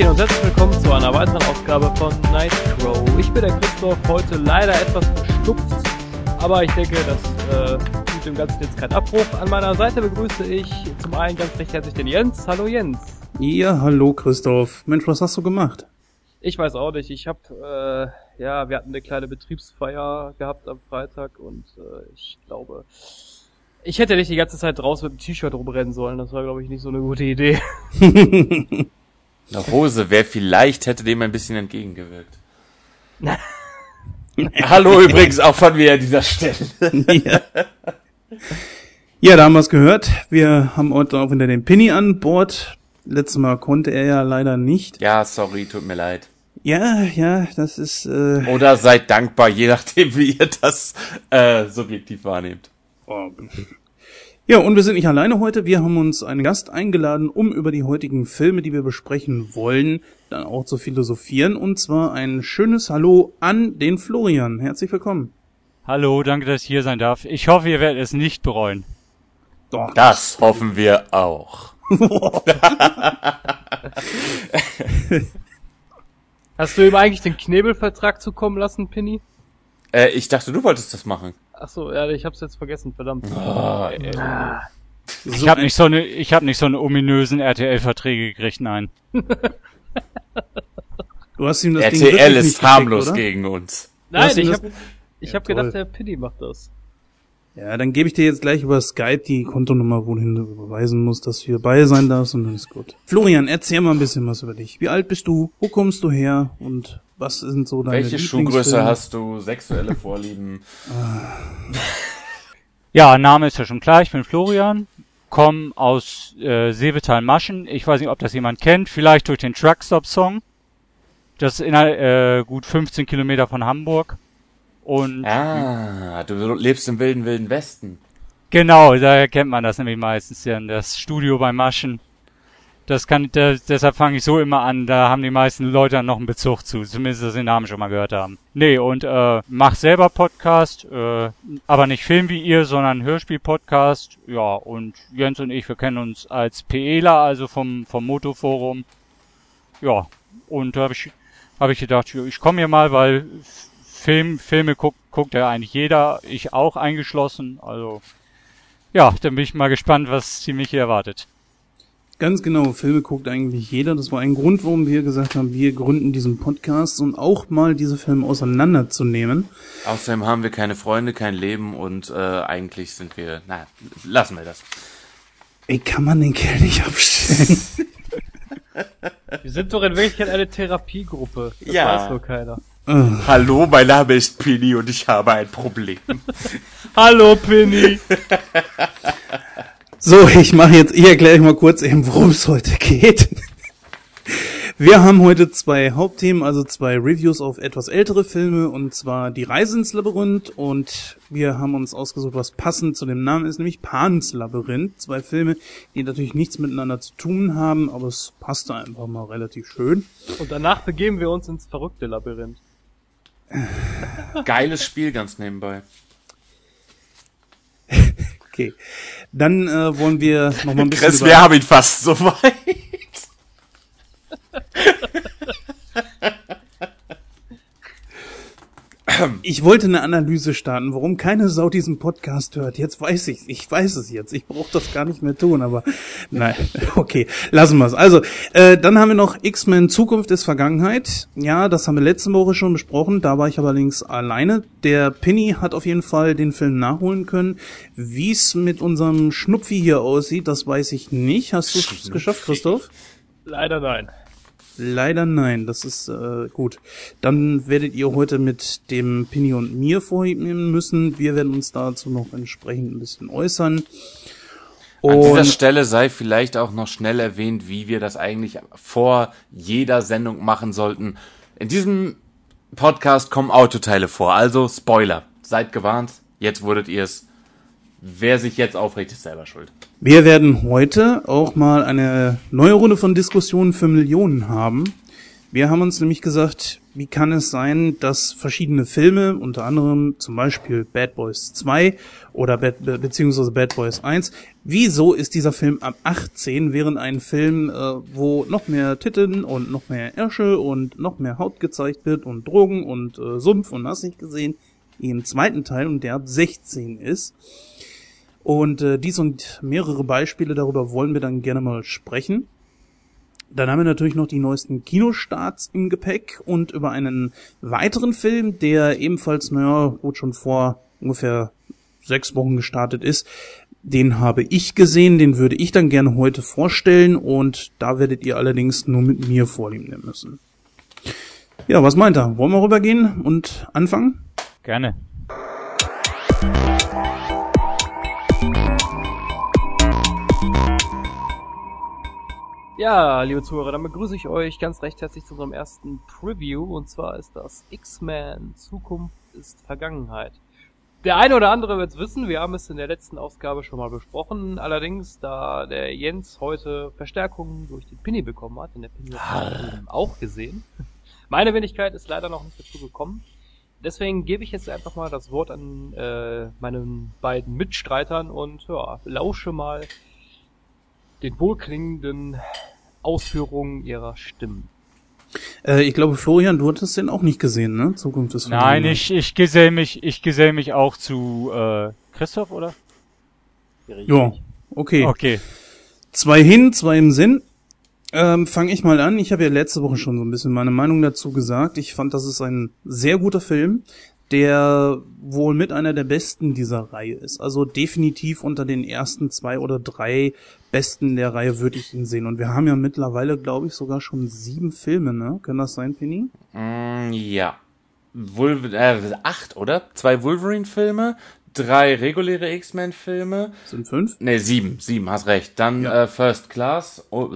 Hallöchen und herzlich willkommen zu einer weiteren Ausgabe von Nightcrow. Ich bin der Christoph, heute leider etwas verstupft, aber ich denke, das äh, tut dem Ganzen jetzt keinen Abbruch. An meiner Seite begrüße ich zum einen ganz recht herzlich den Jens. Hallo Jens. Ja, hallo Christoph. Mensch, was hast du gemacht? Ich weiß auch nicht. Ich habe, äh, ja, wir hatten eine kleine Betriebsfeier gehabt am Freitag und äh, ich glaube, ich hätte nicht die ganze Zeit draußen mit dem T-Shirt rumrennen sollen. Das war, glaube ich, nicht so eine gute Idee. Eine Hose wäre vielleicht, hätte dem ein bisschen entgegengewirkt. Hallo übrigens auch von mir an dieser Stelle. ja. ja, da haben wir es gehört. Wir haben heute auch wieder den Pinny an Bord. Letztes Mal konnte er ja leider nicht. Ja, sorry, tut mir leid. Ja, ja, das ist. Äh, Oder seid dankbar, je nachdem, wie ihr das äh, subjektiv wahrnehmt. Ja, und wir sind nicht alleine heute. Wir haben uns einen Gast eingeladen, um über die heutigen Filme, die wir besprechen wollen, dann auch zu philosophieren. Und zwar ein schönes Hallo an den Florian. Herzlich willkommen. Hallo, danke, dass ich hier sein darf. Ich hoffe, ihr werdet es nicht bereuen. Doch. Das hoffen wir auch. Hast du ihm eigentlich den Knebelvertrag zukommen lassen, Penny? Äh, ich dachte, du wolltest das machen. Ach so, ja, ich hab's jetzt vergessen, verdammt. Oh, ich habe nicht so eine, ich habe nicht so eine ominösen RTL-Verträge gekriegt, nein. Du hast ihm das RTL Ding ist harmlos geschickt, gegen uns. Nein, ich hab, ich ja, hab gedacht, der Penny macht das. Ja, dann gebe ich dir jetzt gleich über Skype die Kontonummer, wohin du überweisen musst, dass du hier bei sein darfst und dann ist gut. Florian, erzähl mal ein bisschen was über dich. Wie alt bist du? Wo kommst du her? Und was sind so deine Welche Schuhgröße hast du? Sexuelle Vorlieben? ja, Name ist ja schon klar. Ich bin Florian, komme aus äh, Seevetal-Maschen. Ich weiß nicht, ob das jemand kennt. Vielleicht durch den Truckstop-Song. Das ist in äh, gut 15 Kilometer von Hamburg. Und ah, du lebst im wilden, wilden Westen. Genau, daher kennt man das nämlich meistens ja. Das Studio bei Maschen. Das kann, das, deshalb fange ich so immer an. Da haben die meisten Leute dann noch einen Bezug zu. Zumindest, dass sie den Namen schon mal gehört haben. Nee, und äh, mach selber Podcast, äh, aber nicht Film wie ihr, sondern Hörspiel-Podcast. Ja, und Jens und ich, wir kennen uns als PEler, also vom, vom Motoforum. Ja, und da habe ich, hab ich gedacht, ich komme hier mal, weil Film, Filme guckt, guckt ja eigentlich jeder, ich auch eingeschlossen. Also ja, dann bin ich mal gespannt, was sie mich hier erwartet. Ganz genau, Filme guckt eigentlich jeder. Das war ein Grund, warum wir gesagt haben, wir gründen diesen Podcast und auch mal diese Filme auseinanderzunehmen. Außerdem haben wir keine Freunde, kein Leben und äh, eigentlich sind wir, na, lassen wir das. Ey, kann man den Kerl nicht abstellen? wir sind doch in Wirklichkeit eine Therapiegruppe. Das ja. weiß nur keiner. Hallo, mein Name ist Penny und ich habe ein Problem. Hallo, Penny. so, ich mache jetzt, ich erkläre euch mal kurz eben, worum es heute geht. Wir haben heute zwei Hauptthemen, also zwei Reviews auf etwas ältere Filme, und zwar Die Reise ins Labyrinth, und wir haben uns ausgesucht, was passend zu dem Namen ist, nämlich Pans Labyrinth. Zwei Filme, die natürlich nichts miteinander zu tun haben, aber es passte einfach mal relativ schön. Und danach begeben wir uns ins verrückte Labyrinth. Geiles Spiel ganz nebenbei. okay. Dann äh, wollen wir noch mal ein bisschen Chris, wir haben ihn fast so Ich wollte eine Analyse starten, warum keine Sau diesen Podcast hört. Jetzt weiß ich, ich weiß es jetzt. Ich brauche das gar nicht mehr tun, aber nein, okay, lassen wir es. Also, äh, dann haben wir noch X-Men Zukunft ist Vergangenheit. Ja, das haben wir letzte Woche schon besprochen. Da war ich allerdings alleine. Der Penny hat auf jeden Fall den Film nachholen können. Wie es mit unserem Schnupfi hier aussieht, das weiß ich nicht. Hast du es geschafft, Christoph? Leider nein. Leider nein, das ist äh, gut. Dann werdet ihr heute mit dem Pini und mir vornehmen müssen. Wir werden uns dazu noch entsprechend ein bisschen äußern. Und An dieser Stelle sei vielleicht auch noch schnell erwähnt, wie wir das eigentlich vor jeder Sendung machen sollten. In diesem Podcast kommen Autoteile vor, also Spoiler. Seid gewarnt, jetzt wurdet ihr es. Wer sich jetzt aufregt, ist selber schuld. Wir werden heute auch mal eine neue Runde von Diskussionen für Millionen haben. Wir haben uns nämlich gesagt, wie kann es sein, dass verschiedene Filme, unter anderem zum Beispiel Bad Boys 2 oder Bad, beziehungsweise Bad Boys 1, wieso ist dieser Film ab 18, während ein Film, äh, wo noch mehr Titten und noch mehr Ärsche und noch mehr Haut gezeigt wird und Drogen und äh, Sumpf und hast nicht gesehen, im zweiten Teil und der ab 16 ist. Und äh, dies und mehrere Beispiele darüber wollen wir dann gerne mal sprechen. Dann haben wir natürlich noch die neuesten Kinostarts im Gepäck und über einen weiteren Film, der ebenfalls, naja, gut schon vor ungefähr sechs Wochen gestartet ist. Den habe ich gesehen, den würde ich dann gerne heute vorstellen und da werdet ihr allerdings nur mit mir vorlieben nehmen müssen. Ja, was meint er? Wollen wir rübergehen und anfangen? Gerne. Ja, liebe Zuhörer, dann begrüße ich euch ganz recht herzlich zu unserem ersten Preview und zwar ist das X-Men Zukunft ist Vergangenheit. Der eine oder andere wird es wissen, wir haben es in der letzten Ausgabe schon mal besprochen. Allerdings, da der Jens heute Verstärkung durch den Pinny bekommen hat, in der Pinny hat auch gesehen. Meine Wenigkeit ist leider noch nicht dazu gekommen. Deswegen gebe ich jetzt einfach mal das Wort an äh, meinen beiden Mitstreitern und ja, lausche mal den wohlklingenden Ausführungen ihrer Stimmen. Äh, ich glaube, Florian, du hattest den auch nicht gesehen, ne? Zukunft ist Nein, ich, ich gesell mich, ich gesell mich auch zu äh, Christoph, oder? Ja, okay. Okay. Zwei hin, zwei im Sinn. Ähm, Fange ich mal an. Ich habe ja letzte Woche schon so ein bisschen meine Meinung dazu gesagt. Ich fand, das ist ein sehr guter Film, der wohl mit einer der besten dieser Reihe ist. Also definitiv unter den ersten zwei oder drei besten der Reihe würde ich ihn sehen. Und wir haben ja mittlerweile, glaube ich, sogar schon sieben Filme, ne? Kann das sein, Penny? Mm, ja. Wolver äh, acht, oder? Zwei Wolverine-Filme, drei reguläre X-Men-Filme. Sind fünf? Ne, sieben, sieben, hast recht. Dann Ja. äh, First Class oh,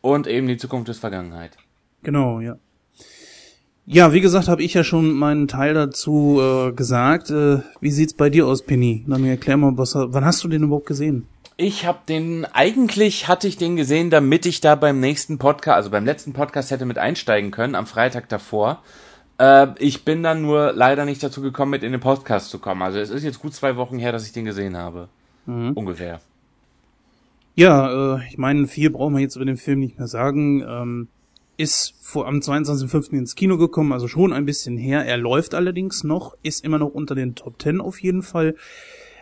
und eben die Zukunft ist Vergangenheit. Genau, ja. Ja, wie gesagt, habe ich ja schon meinen Teil dazu äh, gesagt. Äh, wie sieht's bei dir aus, Penny? Dann erklär mal, was, wann hast du den überhaupt gesehen? Ich habe den, eigentlich hatte ich den gesehen, damit ich da beim nächsten Podcast, also beim letzten Podcast hätte mit einsteigen können, am Freitag davor. Äh, ich bin dann nur leider nicht dazu gekommen, mit in den Podcast zu kommen. Also es ist jetzt gut zwei Wochen her, dass ich den gesehen habe. Ungefähr. Ja, äh, ich meine, viel brauchen wir jetzt über den Film nicht mehr sagen. Ähm, ist vor, am 22.05. ins Kino gekommen, also schon ein bisschen her. Er läuft allerdings noch, ist immer noch unter den Top 10 auf jeden Fall.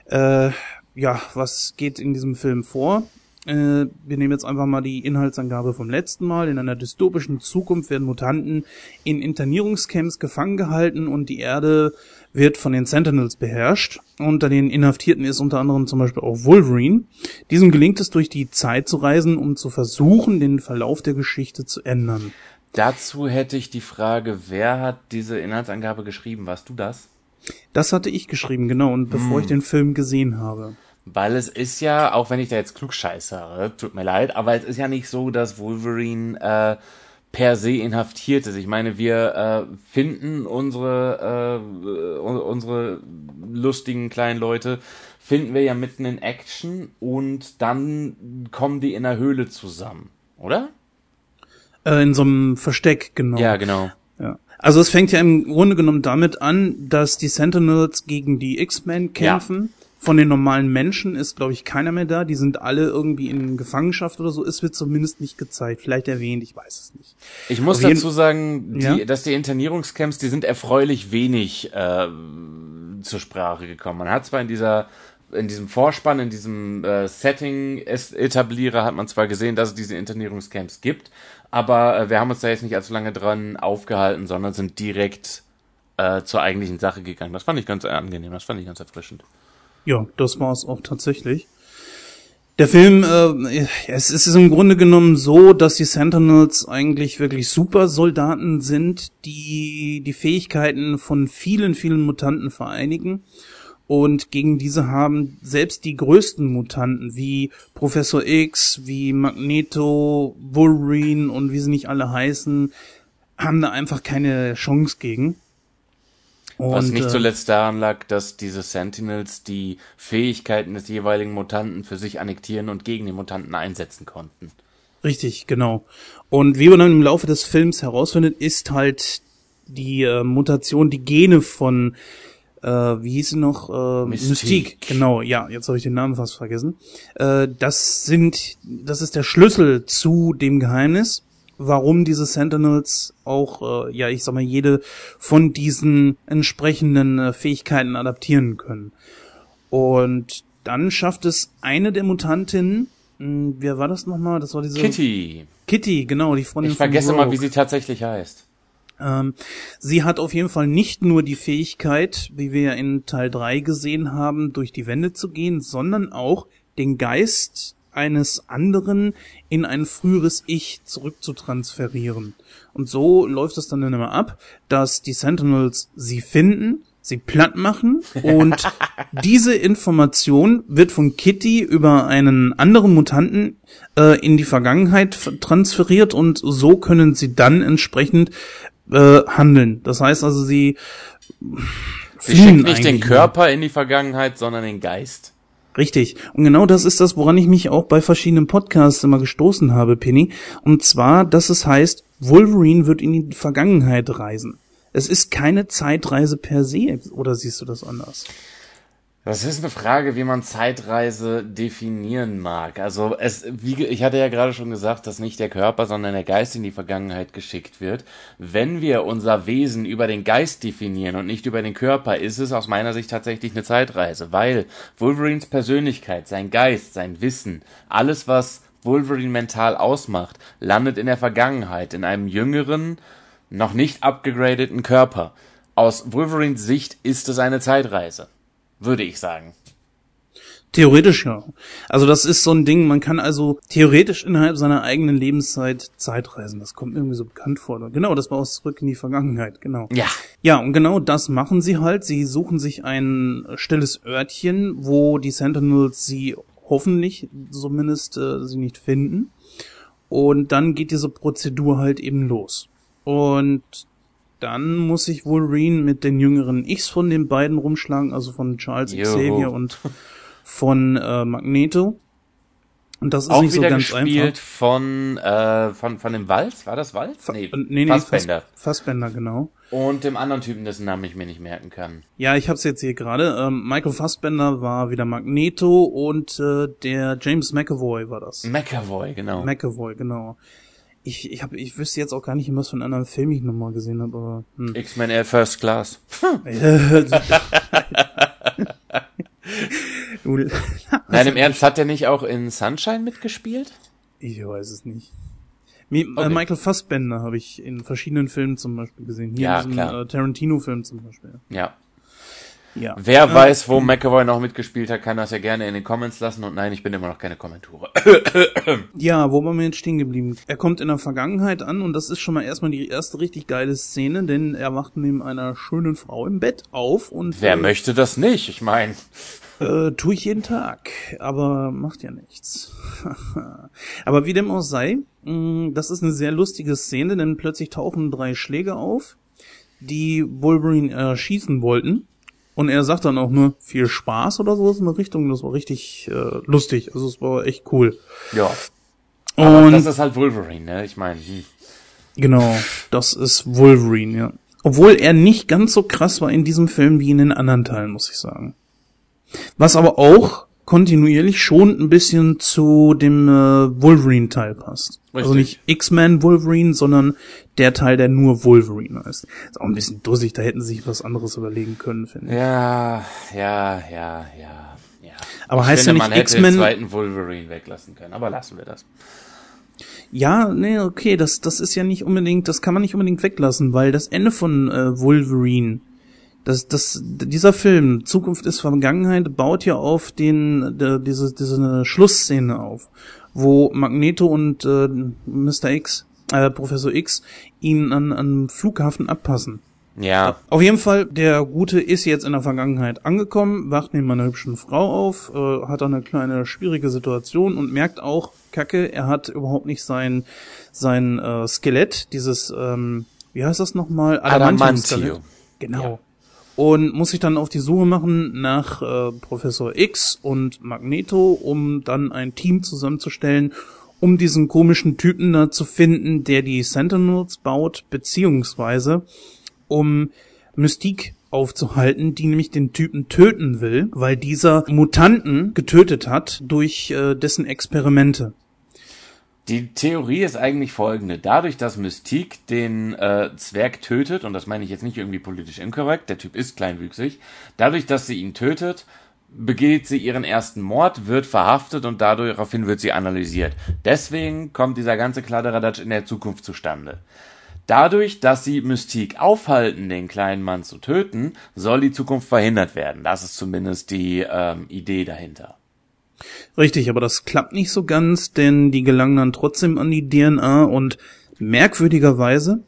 Äh, ja, was geht in diesem Film vor? Äh, wir nehmen jetzt einfach mal die Inhaltsangabe vom letzten Mal. In einer dystopischen Zukunft werden Mutanten in Internierungscamps gefangen gehalten und die Erde wird von den Sentinels beherrscht. Unter den Inhaftierten ist unter anderem zum Beispiel auch Wolverine. Diesem gelingt es, durch die Zeit zu reisen, um zu versuchen, den Verlauf der Geschichte zu ändern. Dazu hätte ich die Frage, wer hat diese Inhaltsangabe geschrieben? Warst du das? Das hatte ich geschrieben, genau, und bevor ich den Film gesehen habe. Weil es ist ja, auch wenn ich da jetzt klug scheißere, tut mir leid, aber es ist ja nicht so, dass Wolverine äh, per se inhaftiert ist. Ich meine, wir äh, finden unsere äh, un- unsere lustigen kleinen Leute finden wir ja mitten in Action und dann kommen die in der Höhle zusammen, oder? Äh, in so einem Versteck, genau. Ja, genau. Ja. Also es fängt ja im Grunde genommen damit an, dass die Sentinels gegen die X-Men kämpfen. Von den normalen Menschen ist, glaube ich, keiner mehr da. Die sind alle irgendwie in Gefangenschaft oder so. Es wird zumindest nicht gezeigt. Vielleicht erwähnt, ich weiß es nicht. Ich muss Auf dazu sagen, die, Ja? dass die Internierungscamps, die sind erfreulich wenig äh, zur Sprache gekommen. Man hat zwar in dieser in diesem Vorspann, in diesem äh, Setting es etabliere, hat man zwar gesehen, dass es diese Internierungscamps gibt, aber äh, wir haben uns da jetzt nicht allzu lange dran aufgehalten, sondern sind direkt äh, zur eigentlichen Sache gegangen. Das fand ich ganz angenehm, das fand ich ganz erfrischend. Ja, das war es auch tatsächlich. Der Film, äh, es ist im Grunde genommen so, dass die Sentinels eigentlich wirklich Supersoldaten sind, die die Fähigkeiten von vielen, vielen Mutanten vereinigen. Und gegen diese haben selbst die größten Mutanten wie Professor X, wie Magneto, Wolverine und wie sie nicht alle heißen, haben da einfach keine Chance gegen. Was Und, nicht äh, zuletzt daran lag, dass diese Sentinels die Fähigkeiten des jeweiligen Mutanten für sich annektieren und gegen den Mutanten einsetzen konnten. Richtig, genau. Und wie man dann im Laufe des Films herausfindet, ist halt die äh, Mutation, die Gene von, äh, wie hieß sie noch? Äh, Mystique. Mystique. Genau, ja, jetzt habe ich den Namen fast vergessen. Äh, das sind, das ist der Schlüssel zu dem Geheimnis, warum diese Sentinels auch, äh, ja, ich sag mal, jede von diesen entsprechenden äh, Fähigkeiten adaptieren können. Und dann schafft es eine der Mutantinnen, mh, wer war das nochmal? Das war diese Kitty. Kitty, genau, die Freundin Ich vergesse von mal, wie sie tatsächlich heißt. Ähm, sie hat auf jeden Fall nicht nur die Fähigkeit, wie wir in Teil 3 gesehen haben, durch die Wände zu gehen, sondern auch den Geist eines anderen in ein früheres Ich zurückzutransferieren. Und so läuft es dann immer ab, dass die Sentinels sie finden, sie platt machen und diese Information wird von Kitty über einen anderen Mutanten äh, in die Vergangenheit transferiert und so können sie dann entsprechend äh, handeln. Das heißt also, sie Sie fliehen schickt nicht den Körper in die Vergangenheit, sondern den Geist. Richtig. Und genau das ist das, woran ich mich auch bei verschiedenen Podcasts immer gestoßen habe, Penny. Und zwar, dass es heißt, Wolverine wird in die Vergangenheit reisen. Es ist keine Zeitreise per se, oder siehst du das anders? Das ist eine Frage, wie man Zeitreise definieren mag. Also es, wie, ich hatte ja gerade schon gesagt, dass nicht der Körper, sondern der Geist in die Vergangenheit geschickt wird. Wenn wir unser Wesen über den Geist definieren und nicht über den Körper, ist es aus meiner Sicht tatsächlich eine Zeitreise, weil Wolverines Persönlichkeit, sein Geist, sein Wissen, alles was Wolverine mental ausmacht, landet in der Vergangenheit, in einem jüngeren, noch nicht abgegradeten Körper. Aus Wolverines Sicht ist es eine Zeitreise würde ich sagen. Theoretisch ja. Also das ist so ein Ding, man kann also theoretisch innerhalb seiner eigenen Lebenszeit Zeitreisen. Das kommt mir irgendwie so bekannt vor. Genau, das war aus zurück in die Vergangenheit, genau. Ja. Ja, und genau das machen sie halt. Sie suchen sich ein stilles Örtchen, wo die Sentinels sie hoffentlich zumindest äh, sie nicht finden. Und dann geht diese Prozedur halt eben los. Und dann muss sich Wolverine mit den jüngeren Ichs von den beiden rumschlagen, also von Charles Jo. Xavier und von äh, Magneto. Und das ist Auch nicht so ganz gespielt einfach. von, äh, von, von dem Walz? War das Walz? Äh, nee, nee, Fassbender. Fass, Fassbender, genau. Und dem anderen Typen, dessen Namen ich mir nicht merken kann. Ja, ich hab's jetzt hier gerade. Ähm, Michael Fassbender war wieder Magneto und äh, der James McAvoy war das. McAvoy, genau. McAvoy, genau. Ich, ich, hab, ich wüsste jetzt auch gar nicht, was für einen anderen Film ich nochmal gesehen habe, aber hm. X-Men Air First Class. Nein, im Ernst, hat der nicht auch in Sunshine mitgespielt? ich weiß es nicht. Mi- Okay. äh, Michael Fassbender habe ich in verschiedenen Filmen zum Beispiel gesehen. Hier Ja, in diesem äh, Tarantino-Film zum Beispiel. Ja. Ja. Wer Äh, weiß, wo McAvoy noch mitgespielt hat, kann das ja gerne in den Comments lassen. Und nein, ich bin immer noch keine Kommenture. Ja, wo waren wir jetzt stehen geblieben? Er kommt in der Vergangenheit an und das ist schon mal erstmal die erste richtig geile Szene, denn er wacht neben einer schönen Frau im Bett auf und Wer äh, möchte das nicht? Ich meine, Äh, tue ich jeden Tag, aber macht ja nichts. aber wie dem auch sei, mh, das ist eine sehr lustige Szene, denn plötzlich tauchen drei Schläge auf, die Wolverine erschießen wollten. Und er sagt dann auch nur viel Spaß oder sowas in der Richtung. Das war richtig äh, lustig. Also es war echt cool. ja. Aber Und das ist halt Wolverine, ne? Ich meine, hm. genau, das ist Wolverine, ja. Obwohl er nicht ganz so krass war in diesem Film wie in den anderen Teilen, muss ich sagen. Was aber auch kontinuierlich schon ein bisschen zu dem äh, Wolverine-Teil passt. Also nicht Richtig. X-Men Wolverine, sondern der Teil, der nur Wolverine heißt. Ist auch ein bisschen dussig, da hätten sie sich was anderes überlegen können, finde ich. Ja, ja, ja, ja, ja. Aber ich heißt finde, ja nicht man hätte X-Men- den zweiten Wolverine weglassen können, aber lassen wir das. Ja, nee, okay, das, das ist ja nicht unbedingt, das kann man nicht unbedingt weglassen, weil das Ende von äh, Wolverine, das, das, dieser Film, Zukunft ist Vergangenheit, baut ja auf den, de, diese, diese Schlussszene auf, wo Magneto und äh, Mr. X, äh, Professor X, ihn an, an Flughafen abpassen. Ja, Auf jeden Fall, der Gute ist jetzt in der Vergangenheit angekommen, wacht neben einer hübschen Frau auf, äh, hat da eine kleine schwierige Situation und merkt auch, Kacke, er hat überhaupt nicht sein sein äh, Skelett, dieses, ähm, wie heißt das nochmal? Adamantio. Genau. Ja. Und muss sich dann auf die Suche machen nach äh, Professor X und Magneto, um dann ein Team zusammenzustellen, um diesen komischen Typen da zu finden, der die Sentinels baut, beziehungsweise um Mystique aufzuhalten, die nämlich den Typen töten will, weil dieser Mutanten getötet hat durch äh, dessen Experimente. Die Theorie ist eigentlich folgende. Dadurch, dass Mystique den äh, Zwerg tötet, und das meine ich jetzt nicht irgendwie politisch inkorrekt, der Typ ist kleinwüchsig, dadurch, dass sie ihn tötet, begeht sie ihren ersten Mord, wird verhaftet und daraufhin wird sie analysiert. Deswegen kommt dieser ganze Kladderadatsch in der Zukunft zustande. Dadurch, dass sie Mystique aufhalten, den kleinen Mann zu töten, soll die Zukunft verhindert werden. Das ist zumindest die ähm, Idee dahinter. Richtig, aber das klappt nicht so ganz, denn die gelangen dann trotzdem an die DNA und merkwürdigerweise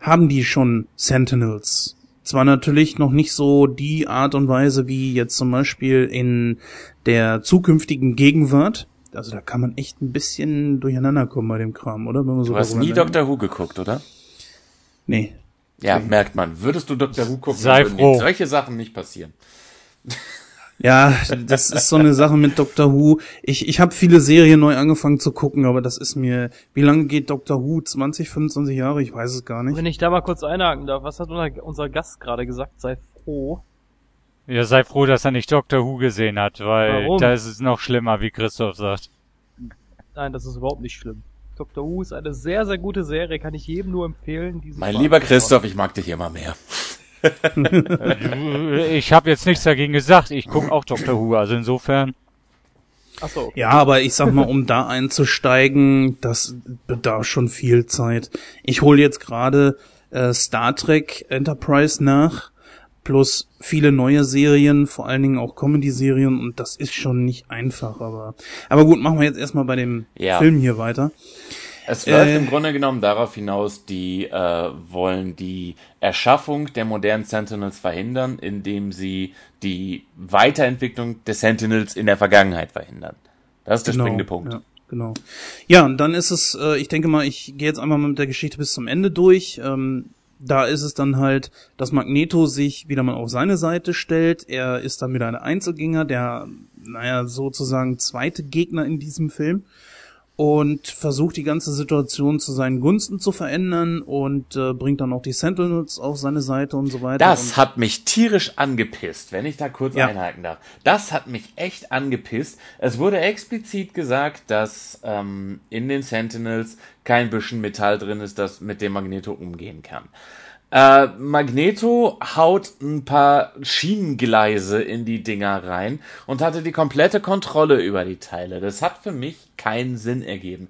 haben die schon Sentinels. Zwar natürlich noch nicht so die Art und Weise wie jetzt zum Beispiel in der zukünftigen Gegenwart. Also da kann man echt ein bisschen durcheinander kommen bei dem Kram, oder? Wenn man so du hast nie Doctor Who geguckt, oder? Nee. Ja, merkt man. Würdest du Doctor Who gucken, Sei froh. solche Sachen nicht passieren. Ja, das ist so eine Sache mit Doctor Who. Ich, ich habe viele Serien neu angefangen zu gucken, aber das ist mir. Wie lange geht Doctor Who? 20, 25 Jahre? Ich weiß es gar nicht. Wenn ich da mal kurz einhaken darf, was hat unser Gast gerade gesagt? Sei froh. Ja, sei froh, dass er nicht Doctor Who gesehen hat, weil Warum? da ist es noch schlimmer, wie Christoph sagt. Nein, das ist überhaupt nicht schlimm. Doctor Who ist eine sehr, sehr gute Serie, kann ich jedem nur empfehlen. Mein lieber Christoph, ich mag dich immer mehr. ich habe jetzt nichts dagegen gesagt. Ich gucke auch Doctor Who, also insofern. Achso. Ja, aber ich sag mal, um da einzusteigen, das bedarf schon viel Zeit. Ich hole jetzt gerade äh, Star Trek Enterprise nach, plus viele neue Serien, vor allen Dingen auch Comedy-Serien, und das ist schon nicht einfach, aber. Aber gut, machen wir jetzt erstmal bei dem Ja. Film hier weiter. Es läuft Äh. im Grunde genommen darauf hinaus, die äh, wollen die Erschaffung der modernen Sentinels verhindern, indem sie die Weiterentwicklung des Sentinels in der Vergangenheit verhindern. Das ist der springende Punkt. Ja, genau. Ja, und dann ist es, äh, ich denke mal, ich gehe jetzt einmal mit der Geschichte bis zum Ende durch. Ähm, da ist es dann halt, dass Magneto sich wieder mal auf seine Seite stellt. Er ist dann wieder ein Einzelgänger, der, naja, sozusagen zweite Gegner in diesem Film. Und versucht die ganze Situation zu seinen Gunsten zu verändern und äh, bringt dann auch die Sentinels auf seine Seite und so weiter. Das hat mich tierisch angepisst, wenn ich da kurz Ja. einhaken darf. Das hat mich echt angepisst. Es wurde explizit gesagt, dass ähm, in den Sentinels kein bisschen Metall drin ist, das mit dem Magneto umgehen kann. Äh, Magneto haut ein paar Schienengleise in die Dinger rein und hatte die komplette Kontrolle über die Teile. Das hat für mich keinen Sinn ergeben.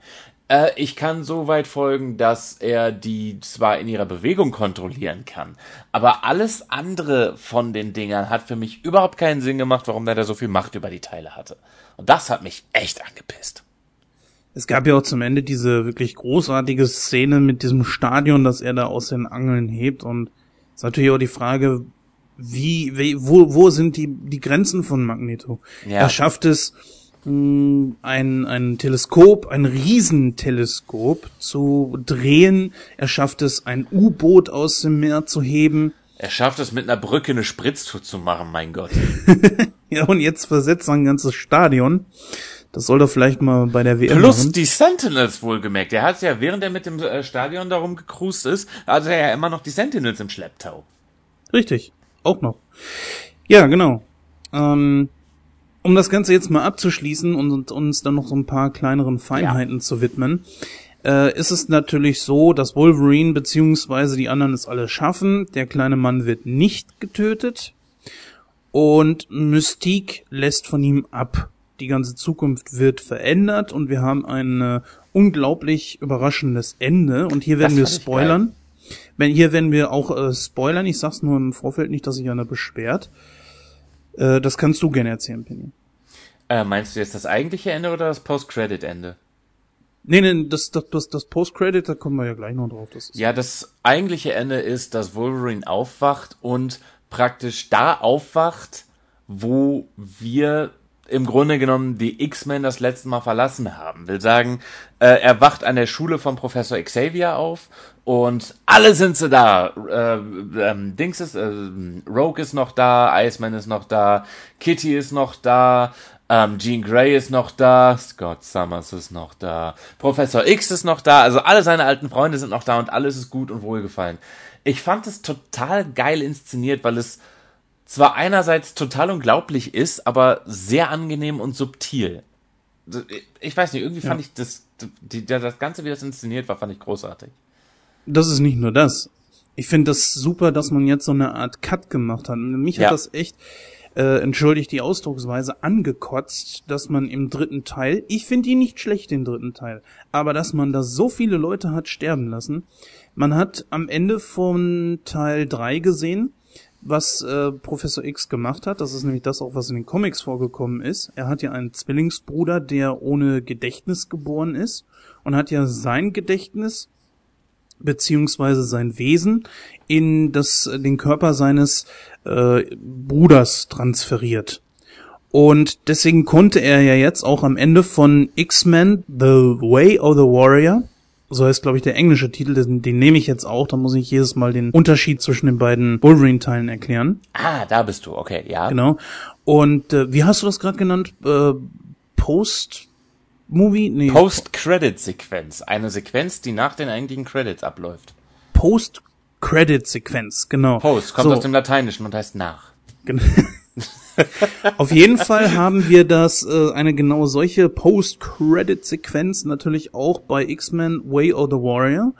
Äh, ich kann so weit folgen, dass er die zwar in ihrer Bewegung kontrollieren kann, aber alles andere von den Dingern hat für mich überhaupt keinen Sinn gemacht, warum der da so viel Macht über die Teile hatte. Und das hat mich echt angepisst. Es gab ja auch zum Ende diese wirklich großartige Szene mit diesem Stadion, das er da aus den Angeln hebt und es ist natürlich auch die Frage, wie, wie wo, wo sind die, die Grenzen von Magneto? Ja. Er schafft es, mh, ein, ein Teleskop, ein Riesenteleskop zu drehen. Er schafft es, ein U-Boot aus dem Meer zu heben. Er schafft es mit einer Brücke eine Spritztour zu machen, mein Gott. Ja, und jetzt versetzt er ein ganzes Stadion. Das soll er vielleicht mal bei der WM Plus machen. die Sentinels wohlgemerkt. Er hat ja, während er mit dem äh, Stadion darum gecruised ist, hatte er ja immer noch die Sentinels im Schlepptau. Richtig, auch noch. Ja, genau. Ähm, um das Ganze jetzt mal abzuschließen und, uns dann noch so ein paar kleineren Feinheiten zu widmen, äh, ist es natürlich so, dass Wolverine beziehungsweise die anderen es alle schaffen. Der kleine Mann wird nicht getötet und Mystique lässt von ihm ab. Die ganze Zukunft wird verändert und wir haben ein äh, unglaublich überraschendes Ende. Und hier werden wir fand ich spoilern. Wenn, hier werden wir auch äh, spoilern. Ich sag's nur im Vorfeld nicht, dass sich einer beschwert. Äh, das kannst du gerne erzählen, Penny. Äh, meinst du jetzt das eigentliche Ende oder das Post-Credit-Ende? Nee, nee, das, das, das, das Post-Credit, da kommen wir ja gleich noch drauf. Das Ja, das eigentliche Ende ist, dass Wolverine aufwacht und praktisch da aufwacht, wo wir im Grunde genommen die X-Men das letzte Mal verlassen haben. Will sagen, äh, er wacht an der Schule von Professor Xavier auf und alle sind sie da. Äh, ähm, Dings ist, äh, Rogue ist noch da, Iceman ist noch da, Kitty ist noch da, Ähm, Jean Grey ist noch da, Scott Summers ist noch da, Professor X ist noch da, also alle seine alten Freunde sind noch da und alles ist gut und wohlgefallen. Ich fand es total geil inszeniert, weil es zwar einerseits total unglaublich ist, aber sehr angenehm und subtil. Ich weiß nicht, irgendwie fand ja. ich das, die, das Ganze, wie das inszeniert war, fand ich großartig. Das ist nicht nur das. Ich finde das super, dass man jetzt so eine Art Cut gemacht hat. Mich ja. hat das echt, äh, entschuldigt die Ausdrucksweise, angekotzt, dass man im dritten Teil, ich finde ihn nicht schlecht, den dritten Teil, aber dass man da so viele Leute hat sterben lassen. Man hat am Ende von Teil 3 gesehen, was äh, Professor X gemacht hat. Das ist nämlich das auch, was in den Comics vorgekommen ist. Er hat ja einen Zwillingsbruder, der ohne Gedächtnis geboren ist und hat ja sein Gedächtnis beziehungsweise sein Wesen in das den Körper seines äh, Bruders transferiert. Und deswegen konnte er ja jetzt auch am Ende von X-Men The Way of the Warrior so heißt, glaube ich, der englische Titel, den, den nehme ich jetzt auch, da muss ich jedes Mal den Unterschied zwischen den beiden Wolverine-Teilen erklären. Ah, da bist du, okay, ja. Genau. Und äh, wie hast du das gerade genannt? Äh, Post Movie? Nee. Post-Credit-Sequenz. Eine Sequenz, die nach den eigentlichen Credits abläuft. Post-Credit-Sequenz, genau. Post kommt so. aus dem Lateinischen und heißt nach. Genau. Auf jeden Fall haben wir das, äh, eine genau solche Post-Credit-Sequenz natürlich auch bei X-Men Way of the Warrior.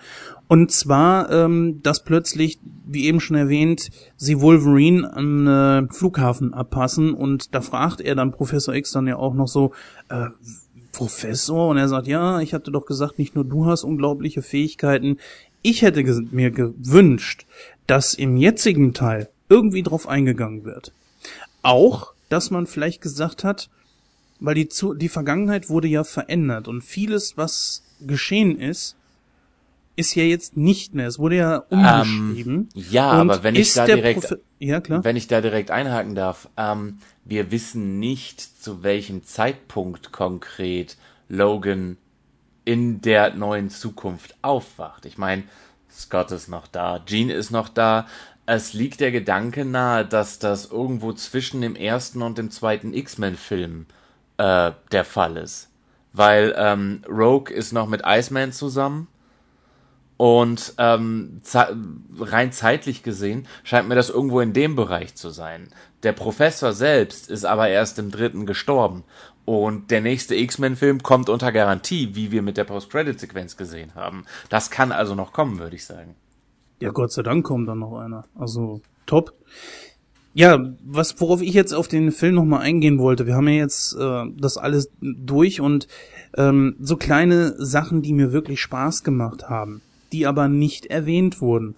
Und zwar, ähm, dass plötzlich, wie eben schon erwähnt, sie Wolverine am äh, Flughafen abpassen und da fragt er dann Professor X dann ja auch noch so, äh, Professor? Und er sagt, ja, ich hatte doch gesagt, nicht nur du hast unglaubliche Fähigkeiten. Ich hätte mir gewünscht, dass im jetzigen Teil irgendwie drauf eingegangen wird auch, dass man vielleicht gesagt hat, weil die, zu, die Vergangenheit wurde ja verändert und vieles, was geschehen ist, ist ja jetzt nicht mehr. Es wurde ja umgeschrieben. Ähm, ja, aber wenn ich da direkt, ja, klar. wenn ich da direkt einhaken darf, ähm, wir wissen nicht, zu welchem Zeitpunkt konkret Logan in der neuen Zukunft aufwacht. Ich meine, Scott ist noch da, Jean ist noch da, es liegt der Gedanke nahe, dass das irgendwo zwischen dem ersten und dem zweiten X-Men-Film äh, der Fall ist. Weil ähm, Rogue ist noch mit Iceman zusammen und ähm, rein zeitlich gesehen scheint mir das irgendwo in dem Bereich zu sein. Der Professor selbst ist aber erst im dritten gestorben. Und der nächste X-Men-Film kommt unter Garantie, wie wir mit der Post-Credit-Sequenz gesehen haben. Das kann also noch kommen, würde ich sagen. Ja, Gott sei Dank kommt dann noch einer. Also top. Ja, was worauf ich jetzt auf den Film nochmal eingehen wollte, wir haben ja jetzt äh, das alles durch und ähm, so kleine Sachen, die mir wirklich Spaß gemacht haben, die aber nicht erwähnt wurden.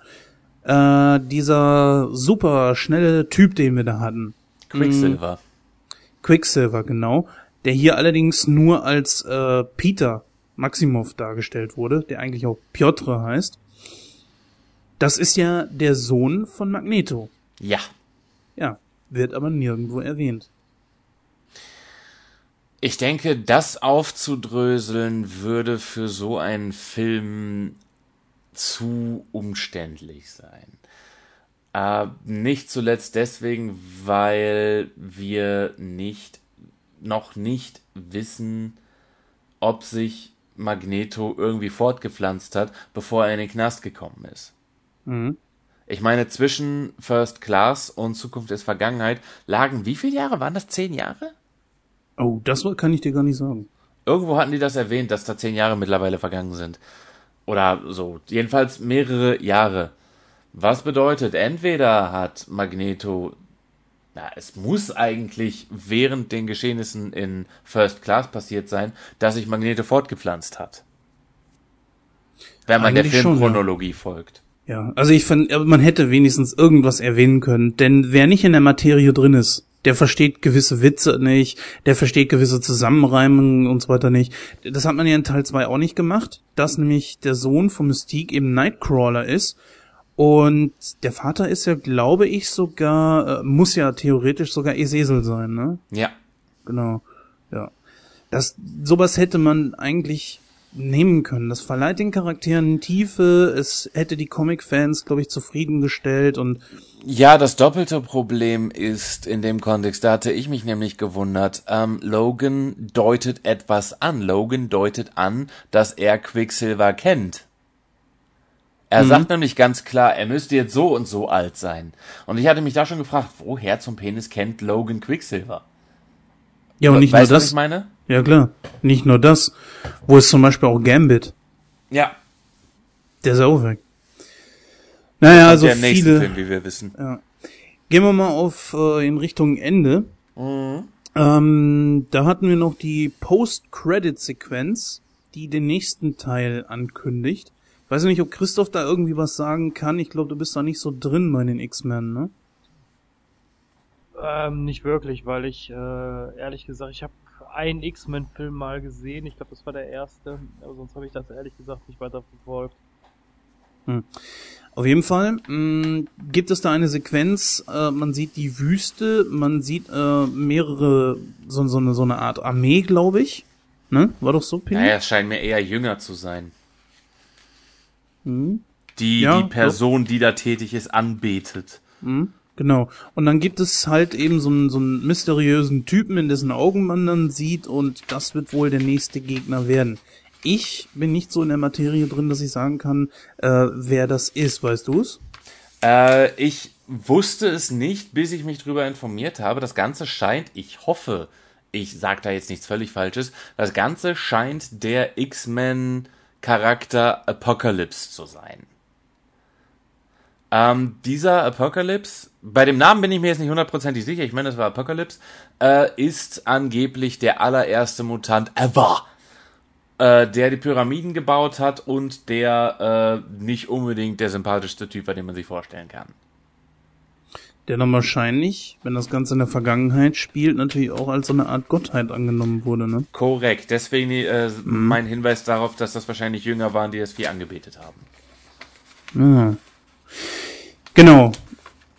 Äh, dieser super schnelle Typ, den wir da hatten. Quicksilver. Mm, Quicksilver, genau. Der hier allerdings nur als äh, Peter Maximov dargestellt wurde, der eigentlich auch Piotr heißt. Das ist ja der Sohn von Magneto. Ja. Ja, wird aber nirgendwo erwähnt. Ich denke, das aufzudröseln würde für so einen Film zu umständlich sein. Äh, nicht zuletzt deswegen, weil wir nicht, noch nicht wissen, ob sich Magneto irgendwie fortgepflanzt hat, bevor er in den Knast gekommen ist. Mhm. Ich meine, zwischen First Class und Zukunft ist Vergangenheit lagen wie viele Jahre? Waren das zehn Jahre? Oh, das kann ich dir gar nicht sagen. Irgendwo hatten die das erwähnt, dass da zehn Jahre mittlerweile vergangen sind. Oder so. Jedenfalls mehrere Jahre. Was bedeutet, entweder hat Magneto, na, es muss eigentlich während den Geschehnissen in First Class passiert sein, dass sich Magneto fortgepflanzt hat. Wenn man eigentlich der Filmchronologie ja. folgt. Ja, also ich fand, man hätte wenigstens irgendwas erwähnen können, denn wer nicht in der Materie drin ist, der versteht gewisse Witze nicht, der versteht gewisse Zusammenreimungen und so weiter nicht. Das hat man ja in Teil 2 auch nicht gemacht, dass nämlich der Sohn von Mystique eben Nightcrawler ist und der Vater ist ja, glaube ich, sogar, äh, muss ja theoretisch sogar Esesel sein, ne? Ja. Genau, ja. Das, sowas hätte man eigentlich nehmen können. Das verleiht den Charakteren Tiefe, es hätte die Comic-Fans, glaube ich, zufriedengestellt und Ja, das doppelte Problem ist in dem Kontext, da hatte ich mich nämlich gewundert, ähm, Logan deutet etwas an. Logan deutet an, dass er Quicksilver kennt. Er mhm. sagt nämlich ganz klar, er müsste jetzt so und so alt sein. Und ich hatte mich da schon gefragt, woher zum Penis kennt Logan Quicksilver? Ja, und nicht weißt nur das. Was ich meine? Ja, klar. Nicht nur das. Wo ist zum Beispiel auch Gambit? Ja. Der ist auch weg. Naja, also der viele. Film, wie wir wissen. Ja. Gehen wir mal auf äh, in Richtung Ende. Mhm. Ähm, da hatten wir noch die Post-Credit-Sequenz, die den nächsten Teil ankündigt. Weiß nicht, ob Christoph da irgendwie was sagen kann. Ich glaube, du bist da nicht so drin bei den X-Men, ne? Ähm, nicht wirklich, weil ich äh, ehrlich gesagt, ich habe einen X-Men-Film mal gesehen. Ich glaube, das war der erste. Aber sonst habe ich das ehrlich gesagt nicht weiter verfolgt. Hm. Auf jeden Fall mh, mm, gibt es da eine Sequenz, äh, man sieht die Wüste, man sieht äh, mehrere, so, so, eine, so eine Art Armee, glaube ich. Ne? War doch so, Penny? Naja, es scheint mir eher jünger zu sein. Hm? Die, ja, die Person, doch. die da tätig ist, anbetet. Hm? Genau. Und dann gibt es halt eben so einen, so einen mysteriösen Typen, in dessen Augen man dann sieht, und das wird wohl der nächste Gegner werden. Ich bin nicht so in der Materie drin, dass ich sagen kann, äh, wer das ist. Weißt du es? Äh, ich wusste es nicht, bis ich mich darüber informiert habe. Das Ganze scheint, ich hoffe, ich sage da jetzt nichts völlig Falsches, das Ganze scheint der X-Men-Charakter Apocalypse zu sein. Ähm, dieser Apocalypse, bei dem Namen bin ich mir jetzt nicht hundertprozentig sicher, ich meine, das war Apocalypse, äh, ist angeblich der allererste Mutant ever äh, der die Pyramiden gebaut hat und der äh, nicht unbedingt der sympathischste Typ war, den man sich vorstellen kann. Der dann wahrscheinlich, wenn das Ganze in der Vergangenheit spielt, natürlich auch als so eine Art Gottheit angenommen wurde, ne? Korrekt. Deswegen äh, mhm. mein Hinweis darauf, dass das wahrscheinlich Jünger waren, die das Vieh angebetet haben. Ja. Genau.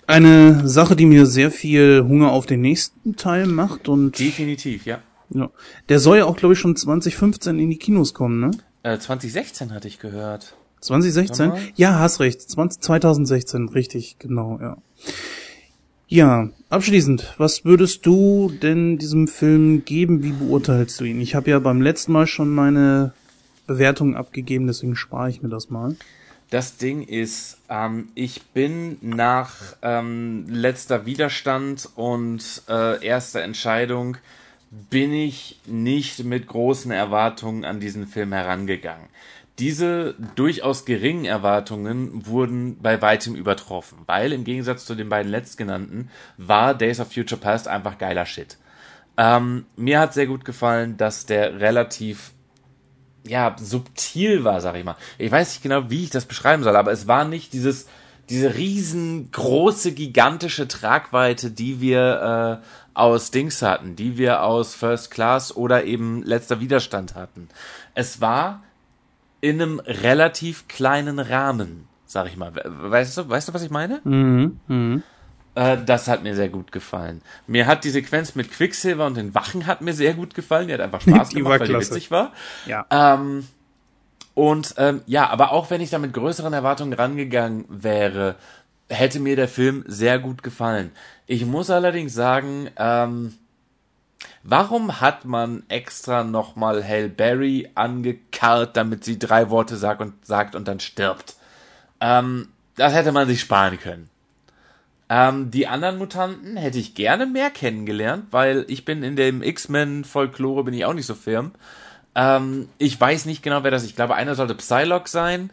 Eine Sache, die mir sehr viel Hunger auf den nächsten Teil macht und. Definitiv, ja. Ja. Der soll ja auch, glaube ich, schon 2015 in die Kinos kommen, ne? Äh, 2016 hatte ich gehört. 2016? Ja, hast recht. 20, 2016, richtig, genau, ja. Ja, abschließend, was würdest du denn diesem Film geben? Wie beurteilst du ihn? Ich habe ja beim letzten Mal schon meine Bewertung abgegeben, deswegen spare ich mir das mal. Das Ding ist, ähm, ich bin nach ähm, letzter Widerstand und äh, erster Entscheidung bin ich nicht mit großen Erwartungen an diesen Film herangegangen. Diese durchaus geringen Erwartungen wurden bei weitem übertroffen, weil im Gegensatz zu den beiden letztgenannten war Days of Future Past einfach geiler Shit. Ähm, mir hat sehr gut gefallen, dass der relativ ja subtil war, sag ich mal. Ich weiß nicht genau, wie ich das beschreiben soll, aber es war nicht dieses diese riesengroße, gigantische Tragweite, die wir äh, aus Dings hatten, die wir aus First Class oder eben letzter Widerstand hatten. Es war in einem relativ kleinen Rahmen, sag ich mal. Weißt du, weißt du, was ich meine? Mhm. Mhm. Äh, das hat mir sehr gut gefallen. Mir hat die Sequenz mit Quicksilver und den Wachen hat mir sehr gut gefallen. Die hat einfach Spaß gemacht, weil die witzig war. Ja. Ähm, und ähm, ja, aber auch wenn ich da mit größeren Erwartungen rangegangen wäre, hätte mir der Film sehr gut gefallen. Ich muss allerdings sagen, ähm, warum hat man extra nochmal Hale Berry angekarrt, damit sie drei Worte sagt und, sagt und dann stirbt? Ähm, das hätte man sich sparen können. Ähm, die anderen Mutanten hätte ich gerne mehr kennengelernt, weil ich bin in dem X-Men-Folklore bin ich auch nicht so firm. Ähm, ich weiß nicht genau, wer das ist. Ich glaube, einer sollte Psylocke sein.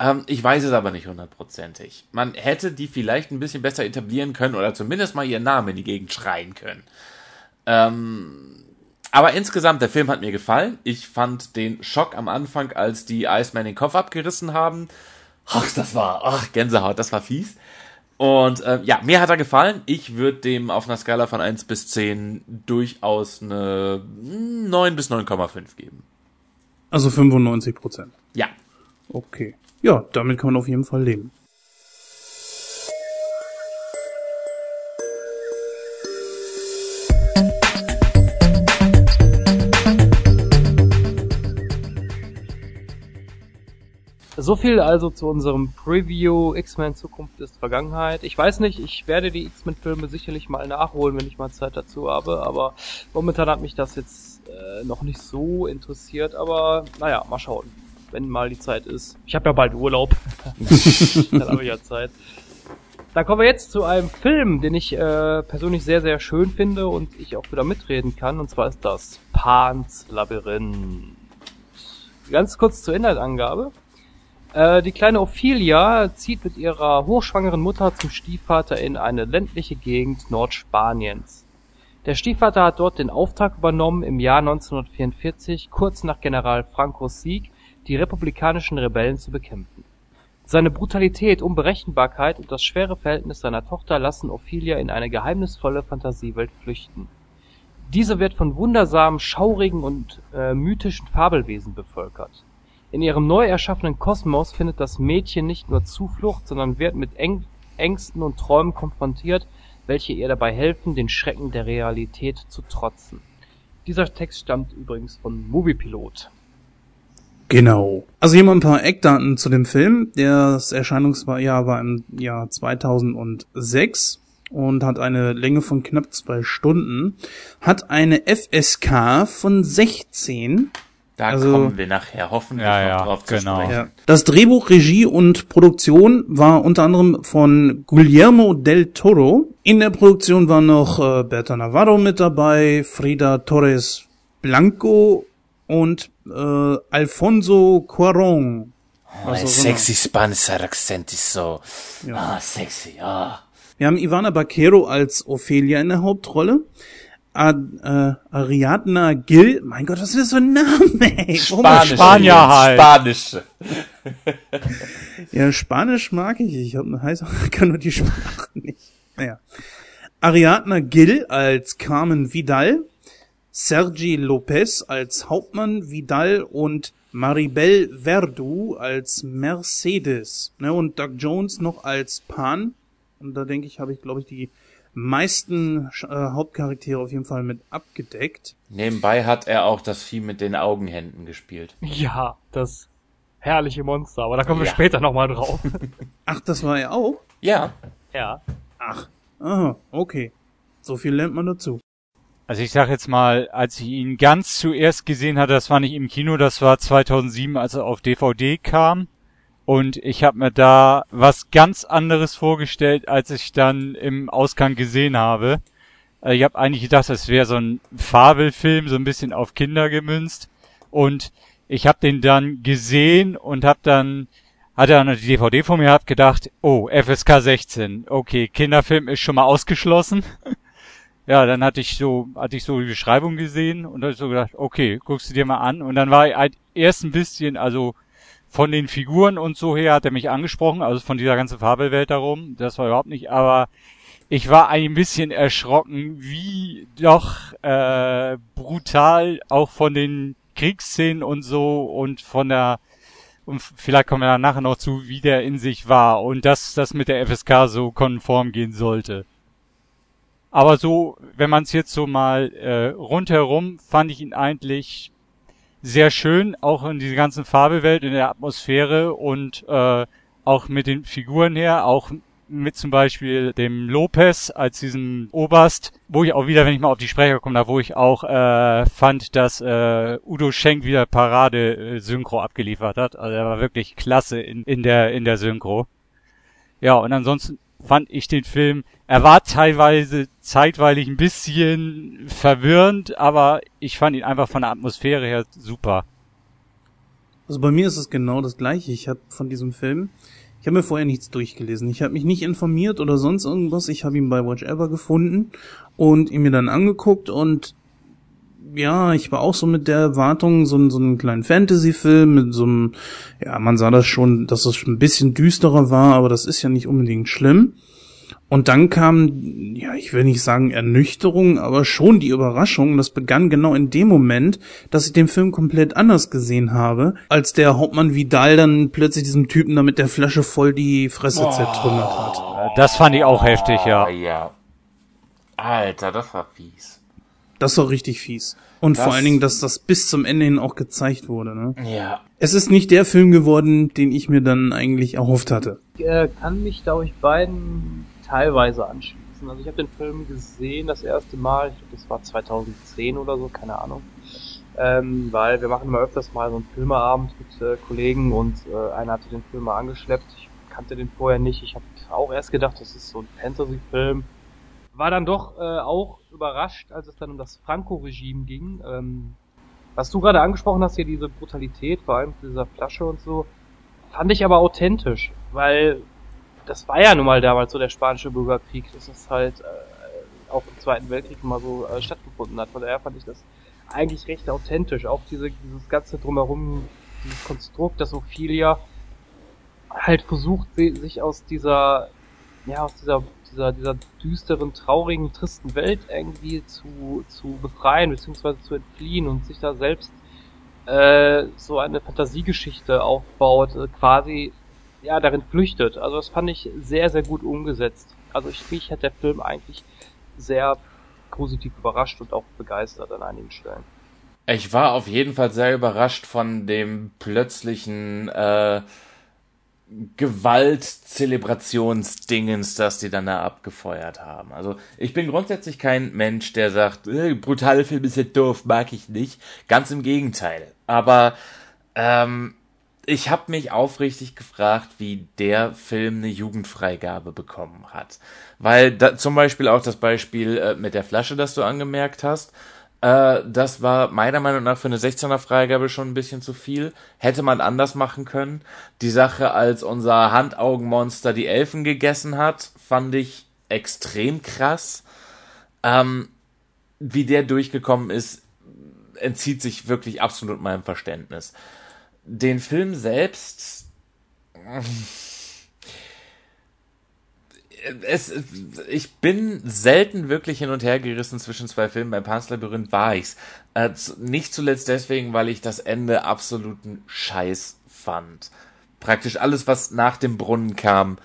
Ähm, ich weiß es aber nicht hundertprozentig. Man hätte die vielleicht ein bisschen besser etablieren können oder zumindest mal ihren Namen in die Gegend schreien können. Ähm, aber insgesamt, der Film hat mir gefallen. Ich fand den Schock am Anfang, als die Iceman den Kopf abgerissen haben. Ach, das war, ach, Gänsehaut, das war fies. Und äh, ja, mir hat er gefallen. Ich würde dem auf einer Skala von 1 bis 10 durchaus eine 9 bis 9,5 geben. Also 95 Prozent. Ja. Okay ja, damit kann man auf jeden Fall leben. So viel also zu unserem Preview X-Men Zukunft ist Vergangenheit. Ich weiß nicht, ich werde die X-Men-Filme sicherlich mal nachholen, wenn ich mal Zeit dazu habe, aber momentan hat mich das jetzt äh, noch nicht so interessiert, aber naja, mal schauen, wenn mal die Zeit ist. Ich habe ja bald Urlaub, dann habe ich ja Zeit. Dann kommen wir jetzt zu einem Film, den ich äh, persönlich sehr, sehr schön finde und ich auch wieder mitreden kann, und zwar ist das Pans Labyrinth. Ganz kurz zur Inhaltangabe. Äh, die kleine Ophelia zieht mit ihrer hochschwangeren Mutter zum Stiefvater in eine ländliche Gegend Nordspaniens. Der Stiefvater hat dort den Auftrag übernommen, im Jahr 1944, kurz nach General Francos Sieg, die republikanischen Rebellen zu bekämpfen. Seine Brutalität, Unberechenbarkeit und das schwere Verhältnis seiner Tochter lassen Ophelia in eine geheimnisvolle Fantasiewelt flüchten. Diese wird von wundersamen, schaurigen und äh, mythischen Fabelwesen bevölkert in ihrem neu erschaffenen Kosmos findet das Mädchen nicht nur Zuflucht, sondern wird mit Ängsten und Träumen konfrontiert, welche ihr dabei helfen, den Schrecken der Realität zu trotzen. Dieser Text stammt übrigens von Moviepilot. Genau. Also hier mal ein paar Eckdaten zu dem Film. Das Erscheinungsjahr war im Jahr 2006 und hat eine Länge von knapp zwei Stunden, hat eine FSK von 16 da also, kommen wir nachher hoffentlich ja, noch ja, drauf genau. zu sprechen. Ja. Das Drehbuch, Regie und Produktion war unter anderem von Guillermo del Toro. In der Produktion war noch äh, Berta Navarro mit dabei, Frida Torres Blanco und äh, Alfonso Cuaron. Oh, also, sexy Spanish Akzent ist so. Ja. Ah, sexy, ah. Wir haben Ivana Baquero als Ophelia in der Hauptrolle. Ad, äh, Ariadna Gil. Mein Gott, was ist das für ein Name, ey? Spanisch. Spanier halt. Spanisch. ja, Spanisch mag ich. Ich hab, heißt, kann nur die Sprache nicht. Naja. Ariadna Gil als Carmen Vidal. Sergi Lopez als Hauptmann Vidal und Maribel Verdu als Mercedes. Ne, und Doug Jones noch als Pan. Und da denke ich, habe ich, glaube ich, die meisten äh, Hauptcharaktere auf jeden Fall mit abgedeckt. Nebenbei hat er auch das Vieh mit den Augenhänden gespielt. Ja, das herrliche Monster, aber da kommen ja. wir später nochmal drauf. Ach, das war er auch? Ja. Ja. Ach, aha, okay. So viel lernt man dazu. Also ich sag jetzt mal, als ich ihn ganz zuerst gesehen hatte, das war nicht im Kino, das war 2007, als er auf DVD kam. Und ich habe mir da was ganz anderes vorgestellt, als ich dann im Ausgang gesehen habe. Äh, ich habe eigentlich gedacht, das wäre so ein Fabelfilm, so ein bisschen auf Kinder gemünzt. Und ich habe den dann gesehen und habe dann hatte dann die DVD vor mir, hab gedacht, oh, FSK 16, okay, Kinderfilm ist schon mal ausgeschlossen. ja, dann hatte ich so, hatte ich so die Beschreibung gesehen und hatte so gedacht, okay, guckst du dir mal an. Und dann war ich halt erst ein bisschen, also von den Figuren und so her hat er mich angesprochen, also von dieser ganzen Fabelwelt darum, das war überhaupt nicht, aber ich war ein bisschen erschrocken, wie doch äh, brutal auch von den Kriegsszenen und so und von der und vielleicht kommen wir dann nachher noch zu, wie der in sich war und dass das mit der FSK so konform gehen sollte. Aber so, wenn man es jetzt so mal äh, rundherum, fand ich ihn eigentlich sehr schön, auch in dieser ganzen Fabelwelt, in der Atmosphäre und äh, auch mit den Figuren her, auch mit zum Beispiel dem Lopez als diesem Oberst, wo ich auch wieder, wenn ich mal auf die Sprecher komme, da wo ich auch äh, fand, dass äh, Udo Schenk wieder Parade äh, Synchro abgeliefert hat. Also er war wirklich klasse in, in der in der Synchro. Ja, und ansonsten fand ich den Film, er war teilweise zeitweilig ein bisschen verwirrend, aber ich fand ihn einfach von der Atmosphäre her super. Also bei mir ist es genau das gleiche. Ich habe von diesem Film, ich habe mir vorher nichts durchgelesen. Ich habe mich nicht informiert oder sonst irgendwas. Ich habe ihn bei Watch Ever gefunden und ihn mir dann angeguckt und ja, ich war auch so mit der Erwartung, so, so einen kleinen Fantasy-Film mit so einem, ja, man sah das schon, dass es ein bisschen düsterer war, aber das ist ja nicht unbedingt schlimm. Und dann kam, ja, ich will nicht sagen Ernüchterung, aber schon die Überraschung. Das begann genau in dem Moment, dass ich den Film komplett anders gesehen habe, als der Hauptmann Vidal dann plötzlich diesem Typen da mit der Flasche voll die Fresse oh, zertrümmert hat. Das fand ich auch heftig, ja. Ja. Alter, das war fies. Das war richtig fies. Und Das- vor allen Dingen, dass das bis zum Ende hin auch gezeigt wurde. Ne? Ja. Es ist nicht der Film geworden, den ich mir dann eigentlich erhofft hatte. Ich äh, kann mich da euch beiden teilweise anschließen. Also ich habe den Film gesehen das erste Mal, ich glaube das war 2010 oder so, keine Ahnung. Ähm, weil wir machen immer öfters mal so einen Filmeabend mit äh, Kollegen und äh, einer hatte den Film mal angeschleppt. Ich kannte den vorher nicht. Ich habe auch erst gedacht, das ist so ein Fantasy-Film. War dann doch äh, auch überrascht, als es dann um das Franco-Regime ging. Ähm, was du gerade angesprochen hast, hier diese Brutalität, vor allem dieser Flasche und so, fand ich aber authentisch, weil das war ja nun mal damals so der spanische Bürgerkrieg, dass das halt äh, auch im Zweiten Weltkrieg mal so äh, stattgefunden hat. Von daher fand ich das eigentlich recht authentisch. Auch diese, dieses ganze drumherum, dieses Konstrukt, dass Ophelia halt versucht, si- sich aus dieser, ja, aus dieser, dieser, dieser düsteren, traurigen, tristen Welt irgendwie zu, zu befreien, beziehungsweise zu entfliehen und sich da selbst äh, so eine Fantasiegeschichte aufbaut, äh, quasi ja darin flüchtet. Also das fand ich sehr, sehr gut umgesetzt. Also ich, mich hat der Film eigentlich sehr positiv überrascht und auch begeistert an einigen Stellen. Ich war auf jeden Fall sehr überrascht von dem plötzlichen äh, Gewaltzelebrationsdingens, das die dann da abgefeuert haben. Also ich bin grundsätzlich kein Mensch, der sagt, äh, brutale Filme ja doof, mag ich nicht. Ganz im Gegenteil. Aber ähm, ich habe mich aufrichtig gefragt, wie der Film eine Jugendfreigabe bekommen hat. Weil da, zum Beispiel auch das Beispiel äh, mit der Flasche, das du angemerkt hast, äh, das war meiner Meinung nach für eine 16er Freigabe schon ein bisschen zu viel. Hätte man anders machen können. Die Sache, als unser Handaugenmonster die Elfen gegessen hat, fand ich extrem krass. Ähm, wie der durchgekommen ist, entzieht sich wirklich absolut meinem Verständnis. Den Film selbst. Es, ich bin selten wirklich hin und her gerissen zwischen zwei Filmen. Bei Pan's Labyrinth war ich's. Äh, nicht zuletzt deswegen, weil ich das Ende absoluten Scheiß fand. Praktisch alles, was nach dem Brunnen kam,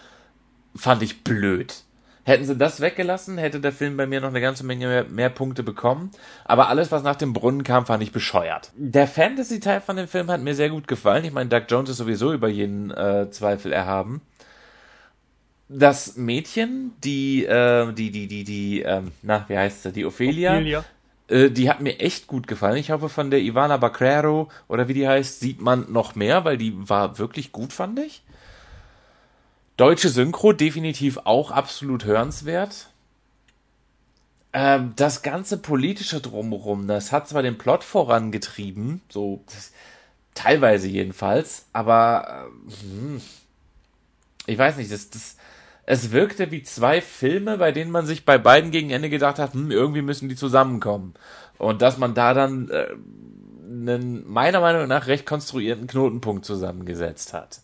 fand ich blöd. Hätten sie das weggelassen, hätte der Film bei mir noch eine ganze Menge mehr, mehr Punkte bekommen. Aber alles, was nach dem Brunnen kam, fand ich bescheuert. Der Fantasy-Teil von dem Film hat mir sehr gut gefallen. Ich meine, Doug Jones ist sowieso über jeden äh, Zweifel erhaben. Das Mädchen, die, äh, die, die, die, die, ähm, na, wie heißt sie, die Ophelia, Ophelia. äh, die hat mir echt gut gefallen. Ich hoffe, von der Ivana Bacrero oder wie die heißt, sieht man noch mehr, weil die war wirklich gut, fand ich. Deutsche Synchro definitiv auch absolut hörenswert. Ähm, das ganze politische drumherum, das hat zwar den Plot vorangetrieben, so das, teilweise jedenfalls, aber ähm, hm, ich weiß nicht, das, das, es wirkte wie zwei Filme, bei denen man sich bei beiden gegen Ende gedacht hat, hm, irgendwie müssen die zusammenkommen. Und dass man da dann äh, einen meiner Meinung nach recht konstruierten Knotenpunkt zusammengesetzt hat.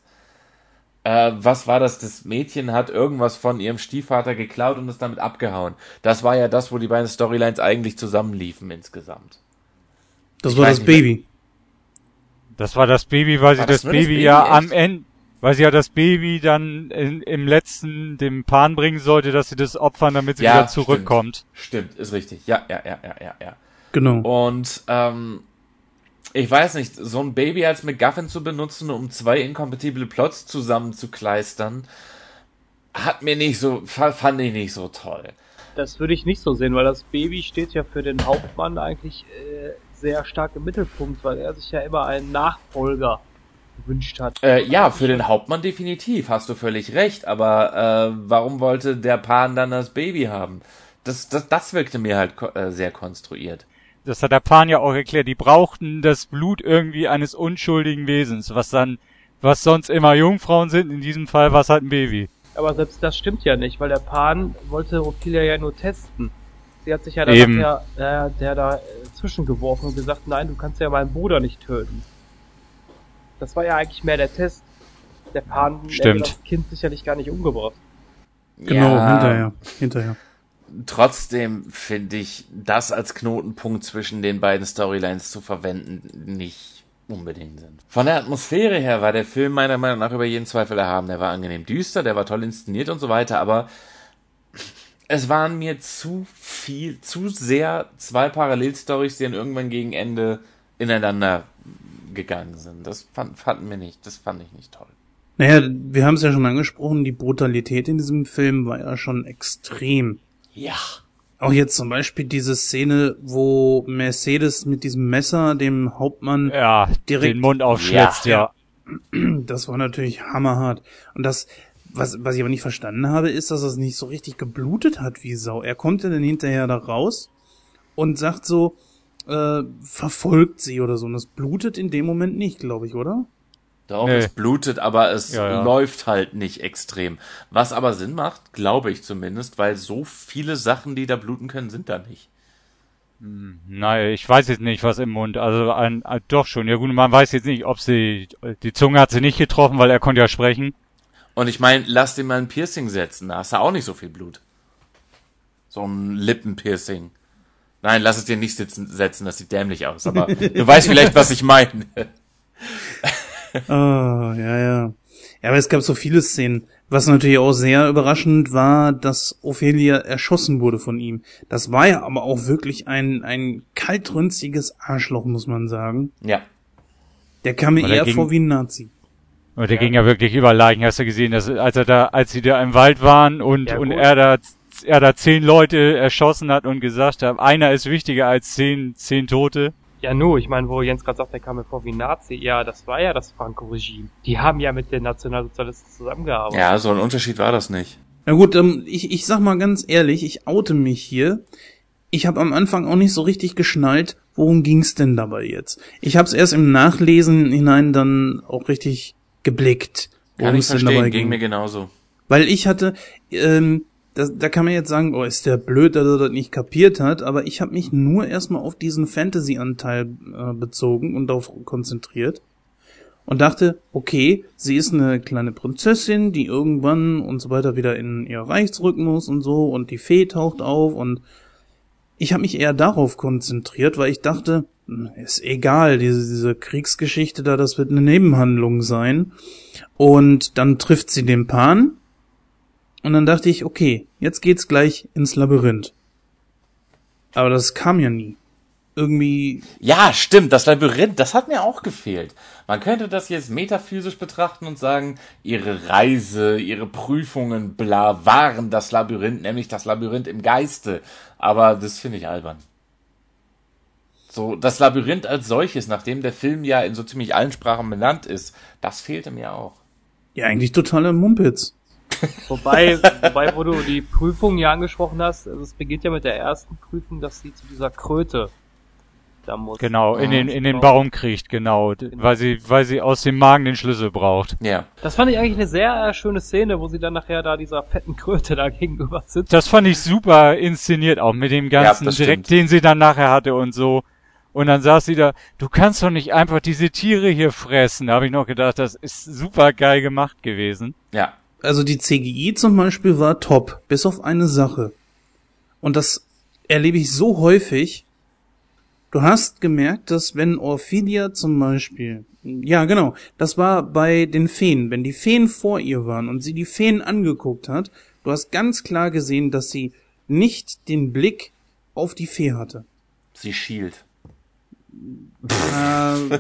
Äh, was war das? Das Mädchen hat irgendwas von ihrem Stiefvater geklaut und ist damit abgehauen. Das war ja das, wo die beiden Storylines eigentlich zusammenliefen insgesamt. Das Ich war das nicht mehr. Baby. Das war das Baby, weil sie War das das, das Baby Baby? ja Echt? am Ende, weil sie ja das Baby dann in, im letzten dem Pan bringen sollte, dass sie das opfern, damit sie Ja, wieder zurückkommt. Stimmt, ist richtig. Ja, ja, ja, ja, ja, ja. Genau. Und ähm, ich weiß nicht, so ein Baby als MacGuffin zu benutzen, um zwei inkompatible Plots zusammenzukleistern, hat mir nicht so, fa- fand ich nicht so toll. Das würde ich nicht so sehen, weil das Baby steht ja für den Hauptmann eigentlich äh, sehr stark im Mittelpunkt, weil er sich ja immer einen Nachfolger gewünscht hat. Äh, ja, für den Hauptmann definitiv, hast du völlig recht, aber äh, warum wollte der Pan dann das Baby haben? Das, das, das wirkte mir halt ko- äh, sehr konstruiert. Das hat der Pan ja auch erklärt. Die brauchten das Blut irgendwie eines unschuldigen Wesens, was dann, was sonst immer Jungfrauen sind. In diesem Fall war es halt ein Baby. Aber selbst das stimmt ja nicht, weil der Pan wollte Ophelia ja nur testen. Sie hat sich ja dann nachher äh, der da äh, zwischengeworfen und gesagt, nein, du kannst ja meinen Bruder nicht töten. Das war ja eigentlich mehr der Test. Der Pan hätte Stimmt. das Kind sicherlich gar nicht umgebracht. Genau, Ja, hinterher. Hinterher. Trotzdem finde ich, das als Knotenpunkt zwischen den beiden Storylines zu verwenden, nicht unbedingt sind. Von der Atmosphäre her war der Film meiner Meinung nach über jeden Zweifel erhaben. Der war angenehm düster, der war toll inszeniert und so weiter, aber es waren mir zu viel, zu sehr zwei Parallelstories, die dann irgendwann gegen Ende ineinander gegangen sind. Das fand, fanden wir nicht, das fand ich nicht toll. Naja, wir haben es ja schon angesprochen, die Brutalität in diesem Film war ja schon extrem. Ja. Auch jetzt zum Beispiel diese Szene, wo Mercedes mit diesem Messer dem Hauptmann ja, direkt den Mund aufschlitzt, ja. ja. Das war natürlich hammerhart. Und das, was, was ich aber nicht verstanden habe, ist, dass es nicht so richtig geblutet hat wie Sau. Er kommt ja dann hinterher da raus und sagt so, äh, verfolgt sie oder so. Und das blutet in dem Moment nicht, glaube ich, oder? Doch, nee. es blutet, aber es ja, ja. läuft halt nicht extrem. Was aber Sinn macht, glaube ich zumindest, weil so viele Sachen, die da bluten können, sind da nicht. Hm, nein, ich weiß jetzt nicht, was im Mund. Also ein, ein, doch schon. Ja gut, man weiß jetzt nicht, ob sie die Zunge hat sie nicht getroffen, weil er konnte ja sprechen. Und ich meine, lass dir mal ein Piercing setzen, da hast du auch nicht so viel Blut. So ein Lippenpiercing. Nein, lass es dir nicht sitzen, setzen, das sieht dämlich aus, aber du weißt vielleicht, was ich meine. oh, ja, ja. Ja, aber es gab so viele Szenen. Was natürlich auch sehr überraschend war, dass Ophelia erschossen wurde von ihm. Das war ja aber auch wirklich ein, ein kaltrünstiges Arschloch, muss man sagen. Ja. Der kam mir eher ging, vor wie ein Nazi. Und der ja. ging ja wirklich über Leichen, hast du gesehen, dass, als er da, als sie da im Wald waren und, ja, und er da, er da zehn Leute erschossen hat und gesagt hat, einer ist wichtiger als zehn, zehn Tote. Ja, nur, ich meine, wo Jens gerade sagt, der kam mir vor wie Nazi. Ja, das war ja das Franco-Regime. Die haben ja mit den Nationalsozialisten zusammengearbeitet. Ja, so ein Unterschied war das nicht. Na gut, ähm, ich, ich sag mal ganz ehrlich, ich oute mich hier. Ich habe am Anfang auch nicht so richtig geschnallt, worum ging's denn dabei jetzt. Ich habe es erst im Nachlesen hinein dann auch richtig geblickt, worum es denn dabei ging. ging mir genauso. Weil ich hatte, ähm, das, da kann man jetzt sagen, oh, ist der blöd, dass er das nicht kapiert hat, aber ich habe mich nur erstmal auf diesen Fantasy-Anteil äh, bezogen und darauf konzentriert und dachte, okay, sie ist eine kleine Prinzessin, die irgendwann und so weiter wieder in ihr Reich zurück muss und so und die Fee taucht auf und ich habe mich eher darauf konzentriert, weil ich dachte, hm, ist egal, diese, diese Kriegsgeschichte da, das wird eine Nebenhandlung sein. Und dann trifft sie den Pan und dann dachte ich, okay, jetzt geht's gleich ins Labyrinth. Aber das kam ja nie. Irgendwie. Ja, stimmt, das Labyrinth, das hat mir auch gefehlt. Man könnte das jetzt metaphysisch betrachten und sagen, ihre Reise, ihre Prüfungen, bla, waren das Labyrinth, nämlich das Labyrinth im Geiste. Aber das finde ich albern. So, das Labyrinth als solches, nachdem der Film ja in so ziemlich allen Sprachen benannt ist, das fehlte mir auch. Ja, eigentlich totaler Mumpitz. Wobei, wobei, wo du die Prüfung ja angesprochen hast, also es beginnt ja mit der ersten Prüfung, dass sie zu dieser Kröte da muss. Genau, in den, in den Baum kriegt, genau, weil sie, weil sie aus dem Magen den Schlüssel braucht. Ja. Das fand ich eigentlich eine sehr schöne Szene, wo sie dann nachher da dieser fetten Kröte da gegenüber sitzt. Das fand ich super inszeniert auch mit dem ganzen ja, Direkt, den sie dann nachher hatte und so. Und dann saß sie da, du kannst doch nicht einfach diese Tiere hier fressen. Da habe ich noch gedacht, das ist super geil gemacht gewesen. Ja, also die CGI zum Beispiel war top, bis auf eine Sache. Und das erlebe ich so häufig. Du hast gemerkt, dass wenn Orphelia zum Beispiel, ja genau, das war bei den Feen, wenn die Feen vor ihr waren und sie die Feen angeguckt hat, du hast ganz klar gesehen, dass sie nicht den Blick auf die Fee hatte. Sie schielt. Äh,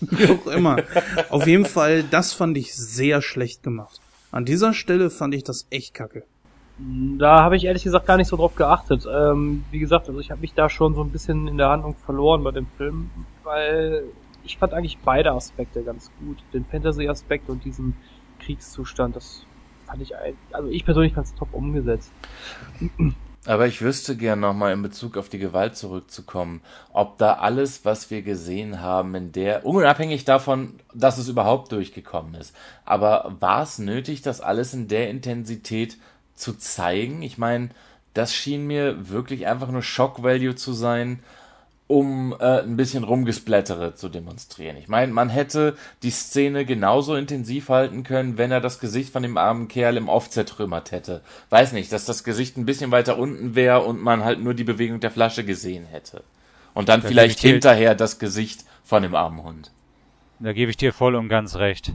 wie auch immer. Auf jeden Fall, das fand ich sehr schlecht gemacht. An dieser Stelle fand ich das echt kacke. Da habe ich ehrlich gesagt gar nicht so drauf geachtet. Ähm, wie gesagt, also ich habe mich da schon so ein bisschen in der Handlung verloren bei dem Film, weil ich fand eigentlich beide Aspekte ganz gut. Den Fantasy-Aspekt und diesen Kriegszustand, das fand ich, also ich persönlich fand es top umgesetzt. Aber ich wüsste gern nochmal in Bezug auf die Gewalt zurückzukommen, ob da alles, was wir gesehen haben, in der, unabhängig davon, dass es überhaupt durchgekommen ist, aber war es nötig, das alles in der Intensität zu zeigen? Ich meine, das schien mir wirklich einfach nur Shock Value zu sein, um äh, ein bisschen Rumgesplättere zu demonstrieren. Ich meine, man hätte die Szene genauso intensiv halten können, wenn er das Gesicht von dem armen Kerl im Off zertrümmert hätte. Weiß nicht, dass das Gesicht ein bisschen weiter unten wäre und man halt nur die Bewegung der Flasche gesehen hätte. Und dann da vielleicht hinterher das Gesicht von dem armen Hund. Da gebe ich dir voll und ganz recht.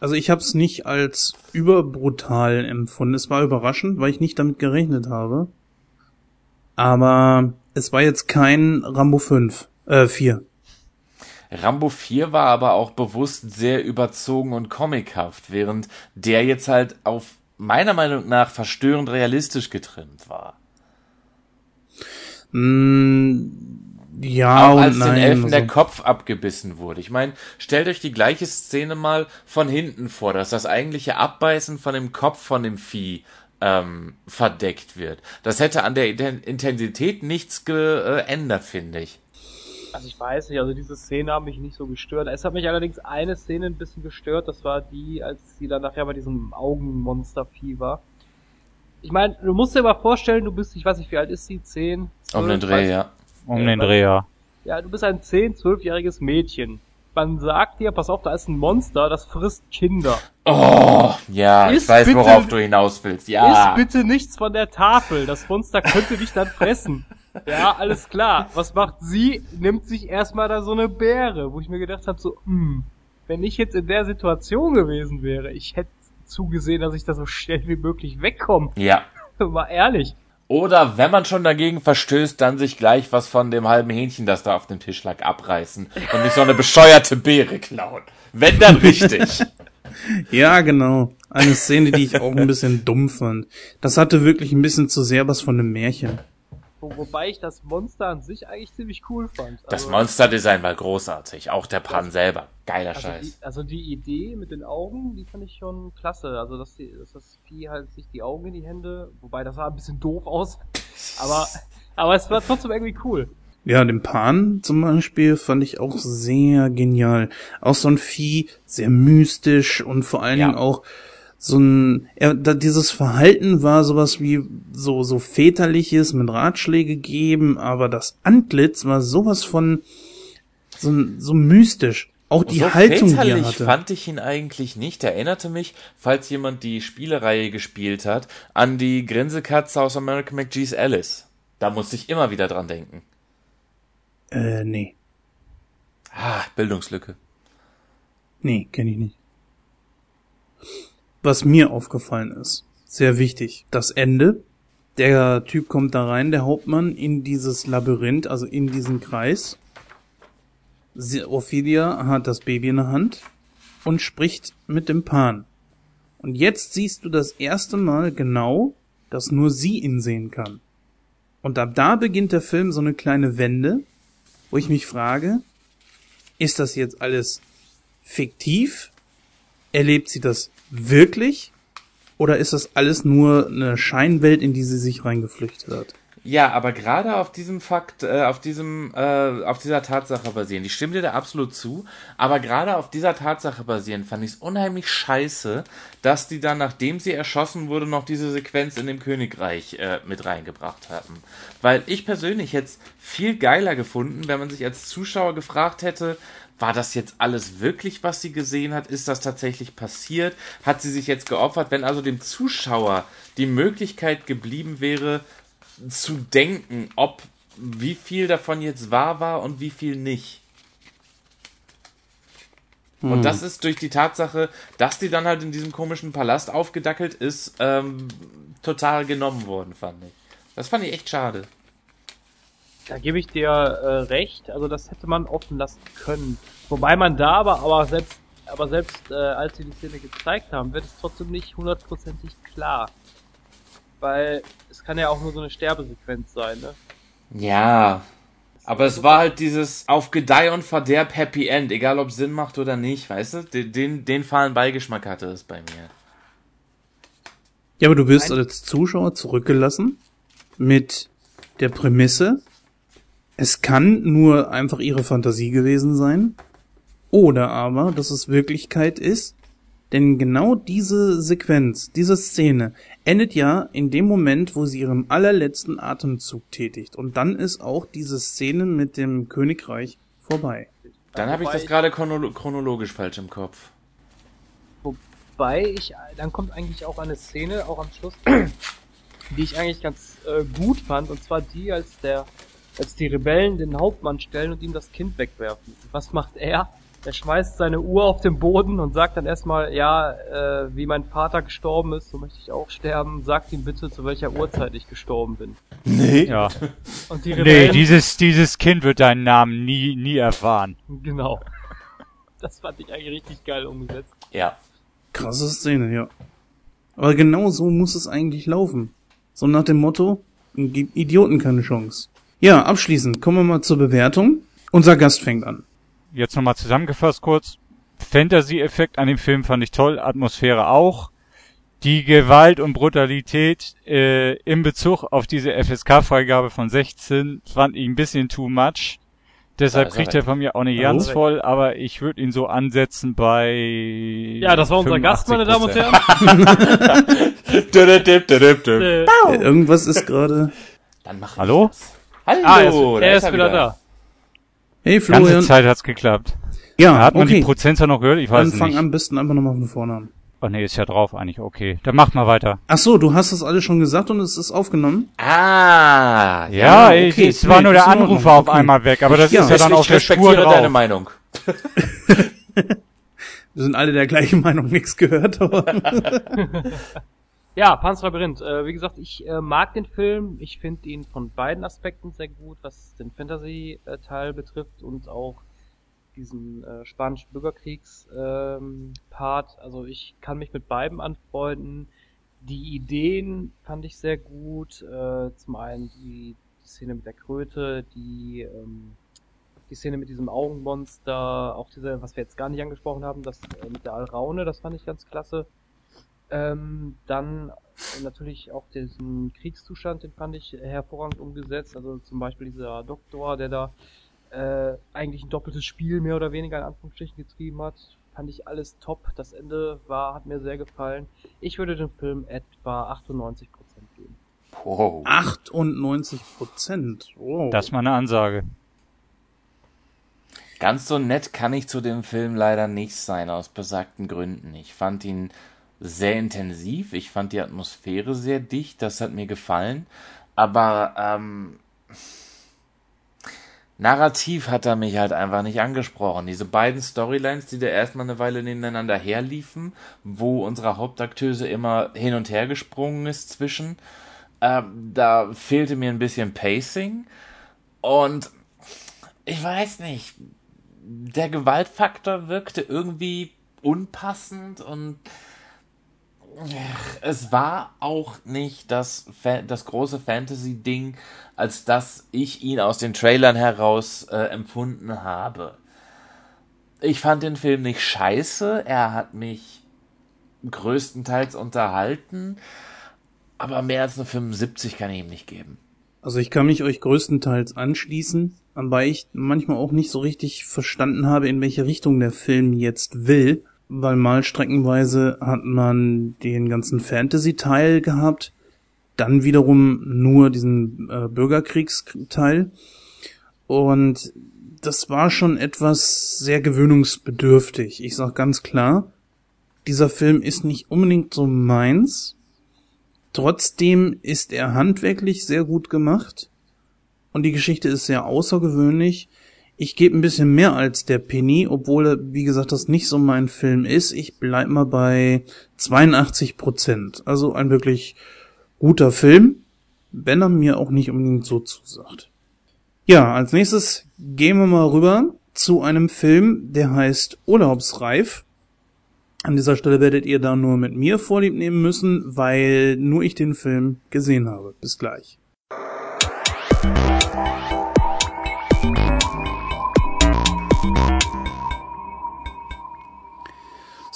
Also ich habe es nicht als überbrutal empfunden. Es war überraschend, weil ich nicht damit gerechnet habe. Aber es war jetzt kein Rambo 5, äh 4. Rambo 4 war aber auch bewusst sehr überzogen und comichaft, während der jetzt halt auf meiner Meinung nach verstörend realistisch getrimmt war. Mm, ja, auch als und den nein, Elfen also, der Kopf abgebissen wurde. Ich meine, stellt euch die gleiche Szene mal von hinten vor, dass das eigentliche Abbeißen von dem Kopf von dem Vieh ähm, verdeckt wird. Das hätte an der Intensität nichts geändert, finde ich. Also ich weiß nicht, also diese Szene hat mich nicht so gestört. Es hat mich allerdings eine Szene ein bisschen gestört, das war die, als sie dann nachher bei diesem Augenmonstervieh war. Ich meine, du musst dir mal vorstellen, du bist, ich weiß nicht, wie alt ist sie? 10? 12, Um den Dreh, ja. Um den Dreh, ja. Ja, du bist ein 10, 12-jähriges Mädchen. Man sagt dir, pass auf, da ist ein Monster, das frisst Kinder. Oh, ja, ich Ist weiß, bitte- worauf du hinaus willst. Ja. Iss bitte nichts von der Tafel. Das Monster könnte dich dann fressen. Ja, alles klar. Was macht sie? Nimmt sich erstmal da so eine Beere, wo ich mir gedacht habe, so, hm, wenn ich jetzt in der Situation gewesen wäre, ich hätte zugesehen, dass ich da so schnell wie möglich wegkomme. ja. Mal ehrlich. Oder wenn man schon dagegen verstößt, dann sich gleich was von dem halben Hähnchen, das da auf dem Tisch lag, abreißen und nicht so eine bescheuerte Beere klauen. Wenn dann richtig. Ja, genau. Eine Szene, die ich auch ein bisschen dumm fand. Das hatte wirklich ein bisschen zu sehr was von einem Märchen. Wo, wobei ich das Monster an sich eigentlich ziemlich cool fand. Das Also- Monsterdesign war großartig. Auch der Pan selber. Geiler Also die, Scheiß. also die Idee mit den Augen, die fand ich schon klasse. Also dass, die, dass das Vieh halt sich die Augen in die Hände, wobei das sah ein bisschen doof aus, aber aber es war trotzdem irgendwie cool. Ja, den Pan zum Beispiel fand ich auch sehr genial. Auch so ein Vieh, sehr mystisch und vor allen Ja. Dingen auch so ein, er, da, dieses Verhalten war sowas wie so, so väterliches mit Ratschläge geben, aber das Antlitz war sowas von so, so mystisch. Auch die so Haltung, die er väterlich hatte. fand ich ihn eigentlich nicht. Erinnerte mich, falls jemand die Spielereihe gespielt hat, an die Grinsekatze aus American McGee's Alice. Da musste ich immer wieder dran denken. Äh, nee. Ah, Bildungslücke. Nee, kenne ich nicht. Was mir aufgefallen ist, sehr wichtig, das Ende. Der Typ kommt da rein, der Hauptmann, in dieses Labyrinth, also in diesen Kreis. Ophelia hat das Baby in der Hand und spricht mit dem Pan. Und jetzt siehst du das erste Mal genau, dass nur sie ihn sehen kann. Und ab da beginnt der Film so eine kleine Wende, wo ich mich frage, ist das jetzt alles fiktiv? Erlebt sie das wirklich? Oder ist das alles nur eine Scheinwelt, in die sie sich reingeflüchtet hat? Ja, aber gerade auf diesem Fakt, äh, auf diesem, äh, auf dieser Tatsache basieren, ich stimme dir da absolut zu, aber gerade auf dieser Tatsache basieren fand ich es unheimlich scheiße, dass die dann, nachdem sie erschossen wurde, noch diese Sequenz in dem Königreich äh, mit reingebracht haben. Weil ich persönlich es viel geiler gefunden, wenn man sich als Zuschauer gefragt hätte, war das jetzt alles wirklich, was sie gesehen hat? Ist das tatsächlich passiert? Hat sie sich jetzt geopfert? Wenn also dem Zuschauer die Möglichkeit geblieben wäre, zu denken, ob wie viel davon jetzt wahr war und wie viel nicht. Und das ist durch die Tatsache, dass die dann halt in diesem komischen Palast aufgedackelt ist, ähm, total genommen worden, fand ich. Das fand ich echt schade. Da gebe ich dir äh, recht, also das hätte man offen lassen können. Wobei man da aber, aber selbst, aber selbst äh, als sie die Szene gezeigt haben, wird es trotzdem nicht hundertprozentig klar. Weil es kann ja auch nur so eine Sterbesequenz sein, ne? Ja. Aber es war halt dieses auf Gedeih und Verderb Happy End, egal ob Sinn macht oder nicht, weißt du? Den, den, den fahlen Beigeschmack hatte es bei mir. Ja, aber du wirst als Zuschauer zurückgelassen mit der Prämisse, es kann nur einfach ihre Fantasie gewesen sein oder aber, dass es Wirklichkeit ist, denn genau diese Sequenz, diese Szene endet ja in dem Moment, wo sie ihren allerletzten Atemzug tätigt und dann ist auch diese Szene mit dem Königreich vorbei. Dann habe ich das gerade chronolo chronologisch falsch im Kopf. Wobei ich, dann kommt eigentlich auch eine Szene, auch am Schluss, die ich eigentlich ganz äh, gut fand, und zwar die, als der, als die Rebellen den Hauptmann stellen und ihm das Kind wegwerfen. Was macht er? er schmeißt seine Uhr auf den Boden und sagt dann erstmal, ja, äh, wie mein Vater gestorben ist, so möchte ich auch sterben. Sagt ihm bitte, zu welcher Uhrzeit ich gestorben bin. Nee. Ja. Und die Nee, Rebellen, dieses, dieses Kind wird deinen Namen nie, nie erfahren. genau. Das fand ich eigentlich richtig geil umgesetzt. Ja. Krasse Szene, ja. Aber genau so muss es eigentlich laufen. So nach dem Motto, gib Idioten keine Chance. Ja, abschließend kommen wir mal zur Bewertung. Unser Gast fängt an. Jetzt nochmal zusammengefasst kurz. Fantasy-Effekt an dem Film fand ich toll, Atmosphäre auch. Die Gewalt und Brutalität äh, in Bezug auf diese FSK-Freigabe von 16 fand ich ein bisschen too much. Deshalb er kriegt er von mir auch nicht ganz voll, aber ich würde ihn so ansetzen bei Ja, das war unser Gast, meine Damen und 85%. Herren. Äh, Äh, Irgendwas ist gerade. Dann mach ich Hallo? das. Hallo, ah, er ist, er ist er wieder da. Hey Ganze Florian. Zeit hat's geklappt. Ja, Hat man okay. die Prozentzahl noch gehört? Ich weiß Dann es fang nicht. am besten einfach nochmal von vorne an. Oh nee, ist ja drauf eigentlich. Okay, dann mach mal weiter. Ach so, du hast das alles schon gesagt und es ist aufgenommen? Ah, Ja, okay. ich, es war Nee, nur der. Anrufer auf Okay. einmal weg, aber das Ja, ist ja Ich, dann auf ich der Spur respektiere deine drauf. Meinung. Wir sind alle der gleichen Meinung, nichts gehört, Ja, Panzerlabyrinth. Äh, wie gesagt, ich äh, mag den Film. Ich finde ihn von beiden Aspekten sehr gut, was den Fantasy-Teil betrifft und auch diesen äh, spanischen Bürgerkriegs-Part. Ähm, also ich kann mich mit beiden anfreunden. Die Ideen fand ich sehr gut. Äh, zum einen die, die Szene mit der Kröte, die ähm, die Szene mit diesem Augenmonster, auch diese, was wir jetzt gar nicht angesprochen haben, das äh, mit der Alraune, das fand ich ganz klasse. Ähm, dann natürlich auch diesen Kriegszustand, den fand ich hervorragend umgesetzt. Also zum Beispiel dieser Doktor, der da äh, eigentlich ein doppeltes Spiel mehr oder weniger in Anführungsstrichen getrieben hat. Fand ich alles top. Das Ende war, hat mir sehr gefallen. Ich würde dem Film etwa 98% geben. Wow. 98 Prozent. Wow. Das ist mal eine Ansage. Ganz so nett kann ich zu dem Film leider nicht sein, aus besagten Gründen. Ich fand ihn sehr intensiv, ich fand die Atmosphäre sehr dicht, das hat mir gefallen. Aber ähm, narrativ hat er mich halt einfach nicht angesprochen. Diese beiden Storylines, die da erstmal eine Weile nebeneinander herliefen, wo unsere Hauptakteuse immer hin und her gesprungen ist zwischen, ähm, da fehlte mir ein bisschen Pacing. Und ich weiß nicht, der Gewaltfaktor wirkte irgendwie unpassend und es war auch nicht das, Fa das große Fantasy-Ding, als dass ich ihn aus den Trailern heraus äh, empfunden habe. Ich fand den Film nicht scheiße, er hat mich größtenteils unterhalten, aber mehr als eine 75 kann ich ihm nicht geben. Also ich kann mich euch größtenteils anschließen, wobei ich manchmal auch nicht so richtig verstanden habe, in welche Richtung der Film jetzt will, weil mal streckenweise hat man den ganzen Fantasy-Teil gehabt, dann wiederum nur diesen äh, Bürgerkriegsteil und das war schon etwas sehr gewöhnungsbedürftig. Ich sag ganz klar, dieser Film ist nicht unbedingt so meins, Trotzdem ist er handwerklich sehr gut gemacht und die Geschichte ist sehr außergewöhnlich. Ich gebe ein bisschen mehr als der Penny, obwohl wie gesagt, das nicht so mein Film ist. Ich bleib mal bei 82 Prozent. Also ein wirklich guter Film, wenn er mir auch nicht unbedingt so zusagt. Ja, als nächstes gehen wir mal rüber zu einem Film, der heißt Urlaubsreif. An dieser Stelle werdet ihr da nur mit mir Vorlieb nehmen müssen, weil nur ich den Film gesehen habe. Bis gleich.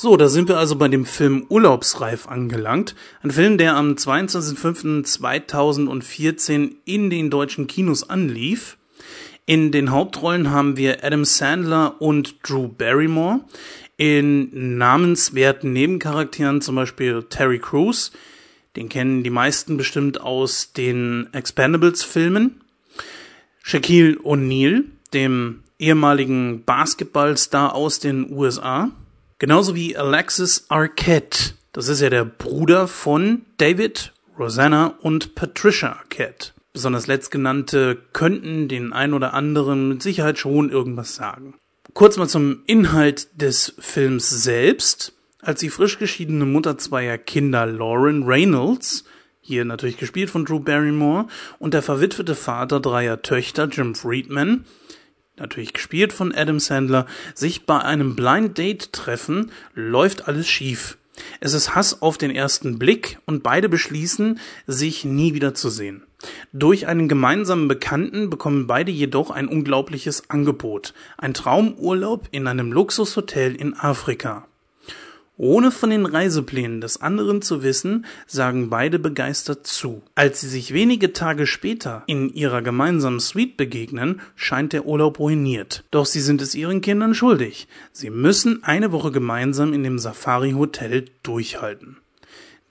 So, da sind wir also bei dem Film Urlaubsreif angelangt. Ein Film, der am 22.05.2014 in den deutschen Kinos anlief. In den Hauptrollen haben wir Adam Sandler und Drew Barrymore. In namenswerten Nebencharakteren zum Beispiel Terry Crews. Den kennen die meisten bestimmt aus den Expendables-Filmen. Shaquille O'Neal, dem ehemaligen Basketballstar aus den USA. Genauso wie Alexis Arquette. Das ist ja der Bruder von David, Rosanna und Patricia Arquette. Besonders letztgenannte könnten den ein oder anderen mit Sicherheit schon irgendwas sagen. Kurz mal zum Inhalt des Films selbst. Als die frisch geschiedene Mutter zweier Kinder Lauren Reynolds, hier natürlich gespielt von Drew Barrymore, und der verwitwete Vater dreier Töchter Jim Friedman, natürlich gespielt von Adam Sandler, sich bei einem Blind Date treffen, läuft alles schief. Es ist Hass auf den ersten Blick und beide beschließen, sich nie wieder zu sehen. Durch einen gemeinsamen Bekannten bekommen beide jedoch ein unglaubliches Angebot. Ein Traumurlaub in einem Luxushotel in Afrika. Ohne von den Reiseplänen des anderen zu wissen, sagen beide begeistert zu. Als sie sich wenige Tage später in ihrer gemeinsamen Suite begegnen, scheint der Urlaub ruiniert. Doch sie sind es ihren Kindern schuldig. Sie müssen eine Woche gemeinsam in dem Safari Hotel durchhalten.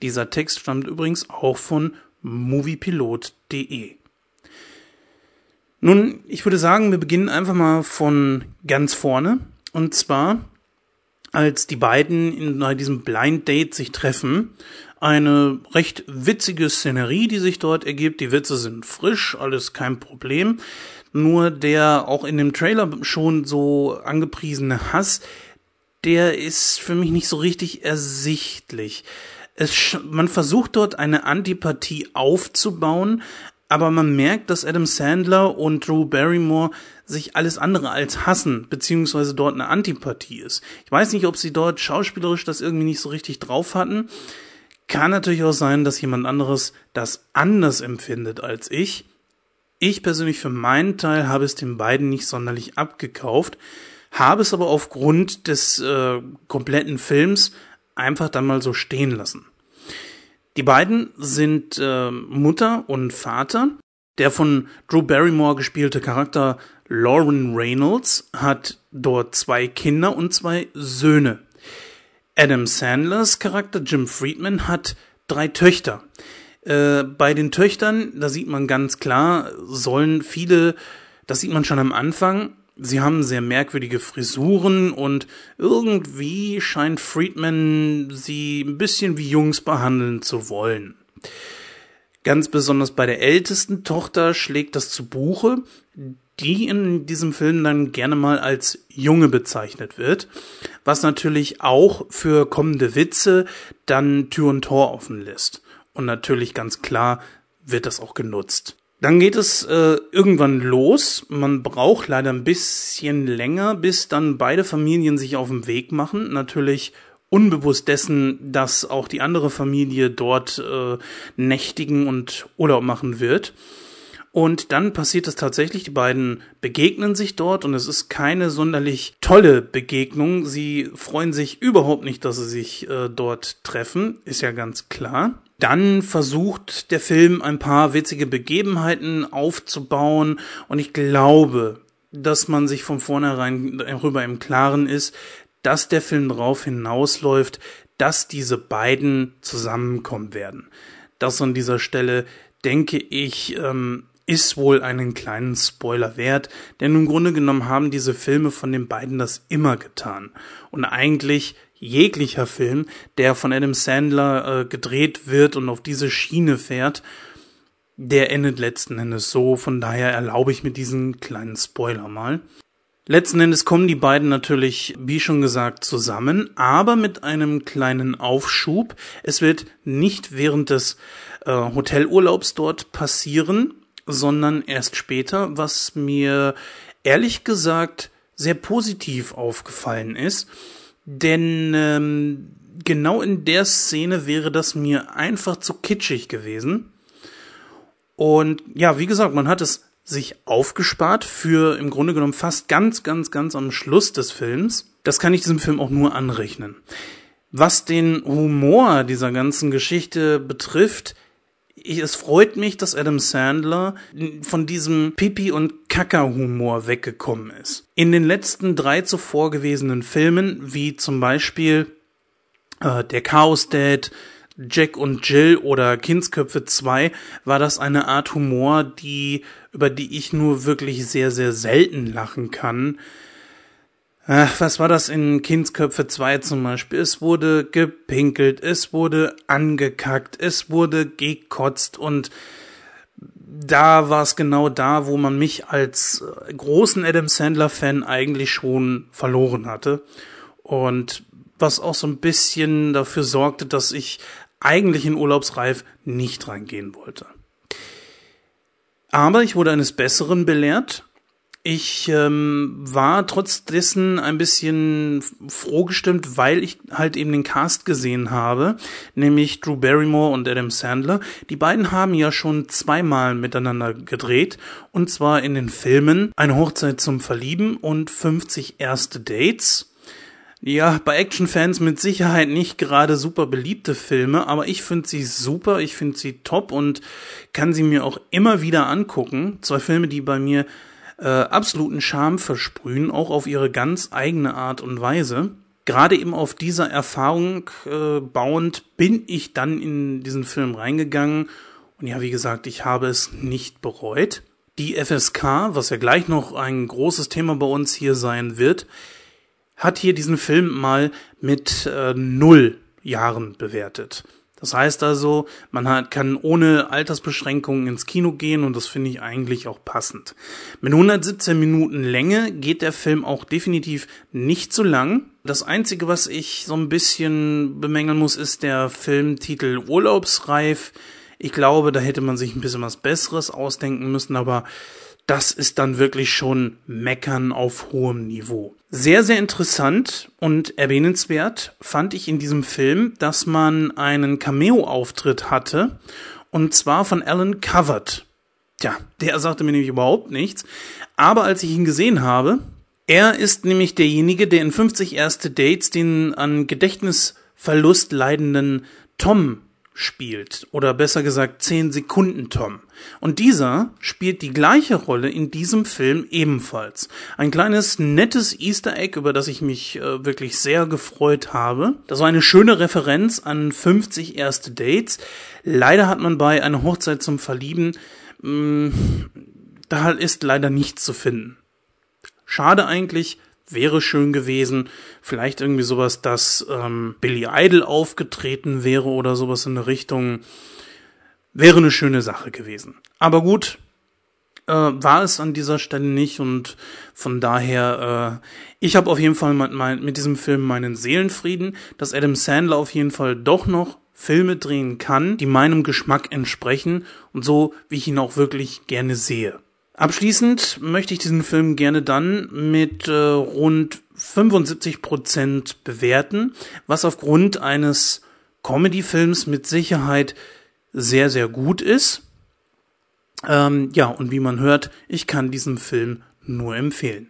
Dieser Text stammt übrigens auch von moviepilot.de. Nun, ich würde sagen, wir beginnen einfach mal von ganz vorne. Und zwar als die beiden in diesem Blind Date sich treffen. Eine recht witzige Szenerie, die sich dort ergibt. Die Witze sind frisch, alles kein Problem. Nur der auch in dem Trailer schon so angepriesene Hass, der ist für mich nicht so richtig ersichtlich. Es, man versucht dort eine Antipathie aufzubauen, aber man merkt, dass Adam Sandler und Drew Barrymore sich alles andere als hassen, beziehungsweise dort eine Antipathie ist. Ich weiß nicht, ob sie dort schauspielerisch das irgendwie nicht so richtig drauf hatten. Kann natürlich auch sein, dass jemand anderes das anders empfindet als ich. Ich persönlich für meinen Teil habe es den beiden nicht sonderlich abgekauft, habe es aber aufgrund des äh, kompletten Films einfach dann mal so stehen lassen. Die beiden sind äh, Mutter und Vater. Der von Drew Barrymore gespielte Charakter Lauren Reynolds hat dort zwei Kinder und zwei Söhne. Adam Sandlers Charakter Jim Friedman hat drei Töchter. Äh, bei den Töchtern, da sieht man ganz klar, sollen viele, das sieht man schon am Anfang, Sie haben sehr merkwürdige Frisuren und irgendwie scheint Friedman sie ein bisschen wie Jungs behandeln zu wollen. Ganz besonders bei der ältesten Tochter schlägt das zu Buche, die in diesem Film dann gerne mal als Junge bezeichnet wird, was natürlich auch für kommende Witze dann Tür und Tor offen lässt. Und natürlich ganz klar wird das auch genutzt. Dann geht es äh, irgendwann los. Man braucht leider ein bisschen länger, bis dann beide Familien sich auf den Weg machen. Natürlich unbewusst dessen, dass auch die andere Familie dort äh, nächtigen und Urlaub machen wird. Und dann passiert es tatsächlich, die beiden begegnen sich dort und es ist keine sonderlich tolle Begegnung. Sie freuen sich überhaupt nicht, dass sie sich äh, dort treffen, ist ja ganz klar. Dann versucht der Film ein paar witzige Begebenheiten aufzubauen und ich glaube, dass man sich von vornherein darüber im Klaren ist, dass der Film darauf hinausläuft, dass diese beiden zusammenkommen werden. Das an dieser Stelle denke ich ähm, ist wohl einen kleinen Spoiler wert, denn im Grunde genommen haben diese Filme von den beiden das immer getan. Und eigentlich jeglicher Film, der von Adam Sandler äh, gedreht wird und auf diese Schiene fährt, der endet letzten Endes so. Von daher erlaube ich mir diesen kleinen Spoiler mal. Letzten Endes kommen die beiden natürlich, wie schon gesagt, zusammen, aber mit einem kleinen Aufschub. Es wird nicht während des äh, Hotelurlaubs dort passieren, sondern erst später, was mir ehrlich gesagt sehr positiv aufgefallen ist. Denn ähm, genau in der Szene wäre das mir einfach zu kitschig gewesen. Und ja, wie gesagt, man hat es sich aufgespart für im Grunde genommen fast ganz, ganz, ganz am Schluss des Films. Das kann ich diesem Film auch nur anrechnen. Was den Humor dieser ganzen Geschichte betrifft, es freut mich, dass Adam Sandler von diesem Pipi- und Kaka-Humor weggekommen ist. In den letzten drei zuvor gewesenen Filmen, wie zum Beispiel äh, Der Chaos Dad, Jack und Jill oder Kindsköpfe 2 war das eine Art Humor, die, über die ich nur wirklich sehr, sehr selten lachen kann. Ach, was war das in Kindsköpfe 2 zum Beispiel? Es wurde gepinkelt, es wurde angekackt, es wurde gekotzt und da war es genau da, wo man mich als äh, großen Adam Sandler-Fan eigentlich schon verloren hatte. Und was auch so ein bisschen dafür sorgte, dass ich eigentlich in Urlaubsreif nicht reingehen wollte. Aber ich wurde eines Besseren belehrt ich ähm, war trotz dessen ein bisschen froh gestimmt, weil ich halt eben den Cast gesehen habe, nämlich Drew Barrymore und Adam Sandler. Die beiden haben ja schon zweimal miteinander gedreht, und zwar in den Filmen Eine Hochzeit zum Verlieben und 50 erste Dates. Ja, bei Actionfans mit Sicherheit nicht gerade super beliebte Filme, aber ich finde sie super, ich finde sie top und kann sie mir auch immer wieder angucken. Zwei Filme, die bei mir äh, absoluten Charme versprühen, auch auf ihre ganz eigene Art und Weise. Gerade eben auf dieser Erfahrung äh, bauend bin ich dann in diesen Film reingegangen und ja, wie gesagt, ich habe es nicht bereut. Die FSK, was ja gleich noch ein großes Thema bei uns hier sein wird, hat hier diesen Film mal mit äh, null Jahren bewertet. Das heißt also, man hat, kann ohne Altersbeschränkungen ins Kino gehen und das finde ich eigentlich auch passend. Mit 117 Minuten Länge geht der Film auch definitiv nicht zu lang. Das Einzige, was ich so ein bisschen bemängeln muss, ist der Filmtitel Urlaubsreif. Ich glaube, da hätte man sich ein bisschen was Besseres ausdenken müssen, aber das ist dann wirklich schon Meckern auf hohem Niveau. Sehr, sehr interessant und erwähnenswert fand ich in diesem Film, dass man einen Cameo-Auftritt hatte, und zwar von Alan Covert. Tja, der sagte mir nämlich überhaupt nichts, aber als ich ihn gesehen habe, er ist nämlich derjenige, der in 50 erste Dates den an Gedächtnisverlust leidenden Tom spielt. Oder besser gesagt 10 Sekunden Tom. Und dieser spielt die gleiche Rolle in diesem Film ebenfalls. Ein kleines nettes Easter Egg, über das ich mich äh, wirklich sehr gefreut habe. Das war eine schöne Referenz an 50 erste Dates. Leider hat man bei einer Hochzeit zum Verlieben, mh, mm, da ist leider nichts zu finden. Schade eigentlich, wäre schön gewesen. Vielleicht irgendwie sowas, dass ähm, Billy Idol aufgetreten wäre oder sowas in der Richtung. Wäre eine schöne Sache gewesen. Aber gut, äh, war es an dieser Stelle nicht und von daher, äh, ich habe auf jeden Fall mit, mein, mit diesem Film meinen Seelenfrieden, dass Adam Sandler auf jeden Fall doch noch Filme drehen kann, die meinem Geschmack entsprechen und so, wie ich ihn auch wirklich gerne sehe. Abschließend möchte ich diesen Film gerne dann mit äh, rund 75 Prozent bewerten, was aufgrund eines Comedy-Films mit Sicherheit sehr, sehr gut ist. Ähm, ja, und wie man hört, ich kann diesen Film nur empfehlen.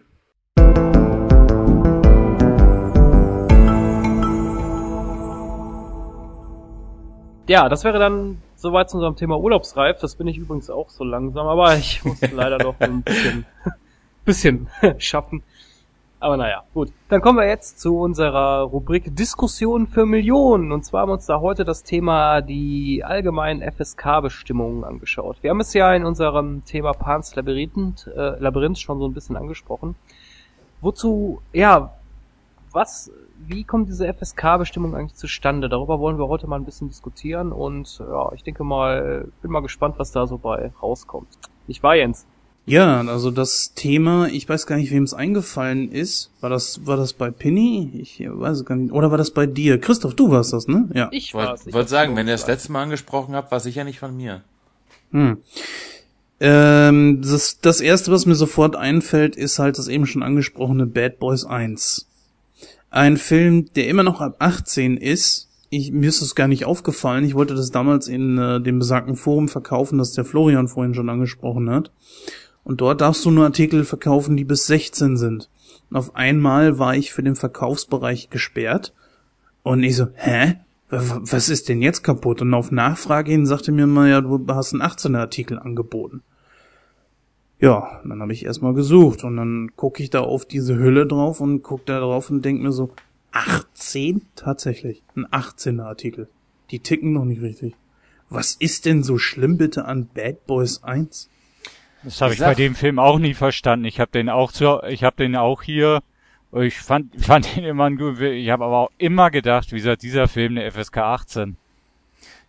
Ja, das wäre dann soweit zu unserem Thema Urlaubsreif. Das bin ich übrigens auch so langsam, aber ich muss leider noch ein bisschen, bisschen schaffen. Aber naja, gut. Dann kommen wir jetzt zu unserer Rubrik Diskussion für Millionen. Und zwar haben wir uns da heute das Thema die allgemeinen FSK-Bestimmungen angeschaut. Wir haben es ja in unserem Thema Pans Labyrinth, äh, Labyrinth schon so ein bisschen angesprochen. Wozu, ja, was wie kommt diese FSK-Bestimmung eigentlich zustande? Darüber wollen wir heute mal ein bisschen diskutieren und ja, ich denke mal, bin mal gespannt, was da so bei rauskommt. Ich war Jens. Ja, also das Thema, ich weiß gar nicht, wem es eingefallen ist. War das, war das bei Penny? Ich weiß gar nicht. Oder war das bei dir? Christoph, du warst das, ne? Ja. Ich war's. Ich wollte sagen, wenn ihr das letzte Mal angesprochen habt, war sicher nicht von mir. Hm. Ähm, das, das erste, was mir sofort einfällt, ist halt das eben schon angesprochene Bad Boys 1 ein Film, der immer noch ab 18 ist. Ich, mir ist es gar nicht aufgefallen. Ich wollte das damals in äh, dem besagten Forum verkaufen, das der Florian vorhin schon angesprochen hat. Und dort darfst du nur Artikel verkaufen, die bis 16 sind. Und auf einmal war ich für den Verkaufsbereich gesperrt. Und ich so, hä? Was ist denn jetzt kaputt? Und auf Nachfrage hin sagte mir mal, ja, du hast einen 18er Artikel angeboten. Ja, dann habe ich erstmal gesucht und dann gucke ich da auf diese Hülle drauf und guck da drauf und denk mir so, 18? Tatsächlich, ein 18er Artikel. Die ticken noch nicht richtig. Was ist denn so schlimm bitte an Bad Boys 1? Das habe ich, ich bei dem Film auch nie verstanden. Ich habe den auch zu, ich habe den auch hier. Ich fand, fand den immer gut. Ich habe aber auch immer gedacht, wie gesagt, dieser Film eine FSK 18.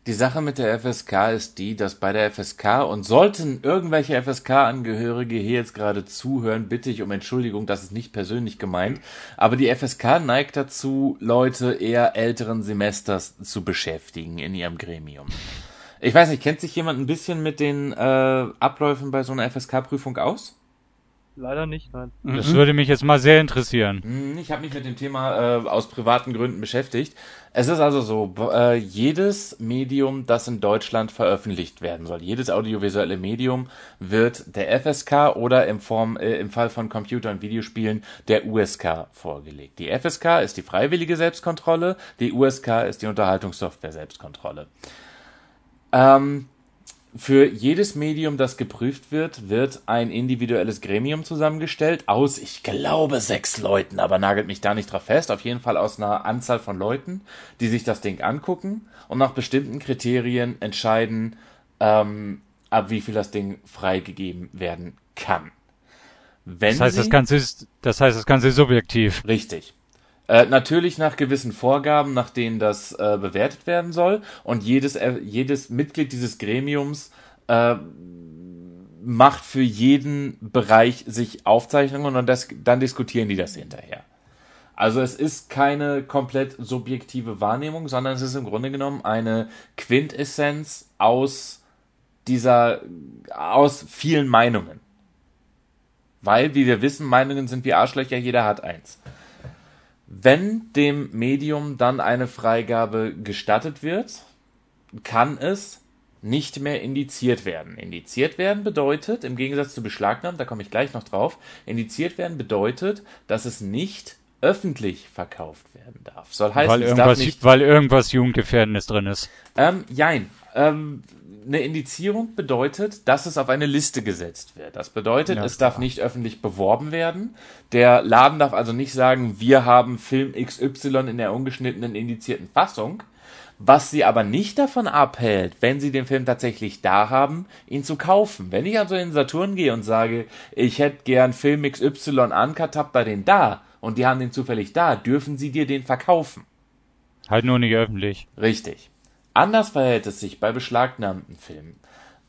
Die Sache mit der FSK ist die, dass bei der FSK und sollten irgendwelche FSK-Angehörige hier jetzt gerade zuhören, bitte ich um Entschuldigung, das ist nicht persönlich gemeint, aber die FSK neigt dazu, Leute eher älteren Semesters zu beschäftigen in ihrem Gremium. Ich weiß nicht, kennt sich jemand ein bisschen mit den äh, Abläufen bei so einer FSK-Prüfung aus? Leider nicht, nein. Das mhm. würde mich jetzt mal sehr interessieren. Hm, ich habe mich mit dem Thema äh, aus privaten Gründen beschäftigt. Es ist also so, äh, jedes Medium, das in Deutschland veröffentlicht werden soll, jedes audiovisuelle Medium wird der FSK oder im, Form, äh, im Fall von Computer- und Videospielen der USK vorgelegt. Die FSK ist die freiwillige Selbstkontrolle, die USK ist die Unterhaltungssoftware Selbstkontrolle. Ähm, für jedes Medium, das geprüft wird, wird ein individuelles Gremium zusammengestellt aus, ich glaube, sechs Leuten, aber nagelt mich da nicht drauf fest. Auf jeden Fall aus einer Anzahl von Leuten, die sich das Ding angucken und nach bestimmten Kriterien entscheiden, ähm, ab wie viel das Ding freigegeben werden kann. Wenn das heißt, das Ganze ist, das heißt, das Ganze ist subjektiv. Richtig. Äh, natürlich nach gewissen Vorgaben, nach denen das äh, bewertet werden soll. Und jedes, äh, jedes Mitglied dieses Gremiums äh, macht für jeden Bereich sich Aufzeichnungen und das, dann diskutieren die das hinterher. Also es ist keine komplett subjektive Wahrnehmung, sondern es ist im Grunde genommen eine Quintessenz aus dieser, aus vielen Meinungen. Weil, wie wir wissen, Meinungen sind wie Arschlöcher, jeder hat eins. Wenn dem Medium dann eine Freigabe gestattet wird, kann es nicht mehr indiziert werden. Indiziert werden bedeutet, im Gegensatz zu beschlagnahmen, da komme ich gleich noch drauf, indiziert werden bedeutet, dass es nicht öffentlich verkauft werden darf. Soll heißen, weil, irgendwas, nicht, weil irgendwas Jugendgefährdendes drin ist. Ähm, jein. Ähm, eine Indizierung bedeutet, dass es auf eine Liste gesetzt wird. Das bedeutet, ja, es darf nicht öffentlich beworben werden. Der Laden darf also nicht sagen, wir haben Film XY in der ungeschnittenen indizierten Fassung. Was sie aber nicht davon abhält, wenn sie den Film tatsächlich da haben, ihn zu kaufen. Wenn ich also in Saturn gehe und sage, ich hätte gern Film XY uncut, habt ihr den da und die haben den zufällig da, dürfen sie dir den verkaufen. Halt nur nicht öffentlich. Richtig. Anders verhält es sich bei beschlagnahmten Filmen.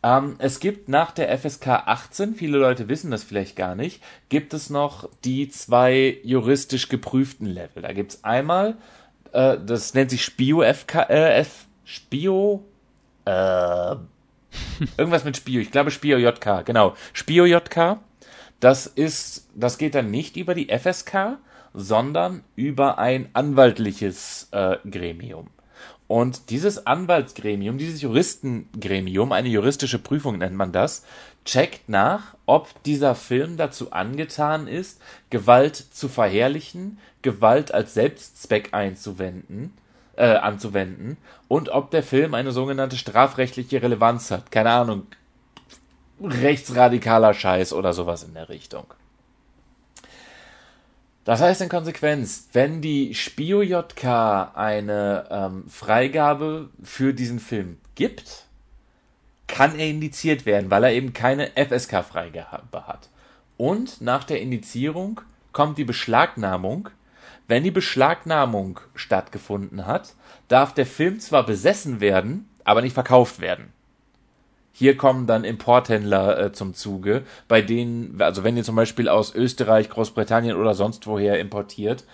Ähm, es gibt nach der FSK 18, viele Leute wissen das vielleicht gar nicht, gibt es noch die zwei juristisch geprüften Level. Da gibt es einmal, äh, das nennt sich Spio FK, äh, F, Spio, äh, irgendwas mit Spio, ich glaube Spio JK, genau, Spio JK. Das ist, das geht dann nicht über die FSK, sondern über ein anwaltliches äh, Gremium. Und dieses Anwaltsgremium, dieses Juristengremium, eine juristische Prüfung nennt man das, checkt nach, ob dieser Film dazu angetan ist, Gewalt zu verherrlichen, Gewalt als Selbstzweck einzuwenden, äh, anzuwenden und ob der Film eine sogenannte strafrechtliche Relevanz hat. Keine Ahnung, rechtsradikaler Scheiß oder sowas in der Richtung. Das heißt in Konsequenz, wenn die Spio JK eine ähm, Freigabe für diesen Film gibt, kann er indiziert werden, weil er eben keine FSK-Freigabe hat. Und nach der Indizierung kommt die Beschlagnahmung. Wenn die Beschlagnahmung stattgefunden hat, darf der Film zwar besessen werden, aber nicht verkauft werden. Hier kommen dann Importhändler äh, zum Zuge, bei denen, also wenn ihr zum Beispiel aus Österreich, Großbritannien oder sonst woher importiert,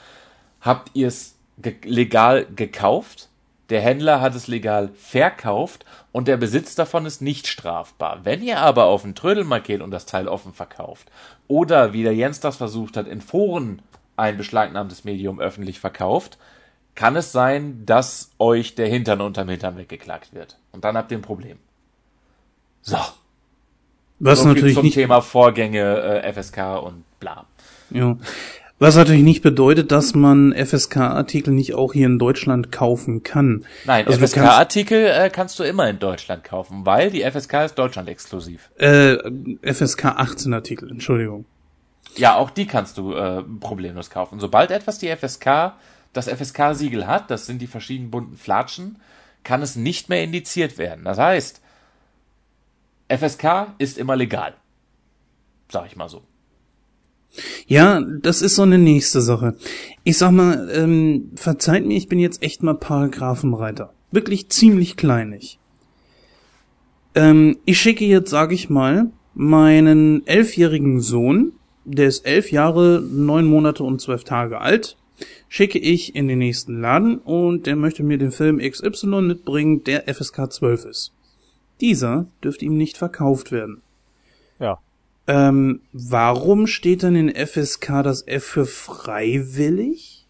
habt ihr es ge legal gekauft, der Händler hat es legal verkauft und der Besitz davon ist nicht strafbar. Wenn ihr aber auf ein Trödelmarkt geht und das Teil offen verkauft oder wie der Jens das versucht hat, in Foren ein beschlagnahmtes Medium öffentlich verkauft, kann es sein, dass euch der Hintern unterm Hintern weggeklagt wird. Und dann habt ihr ein Problem. So. Was so natürlich zum nicht Thema Vorgänge äh, FSK und bla. Ja. Was natürlich nicht bedeutet, dass man FSK-Artikel nicht auch hier in Deutschland kaufen kann. Nein, also FSK-Artikel äh, kannst du immer in Deutschland kaufen, weil die FSK ist Deutschland exklusiv. Äh, FSK 18 Artikel, Entschuldigung. Ja, auch die kannst du äh, problemlos kaufen. Sobald etwas die FSK, das FSK-Siegel hat, das sind die verschiedenen bunten Flatschen, kann es nicht mehr indiziert werden. Das heißt, FSK ist immer legal. Sag ich mal so. Ja, das ist so eine nächste Sache. Ich sag mal, ähm, verzeiht mir, ich bin jetzt echt mal Paragraphenreiter. Wirklich ziemlich kleinig. Ähm, ich schicke jetzt, sage ich mal, meinen elfjährigen Sohn, der ist elf Jahre, neun Monate und zwölf Tage alt, schicke ich in den nächsten Laden und der möchte mir den Film XY mitbringen, der FSK 12 ist. Dieser dürfte ihm nicht verkauft werden. Ja. Ähm, warum steht dann in FSK das F für freiwillig?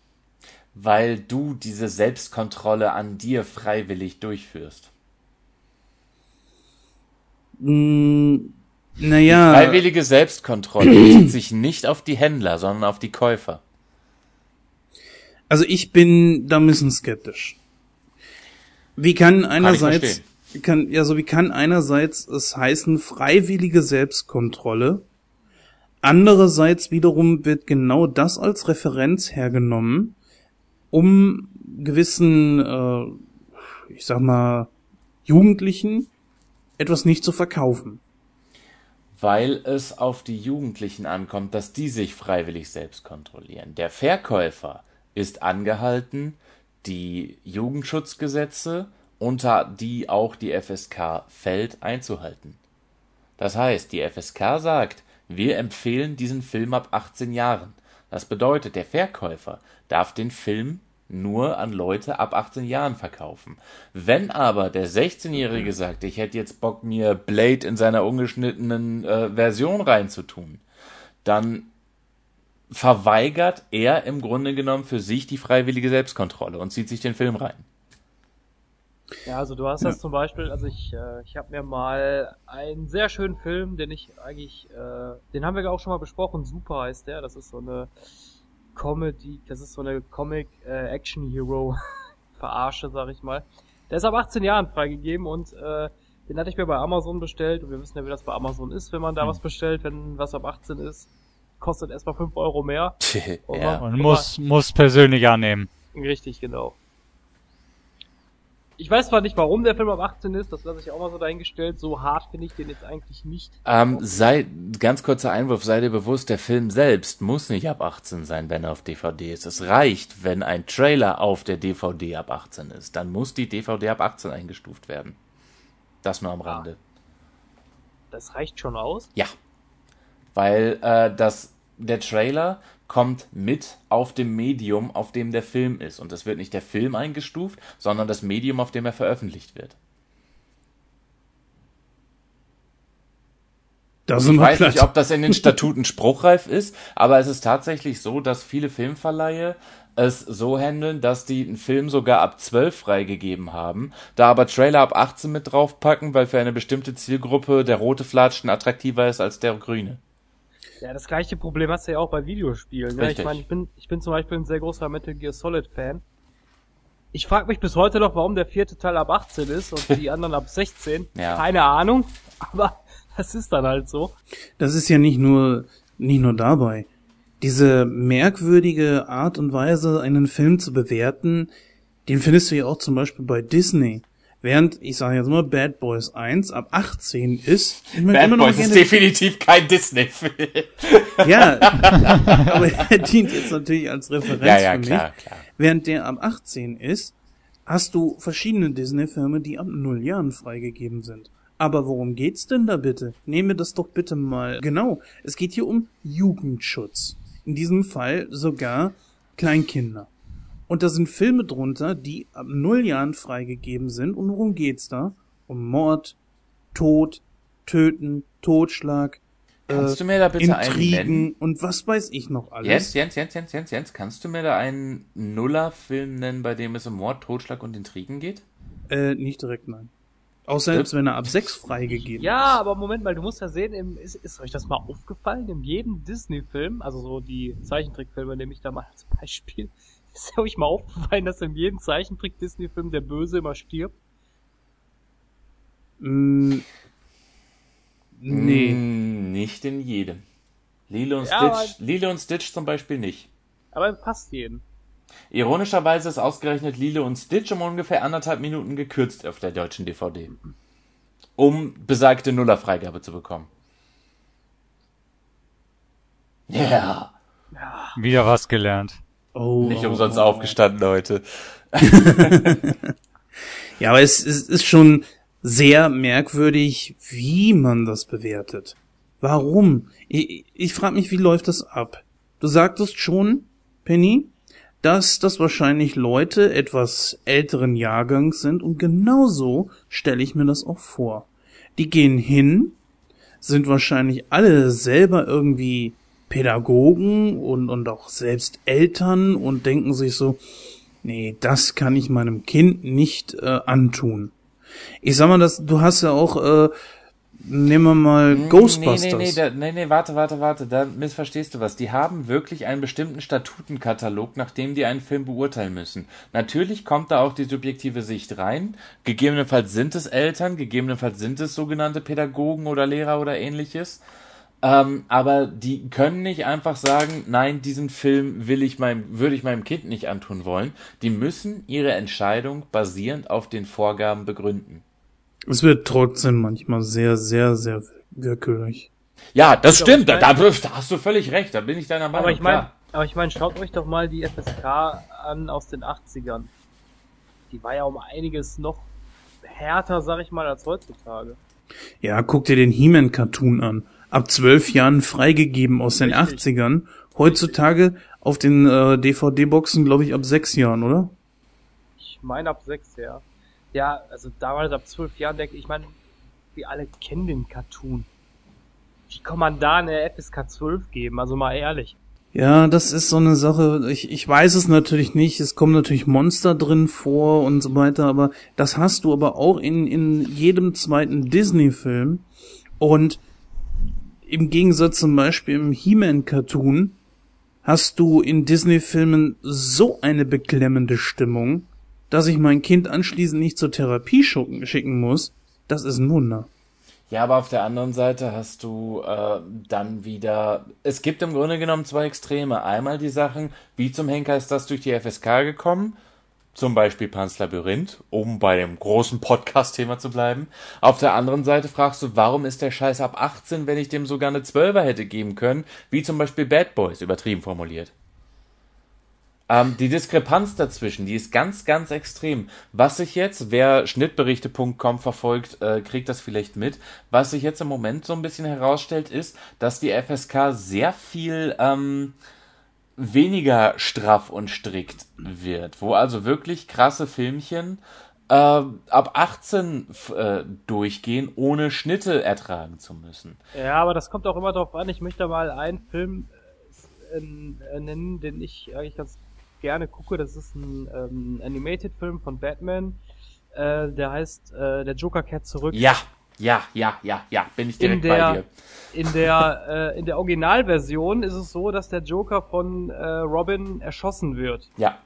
Weil du diese Selbstkontrolle an dir freiwillig durchführst. Hm, naja. Freiwillige Selbstkontrolle bezieht sich nicht auf die Händler, sondern auf die Käufer. Also ich bin da ein bisschen skeptisch. Wie kann einerseits, wie kann, ja, so wie kann einerseits es heißen freiwillige Selbstkontrolle, andererseits wiederum wird genau das als Referenz hergenommen, um gewissen, äh, ich sag mal, Jugendlichen etwas nicht zu verkaufen. Weil es auf die Jugendlichen ankommt, dass die sich freiwillig selbst kontrollieren. Der Verkäufer ist angehalten, die Jugendschutzgesetze, unter die auch die FSK fällt, einzuhalten. Das heißt, die FSK sagt, wir empfehlen diesen Film ab 18 Jahren. Das bedeutet, der Verkäufer darf den Film nur an Leute ab 18 Jahren verkaufen. Wenn aber der 16-Jährige sagt, ich hätte jetzt Bock, mir Blade in seiner ungeschnittenen äh, Version reinzutun, dann verweigert er im Grunde genommen für sich die freiwillige Selbstkontrolle und zieht sich den Film rein. Ja, also du hast das zum Beispiel, also ich, äh, ich habe mir mal einen sehr schönen Film, den ich eigentlich, äh, den haben wir auch schon mal besprochen, Super heißt der, das ist so eine Comedy, das ist so eine Comic äh, Action Hero Verarsche, sag ich mal. Der ist ab 18 Jahren freigegeben und äh, den hatte ich mir bei Amazon bestellt und wir wissen ja, wie das bei Amazon ist, wenn man da hm. was bestellt, wenn was ab 18 ist, kostet erstmal 5 Euro mehr. und ja. man muss, muss persönlich annehmen. Richtig, genau. Ich weiß zwar nicht, warum der Film ab 18 ist, das lasse ich auch mal so dahingestellt. So hart finde ich den jetzt eigentlich nicht. Ähm, sei, ganz kurzer Einwurf, sei dir bewusst, der Film selbst muss nicht ab 18 sein, wenn er auf DVD ist. Es reicht, wenn ein Trailer auf der DVD ab 18 ist. Dann muss die DVD ab 18 eingestuft werden. Das nur am ah. Rande. Das reicht schon aus? Ja. Weil äh, das, der Trailer kommt mit auf dem Medium, auf dem der Film ist. Und es wird nicht der Film eingestuft, sondern das Medium, auf dem er veröffentlicht wird. Das ich weiß nicht, ob das in den Statuten spruchreif ist, aber es ist tatsächlich so, dass viele Filmverleihe es so handeln, dass die einen Film sogar ab 12 freigegeben haben, da aber Trailer ab 18 mit draufpacken, weil für eine bestimmte Zielgruppe der rote Flatschen attraktiver ist als der grüne. Ja, das gleiche Problem hast du ja auch bei Videospielen. Ne? Ich meine, ich bin, ich bin zum Beispiel ein sehr großer Metal Gear Solid Fan. Ich frage mich bis heute noch, warum der vierte Teil ab 18 ist und die anderen ab 16. Ja. Keine Ahnung, aber das ist dann halt so. Das ist ja nicht nur, nicht nur dabei. Diese merkwürdige Art und Weise, einen Film zu bewerten, den findest du ja auch zum Beispiel bei Disney. Während, ich sage jetzt mal, Bad Boys 1 ab 18 ist. Bad Boys ist definitiv kein Disney-Film. Ja, aber er dient jetzt natürlich als Referenz ja, ja, für mich. Klar, klar. Während der ab 18 ist, hast du verschiedene Disney-Filme, die ab 0 Jahren freigegeben sind. Aber worum geht's denn da bitte? Nehme das doch bitte mal. Genau, es geht hier um Jugendschutz. In diesem Fall sogar Kleinkinder. Und da sind Filme drunter, die ab null Jahren freigegeben sind. Und worum geht's da? Um Mord, Tod, Töten, Totschlag, Kannst äh, du mir da bitte Intrigen einen nennen? und was weiß ich noch alles. Jens, Jens, Jens, Jens, Jens, Jens, kannst du mir da einen Nuller-Film nennen, bei dem es um Mord, Totschlag und Intrigen geht? Äh, nicht direkt, nein. Auch selbst wenn er ab 6 freigegeben ja, ist. aber Moment mal, du musst ja sehen, im, ist, ist euch das mal aufgefallen? In jedem Disney-Film, also so die Zeichentrickfilme nehme ich da mal als Beispiel, ist euch mal aufgefallen, dass in jedem Zeichentrick-Disney-Film der Böse immer stirbt? Mm, nee. Mm, nicht in jedem. Lilo und ja, Stitch, Lilo und Stitch zum Beispiel nicht. Aber passt jeden. Ironischerweise ist ausgerechnet Lilo und Stitch um ungefähr anderthalb Minuten gekürzt auf der deutschen DVD. Um besagte Nullerfreigabe zu bekommen. Ja. Yeah. ja. Wieder was gelernt. Oh, Nicht umsonst oh, oh. aufgestanden heute. Ja, aber es, es ist schon sehr merkwürdig, wie man das bewertet. Warum? Ich, ich frage mich, wie läuft das ab? Du sagtest schon, Penny, dass das wahrscheinlich Leute etwas älteren Jahrgangs sind und genauso stelle ich mir das auch vor. Die gehen hin, sind wahrscheinlich alle selber irgendwie Pädagogen und, und auch selbst Eltern und denken sich so, nee, das kann ich meinem Kind nicht äh, antun. Ich sag mal, das, du hast ja auch äh, Nehmen wir mal Ghostbusters. Nee, nee, nee, da, nee, nee, warte, warte, warte, da missverstehst du was. Die haben wirklich einen bestimmten Statutenkatalog, nach dem die einen Film beurteilen müssen. Natürlich kommt da auch die subjektive Sicht rein. Gegebenenfalls sind es Eltern, gegebenenfalls sind es sogenannte Pädagogen oder Lehrer oder ähnliches. Ähm, aber die können nicht einfach sagen, nein, diesen Film will ich meinem, würde ich meinem Kind nicht antun wollen. Die müssen ihre Entscheidung basierend auf den Vorgaben begründen. Es wird trotzdem manchmal sehr, sehr, sehr willkürlich. Ja, das ich stimmt. Mein, da, da, hast du völlig recht. Da bin ich deiner Meinung. Aber ich meine, aber ich meine, schaut euch doch mal die FSK an aus den 80ern. Die war ja um einiges noch härter, sag ich mal, als heutzutage. Ja, guck dir den He-Man-Cartoon an. Ab zwölf Jahren freigegeben aus den Richtig. 80ern. Heutzutage auf den äh, DVD-Boxen, glaube ich, ab sechs Jahren, oder? Ich meine ab sechs, ja. Ja, also damals ab zwölf Jahren denke ich, meine, wir alle kennen den Cartoon. Wie kann man da eine FSK 12 geben? Also mal ehrlich. Ja, das ist so eine Sache, ich, ich weiß es natürlich nicht, es kommen natürlich Monster drin vor und so weiter, aber das hast du aber auch in, in jedem zweiten Disney-Film und im Gegensatz zum Beispiel im He-Man-Cartoon hast du in Disney-Filmen so eine beklemmende Stimmung, dass ich mein Kind anschließend nicht zur Therapie schicken muss, das ist ein Wunder. Ja, aber auf der anderen Seite hast du äh, dann wieder. Es gibt im Grunde genommen zwei Extreme. Einmal die Sachen, wie zum Henker ist das durch die FSK gekommen? Zum Beispiel Pans Labyrinth, um bei dem großen Podcast-Thema zu bleiben. Auf der anderen Seite fragst du, warum ist der Scheiß ab 18, wenn ich dem sogar eine Zwölfer hätte geben können, wie zum Beispiel Bad Boys, übertrieben formuliert. Ähm, die Diskrepanz dazwischen, die ist ganz, ganz extrem. Was sich jetzt, wer Schnittberichte.com verfolgt, äh, kriegt das vielleicht mit. Was sich jetzt im Moment so ein bisschen herausstellt, ist, dass die FSK sehr viel ähm, weniger straff und strikt wird. Wo also wirklich krasse Filmchen äh, ab 18 äh, durchgehen, ohne Schnitte ertragen zu müssen. Ja, aber das kommt auch immer darauf an. Ich möchte mal einen Film äh, nennen, den ich eigentlich ganz gerne gucke. Das ist ein ähm, Animated-Film von Batman. Äh, der heißt äh, Der Joker kehrt zurück. Ja, ja, ja, ja, ja, bin ich direkt in der, bei dir. In der, äh, in der Originalversion ist es so, dass der Joker von äh, Robin erschossen wird. Ja.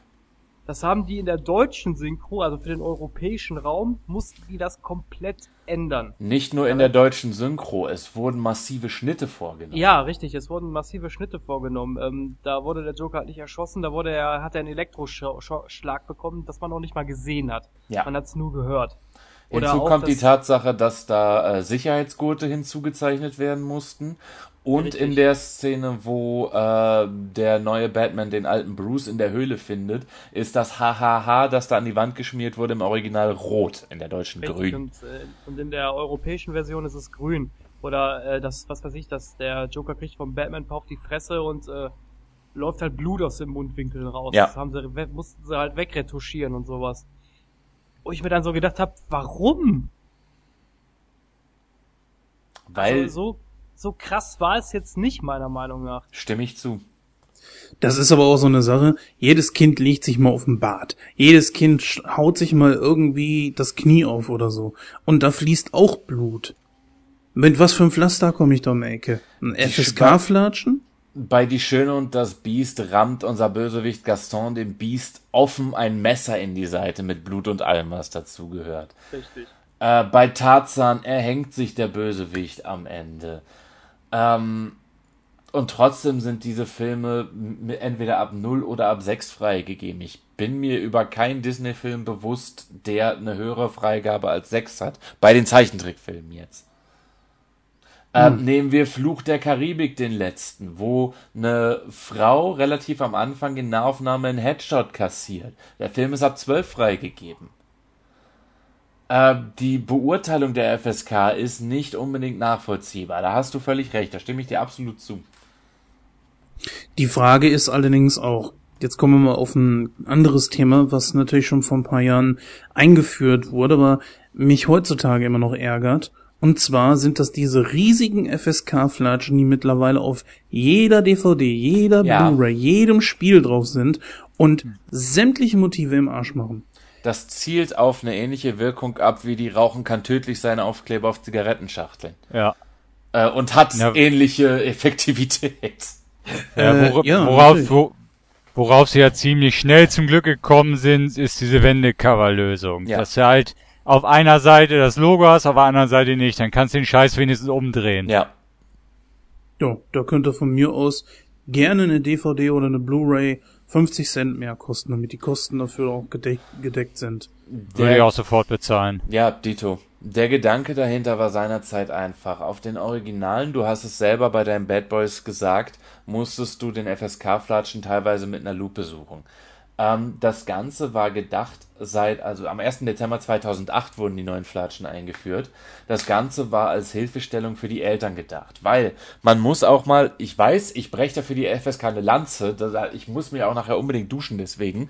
Das haben die in der deutschen Synchro, also für den europäischen Raum, mussten die das komplett ändern. Nicht nur in der deutschen Synchro, es wurden massive Schnitte vorgenommen. Ja, richtig, es wurden massive Schnitte vorgenommen. Ähm, da wurde der Joker halt nicht erschossen, da wurde er, hat er einen Elektroschlag bekommen, das man noch nicht mal gesehen hat. Ja. Man hat es nur gehört. Oder Hinzu kommt die Tatsache, dass da äh, Sicherheitsgurte hinzugezeichnet werden mussten und Richtig. in der Szene, wo äh, der neue Batman den alten Bruce in der Höhle findet, ist das Hahaha, das da an die Wand geschmiert wurde, im Original rot, in der deutschen Richtig. grün. Und, äh, und, in der europäischen Version ist es grün. Oder äh, das, was weiß ich, dass der Joker kriegt vom Batman auf die Fresse und äh, läuft halt Blut aus dem Mundwinkel raus. Ja. Das haben sie, mussten sie halt wegretuschieren und sowas. Wo ich mir dann so gedacht habe, warum? Weil also so so krass war es jetzt nicht, meiner Meinung nach. Stimme ich zu. Das ist aber auch so eine Sache. Jedes Kind legt sich mal auf den Bart. Jedes Kind haut sich mal irgendwie das Knie auf oder so. Und da fließt auch Blut. Mit was für ein Pflaster komme ich da um die Ecke? Ein FSK-Flatschen? Bei Die Schöne und das Biest rammt unser Bösewicht Gaston dem Biest offen ein Messer in die Seite mit Blut und allem, was dazugehört. Richtig. Äh, bei Tarzan erhängt sich der Bösewicht am Ende. Ähm, und trotzdem sind diese Filme entweder ab 0 oder ab 6 freigegeben. Ich bin mir über keinen Disney-Film bewusst, der eine höhere Freigabe als 6 hat. Bei den Zeichentrickfilmen jetzt. Ähm, hm. Nehmen wir Fluch der Karibik, den letzten, wo eine Frau relativ am Anfang in Nahaufnahme einen Headshot kassiert. Der Film ist ab 12 freigegeben. Äh, die Beurteilung der FSK ist nicht unbedingt nachvollziehbar. Da hast du völlig recht, da stimme ich dir absolut zu. Die Frage ist allerdings auch, jetzt kommen wir mal auf ein anderes Thema, was natürlich schon vor ein paar Jahren eingeführt wurde, aber mich heutzutage immer noch ärgert. Und zwar sind das diese riesigen FSK-Flatschen, die mittlerweile auf jeder DVD, jeder ja. Blu-ray, jedem Spiel drauf sind und sämtliche Motive im Arsch machen. Das zielt auf eine ähnliche Wirkung ab, wie die Rauchen kann tödlich sein Aufkleber auf Zigarettenschachteln. Ja. Äh, und hat ja. ähnliche Effektivität. Ja, wor äh, ja, worauf, wo, worauf sie ja ziemlich schnell zum Glück gekommen sind, ist diese Wendecover-Lösung. Ja. Dass du halt auf einer Seite das Logo hast, auf der anderen Seite nicht. Dann kannst du den Scheiß wenigstens umdrehen. Ja. Ja, da könnte von mir aus gerne eine DVD oder eine Blu-ray 50 Cent mehr kosten, damit die Kosten dafür auch gedeck gedeckt sind. Würde ich auch sofort bezahlen. Ja, Dito. Der Gedanke dahinter war seinerzeit einfach. Auf den Originalen, du hast es selber bei deinen Bad Boys gesagt, musstest du den FSK-Flatschen teilweise mit einer Lupe suchen. Ähm, das Ganze war gedacht seit, also am 1. Dezember 2008 wurden die neuen Flatschen eingeführt. Das Ganze war als Hilfestellung für die Eltern gedacht, weil man muss auch mal, ich weiß, ich breche dafür die FSK eine Lanze, ich muss mir auch nachher unbedingt duschen deswegen,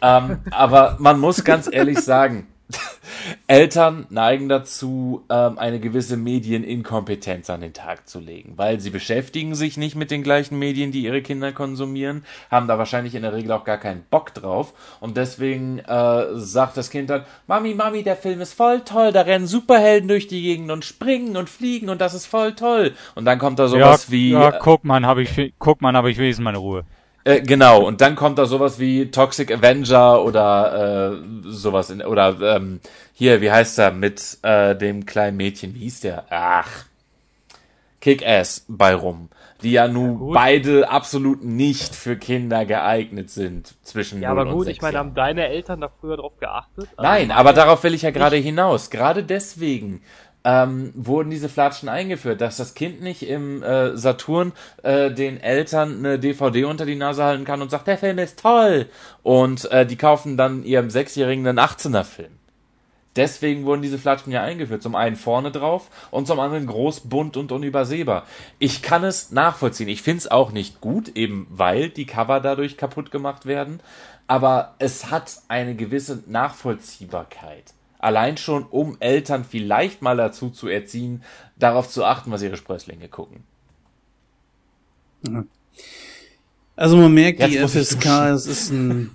ähm, aber man muss ganz ehrlich sagen, Eltern neigen dazu, ähm, eine gewisse Medieninkompetenz an den Tag zu legen, weil sie beschäftigen sich nicht mit den gleichen Medien, die ihre Kinder konsumieren, haben da wahrscheinlich in der Regel auch gar keinen Bock drauf und deswegen äh, sagt das Kind dann, Mami, Mami, der Film ist voll toll, da rennen Superhelden durch die Gegend und springen und fliegen und das ist voll toll. Und dann kommt da sowas ja, wie... Ja, guck mal, habe ich, guck mal, habe ich wenigstens meine Ruhe. Äh, genau, und dann kommt da sowas wie Toxic Avenger oder äh, sowas in, oder ähm, hier, wie heißt er, mit äh, dem kleinen Mädchen, wie hieß der? Ach, Kick-Ass bei rum. Die ja nun ja, beide absolut nicht für Kinder geeignet sind zwischen Ja, aber gut, ich meine, haben deine Eltern da früher drauf geachtet? Also Nein, aber darauf will ich ja gerade hinaus. Gerade deswegen ähm, wurden diese Flatschen eingeführt, dass das Kind nicht im äh, Saturn äh, den Eltern eine DVD unter die Nase halten kann und sagt, der Film ist toll. Und äh, die kaufen dann ihrem Sechsjährigen einen 18er Film. Deswegen wurden diese Flatschen ja eingeführt. Zum einen vorne drauf und zum anderen groß, bunt und unübersehbar. Ich kann es nachvollziehen. Ich finde es auch nicht gut, eben weil die Cover dadurch kaputt gemacht werden. Aber es hat eine gewisse Nachvollziehbarkeit. Allein schon, um Eltern vielleicht mal dazu zu erziehen, darauf zu achten, was ihre Sprösslinge gucken. Also man merkt, Jetzt die FSK, es ist ein,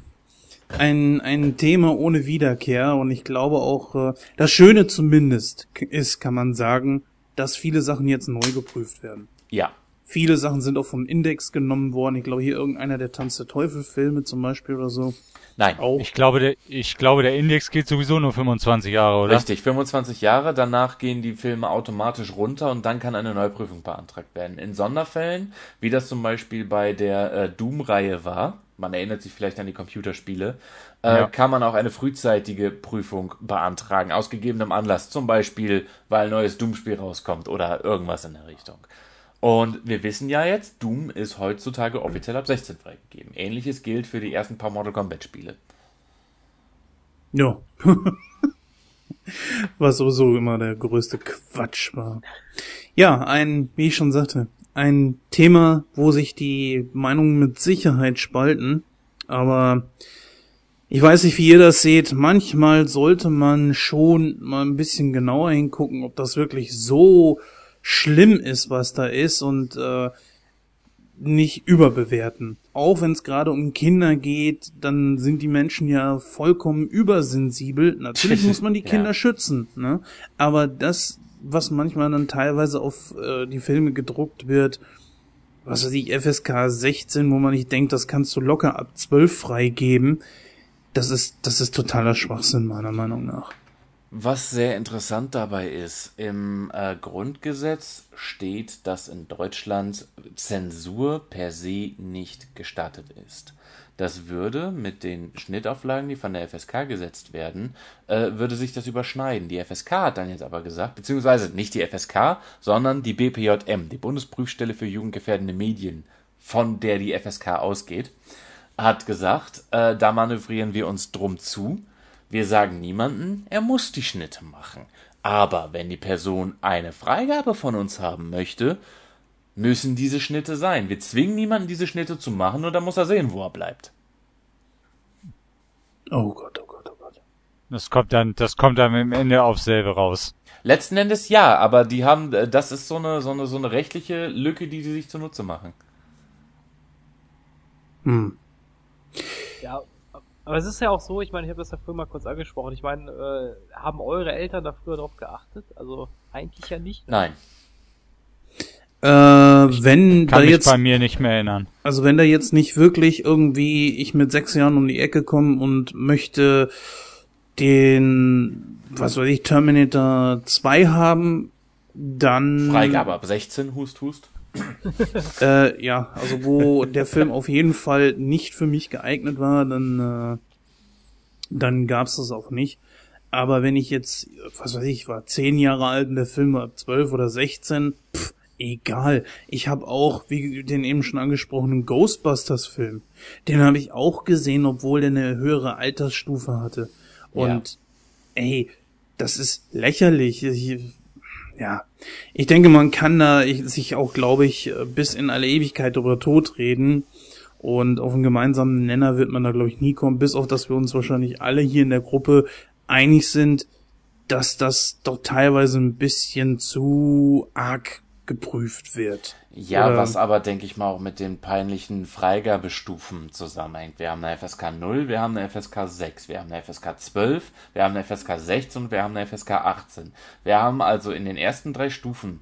ein, ein Thema ohne Wiederkehr und ich glaube auch, äh, das Schöne zumindest ist, kann man sagen, dass viele Sachen jetzt neu geprüft werden. Ja. Viele Sachen sind auch vom Index genommen worden. Ich glaube, hier irgendeiner der Tanz der Teufel Filme zum Beispiel oder so. Nein. Auch. Ich glaube, der, ich glaube, der Index geht sowieso nur 25 Jahre, oder? Richtig, 25 Jahre. Danach gehen die Filme automatisch runter und dann kann eine Neuprüfung beantragt werden. In Sonderfällen, wie das zum Beispiel bei der äh, Doom-Reihe war, man erinnert sich vielleicht an die Computerspiele, äh, ja. kann man auch eine frühzeitige Prüfung beantragen, aus gegebenem Anlass, zum Beispiel, weil ein neues Doom-Spiel rauskommt oder irgendwas in der Richtung. Und wir wissen ja jetzt, Doom ist heutzutage offiziell ab 16 freigegeben. Ähnliches gilt für die ersten paar Mortal Kombat Spiele. Ja. Was sowieso immer der größte Quatsch war. Ja, ein, wie ich schon sagte, ein Thema, wo sich die Meinungen mit Sicherheit spalten. Aber ich weiß nicht, wie ihr das seht. Manchmal sollte man schon mal ein bisschen genauer hingucken, ob das wirklich so schlimm ist, was da ist und äh, nicht überbewerten. Auch wenn es gerade um Kinder geht, dann sind die Menschen ja vollkommen übersensibel. Natürlich muss man die Kinder ja. schützen, ne? Aber das, was manchmal dann teilweise auf äh, die Filme gedruckt wird, was weiß ich, FSK 16, wo man nicht denkt, das kannst du locker ab 12 freigeben, das ist, das ist totaler Schwachsinn meiner Meinung nach. Was sehr interessant dabei ist, im äh, Grundgesetz steht, dass in Deutschland Zensur per se nicht gestattet ist. Das würde mit den Schnittauflagen, die von der FSK gesetzt werden, äh, würde sich das überschneiden. Die FSK hat dann jetzt aber gesagt, beziehungsweise nicht die FSK, sondern die BPJM, die Bundesprüfstelle für jugendgefährdende Medien, von der die FSK ausgeht, hat gesagt, äh, da manövrieren wir uns drum zu Wir sagen niemanden, er muss die Schnitte machen. Aber wenn die Person eine Freigabe von uns haben möchte, müssen diese Schnitte sein. Wir zwingen niemanden, diese Schnitte zu machen, und dann muss er sehen, wo er bleibt. Oh Gott, oh Gott, oh Gott. Das kommt dann, das kommt dann am Ende aufs selbe raus. Letzten Endes ja, aber die haben, äh, das ist so eine, so eine, so eine rechtliche Lücke, die die sich zunutze machen. Hm. Ja, aber es ist ja auch so, ich meine, ich habe das ja früher mal kurz angesprochen. Ich meine, äh, haben eure Eltern da früher drauf geachtet? Also eigentlich ja nicht. Nein. Äh, wenn Kann da mich jetzt, bei mir nicht mehr erinnern. also wenn da jetzt nicht wirklich irgendwie ich mit sechs Jahren um die Ecke komme und möchte den, was weiß ich, Terminator 2 haben, dann Freigabe ab 16, hust, hust. Äh, ja, also wo der Film auf jeden Fall nicht für mich geeignet war, dann, äh, dann gab's das auch nicht. Aber wenn ich jetzt, was weiß ich, war zehn Jahre alt und der Film war zwölf oder sechzehn, pff, egal. Ich habe auch, wie den eben schon angesprochenen Ghostbusters-Film, den habe ich auch gesehen, obwohl der eine höhere Altersstufe hatte. Und ey, das ist lächerlich. Ich, ja, ich denke, man kann da ich, sich auch, glaube ich, bis in alle Ewigkeit darüber totreden. Und auf einen gemeinsamen Nenner wird man da, glaube ich, nie kommen, bis auf, dass wir uns wahrscheinlich alle hier in der Gruppe einig sind, dass das doch teilweise ein bisschen zu arg geprüft wird. Ja, Oder- was aber, denke ich mal, auch mit den peinlichen Freigabestufen zusammenhängt. Wir haben eine FSK 0, wir haben eine FSK 6, wir haben eine FSK 12, wir haben eine FSK 16 und wir haben eine FSK 18. Wir haben also in den ersten drei Stufen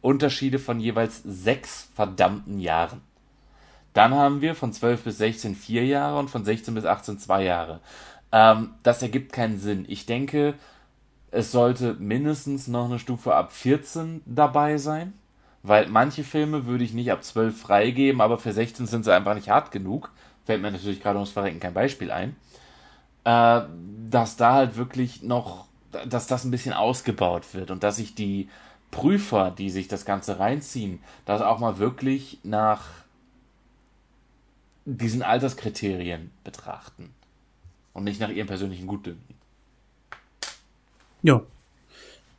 Unterschiede von jeweils sechs verdammten Jahren. Dann haben wir von 12 bis 16 vier Jahre und von 16 bis 18 zwei Jahre. Ähm, das ergibt keinen Sinn. Ich denke, es sollte mindestens noch eine Stufe ab 14 dabei sein. Weil manche Filme würde ich nicht ab 12 freigeben, aber für 16 sind sie einfach nicht hart genug. Fällt mir natürlich gerade ums Verrecken kein Beispiel ein. Äh, dass da halt wirklich noch, dass das ein bisschen ausgebaut wird und dass sich die Prüfer, die sich das Ganze reinziehen, das auch mal wirklich nach diesen Alterskriterien betrachten. Und nicht nach ihrem persönlichen Gutdünken. Ja.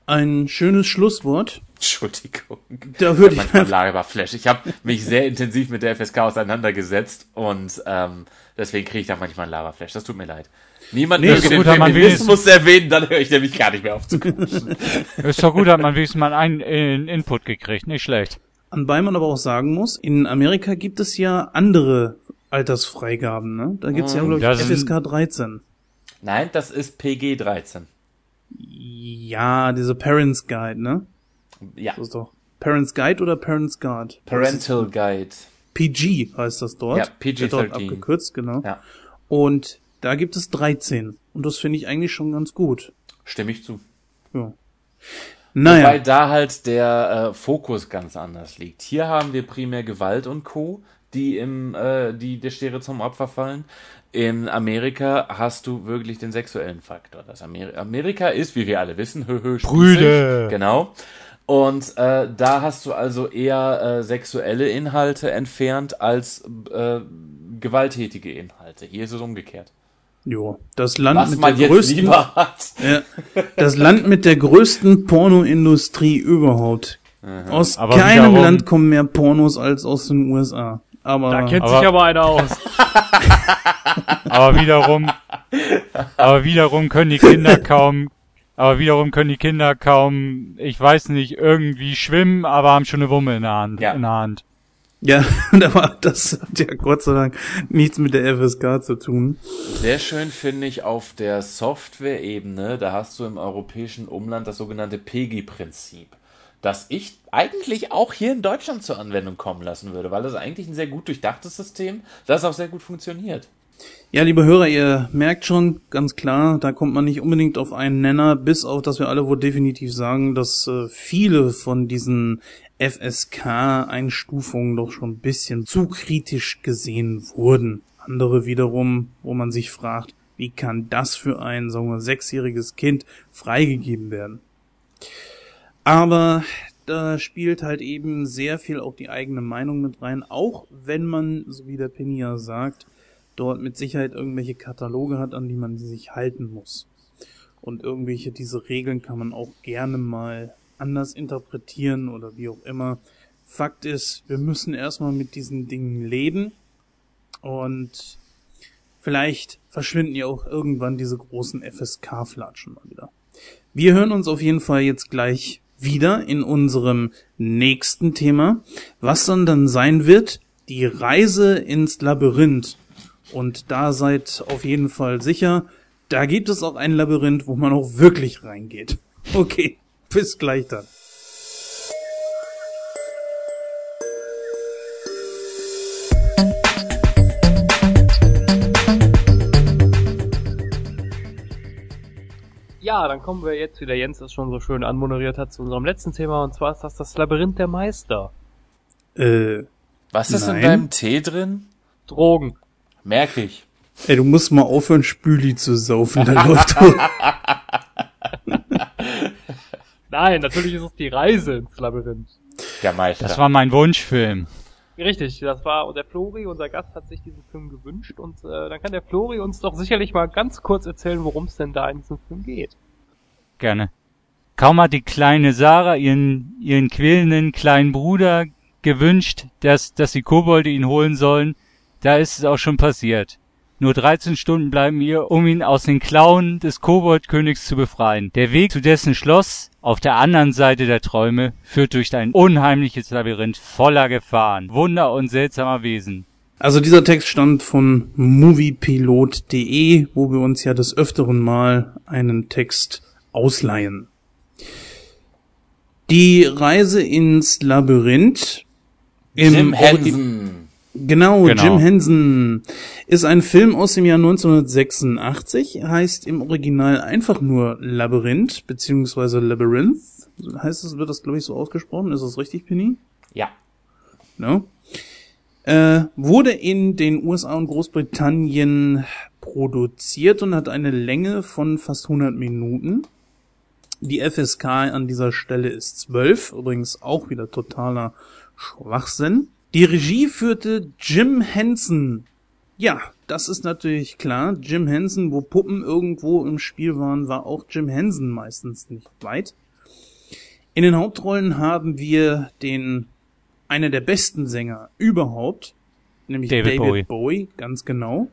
Ein schönes Schlusswort. Entschuldigung. Da würde ich manchmal Lagerflash. Ich habe mich sehr intensiv mit der FSK auseinandergesetzt und ähm, deswegen kriege ich da manchmal einen Laberflash. Das tut mir leid. Niemand Nee, möchte ist den gut, hat man Feminismus erwähnen, dann höre ich nämlich gar nicht mehr auf zu quatschen. Ist doch gut, hat man wenigstens mal einen äh, Input gekriegt, nicht schlecht. Anbei man aber auch sagen muss, in Amerika gibt es ja andere Altersfreigaben, ne? Da gibt's ja, glaube ich, FSK 13. Nein, das ist PG 13. Ja, diese Parents Guide, ne? Ja. Das ist doch Parents Guide oder Parents Guard? Parental Guide. PG heißt das dort. Ja, PG-13. Wird dort abgekürzt, genau. Ja. Und da gibt es 13. Und das finde ich eigentlich schon ganz gut. Stimme ich zu. Ja. Wobei Naja, da halt der äh, Fokus ganz anders liegt. Hier haben wir primär Gewalt und Co., die im äh, die der Schere zum Opfer fallen. In Amerika hast du wirklich den sexuellen Faktor. Das Ameri Amerika ist, wie wir alle wissen, hö, hö, spießig. Brüder. Genau. Und äh, da hast du also eher äh, sexuelle Inhalte entfernt als äh, gewalttätige Inhalte. Hier ist es umgekehrt. jo, das Land Was mit man der jetzt größten, ja, das Land mit der größten Pornoindustrie überhaupt. Aus Aber keinem wiederum- Land kommen mehr Pornos als aus den USA. Aber Da kennt Aber- sich aber einer aus. Aber wiederum, aber wiederum können die Kinder kaum, aber wiederum können die Kinder kaum, ich weiß nicht, irgendwie schwimmen, aber haben schon eine Wumme in der Hand. Ja. In der Hand. ja, aber das hat ja Gott sei Dank nichts mit der FSK zu tun. Sehr schön finde ich auf der Software-Ebene, da hast du im europäischen Umland das sogenannte PEGI-Prinzip, das ich eigentlich auch hier in Deutschland zur Anwendung kommen lassen würde, weil das eigentlich ein sehr gut durchdachtes System, das auch sehr gut funktioniert. Ja, liebe Hörer, ihr merkt schon ganz klar, da kommt man nicht unbedingt auf einen Nenner, bis auf, dass wir alle wohl definitiv sagen, dass äh, viele von diesen FSK-Einstufungen doch schon ein bisschen zu kritisch gesehen wurden. Andere wiederum, wo man sich fragt, wie kann das für ein, sagen wir, sechsjähriges Kind freigegeben werden? Aber da spielt halt eben sehr viel auch die eigene Meinung mit rein, auch wenn man, so wie der Penny ja sagt, dort mit Sicherheit irgendwelche Kataloge hat, an die man sich halten muss. und irgendwelche diese Regeln kann man auch gerne mal anders interpretieren oder wie auch immer. Fakt ist, wir müssen erstmal mit diesen Dingen leben und vielleicht verschwinden ja auch irgendwann diese großen FSK-Flatschen mal wieder. Wir hören uns auf jeden Fall jetzt gleich wieder in unserem nächsten Thema, was dann dann sein wird, die Reise ins Labyrinth. Und da seid auf jeden Fall sicher, da gibt es auch ein Labyrinth, wo man auch wirklich reingeht. Okay, bis gleich dann. Ja, dann kommen wir jetzt, wie der Jens es schon so schön anmoderiert hat, zu unserem letzten Thema und zwar ist das das Labyrinth der Meister. Äh. Was ist nein. in deinem Tee drin? Drogen. Merk ich. Ey, du musst mal aufhören, Spüli zu saufen, da läuft. Nein, natürlich ist es die Reise ins Labyrinth. Der Meister. Das war mein Wunschfilm. Richtig, das war der Flori, unser Gast hat sich diesen Film gewünscht und äh, dann kann der Flori uns doch sicherlich mal ganz kurz erzählen, worum es denn da in diesem Film geht. Gerne. Kaum hat die kleine Sarah ihren, ihren quälenden kleinen Bruder gewünscht, dass, dass die Kobolde ihn holen sollen, da ist es auch schon passiert. Nur 13 Stunden bleiben ihr, um ihn aus den Klauen des Koboldkönigs zu befreien. Der Weg zu dessen Schloss auf der anderen Seite der Träume führt durch ein unheimliches Labyrinth voller Gefahren, Wunder und seltsamer Wesen. Also dieser Text stammt von moviepilot.de, wo wir uns ja des öfteren mal einen Text ausleihen. Die Reise ins Labyrinth im Jim Henson. Genau, genau, Jim Henson ist ein Film aus dem Jahr 1986, heißt im Original einfach nur Labyrinth, beziehungsweise Labyrinth. Heißt es, wird das, glaube ich, so ausgesprochen? Ist das richtig, Penny? Ja. No? Äh, wurde in den USA und Großbritannien produziert und hat eine Länge von fast 100 Minuten. Die FSK an dieser Stelle ist 12, übrigens auch wieder totaler Schwachsinn. Die Regie führte Jim Henson. Ja, das ist natürlich klar. Jim Henson, wo Puppen irgendwo im Spiel waren, war auch Jim Henson meistens nicht weit. In den Hauptrollen haben wir den einer der besten Sänger überhaupt, nämlich David, David Bowie. Bowie, ganz genau.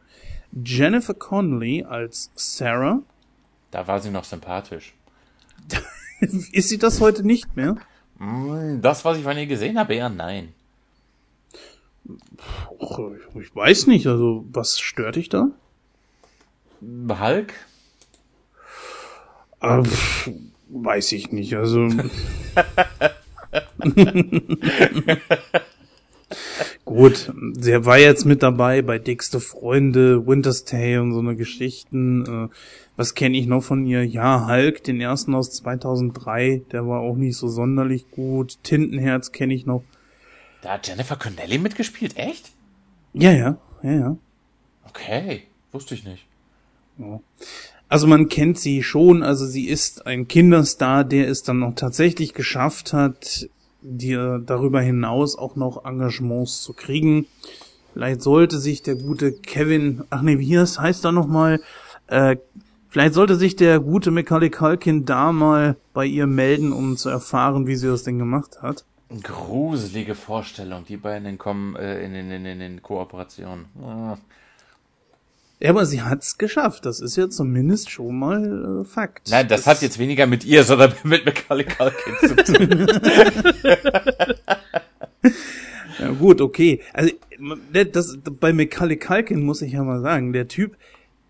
Jennifer Connelly als Sarah. Da war sie noch sympathisch. ist sie das heute nicht mehr? Mm, das, was ich von ihr gesehen habe, eher nein. Ich weiß nicht, also was stört dich da? Hulk? Äh, weiß ich nicht, also. Gut, der war jetzt mit dabei bei Dickste Freunde, Winter's Tale und so eine Geschichten. Äh, was kenne ich noch von ihr? Ja, Hulk, den ersten aus 2003, der war auch nicht so sonderlich gut. Tintenherz kenne ich noch. Da hat Jennifer Connelly mitgespielt, echt? Ja, ja, ja, ja. Okay, wusste ich nicht. Ja. Also man kennt sie schon, also sie ist ein Kinderstar, der es dann noch tatsächlich geschafft hat, dir darüber hinaus auch noch Engagements zu kriegen. Vielleicht sollte sich der gute Kevin, ach nee, wie heißt, heißt er nochmal, äh, vielleicht sollte sich der gute Macaulay Culkin da mal bei ihr melden, um zu erfahren, wie sie das denn gemacht hat. Gruselige Vorstellung, die beiden kommen äh, in, in, in, in, in Kooperation. Ah. Ja, aber sie hat's geschafft. Das ist ja zumindest schon mal äh, Fakt. Nein, das, das, hat jetzt weniger mit ihr, sondern mit Macaulay Culkin zu tun. ja gut, okay. Also das, bei Macaulay Culkin muss ich ja mal sagen, der Typ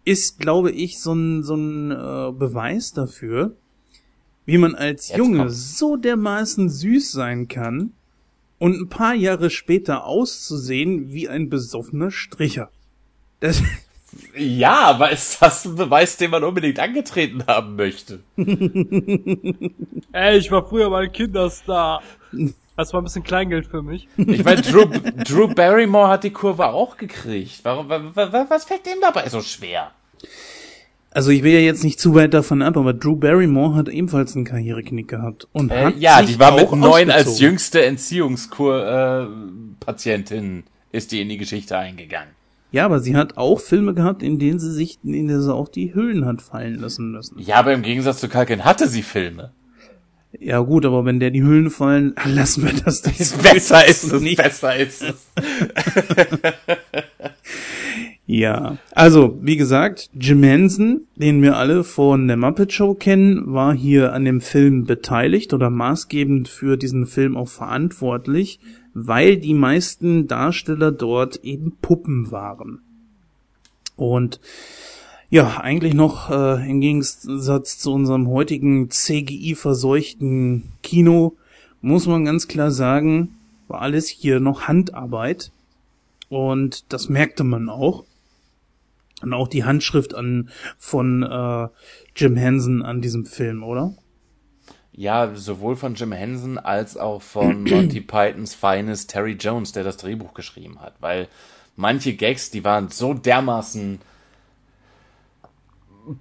ist, glaube ich, so ein so ein äh, Beweis dafür, wie man als Jetzt Junge kommt's. so dermaßen süß sein kann und ein paar Jahre später auszusehen wie ein besoffener Stricher. Das ja, aber ist das ein Beweis, den man unbedingt angetreten haben möchte? Ey, ich war früher mal ein Kinderstar. Das war ein bisschen Kleingeld für mich. Ich meine, Drew, Drew Barrymore hat die Kurve auch gekriegt. Warum, was fällt dem dabei so schwer? Also ich will ja jetzt nicht zu weit davon ab, aber Drew Barrymore hat ebenfalls einen Karriereknick gehabt und äh, hat ja, die war mit neun als jüngste Entziehungskur äh, ist die in die Geschichte eingegangen. Ja, aber sie hat auch Filme gehabt, in denen sie sich, in denen sie auch die Hüllen hat fallen lassen müssen. Ja, aber im Gegensatz zu Kalkin hatte sie Filme. Ja gut, aber wenn der die Hüllen fallen, lassen wir das. das besser ist es, nicht. besser ist es. ja, also wie gesagt, Jim Henson, den wir alle von der Muppet Show kennen, war hier an dem Film beteiligt oder maßgebend für diesen Film auch verantwortlich, weil die meisten Darsteller dort eben Puppen waren. Und ja, eigentlich noch äh, im Gegensatz zu unserem heutigen CGI-verseuchten Kino muss man ganz klar sagen, war alles hier noch Handarbeit. Und das merkte man auch. Und auch die Handschrift an von äh, Jim Henson an diesem Film, oder? Ja, sowohl von Jim Henson als auch von Monty Pythons Finest Terry Jones, der das Drehbuch geschrieben hat. Weil manche Gags, die waren so dermaßen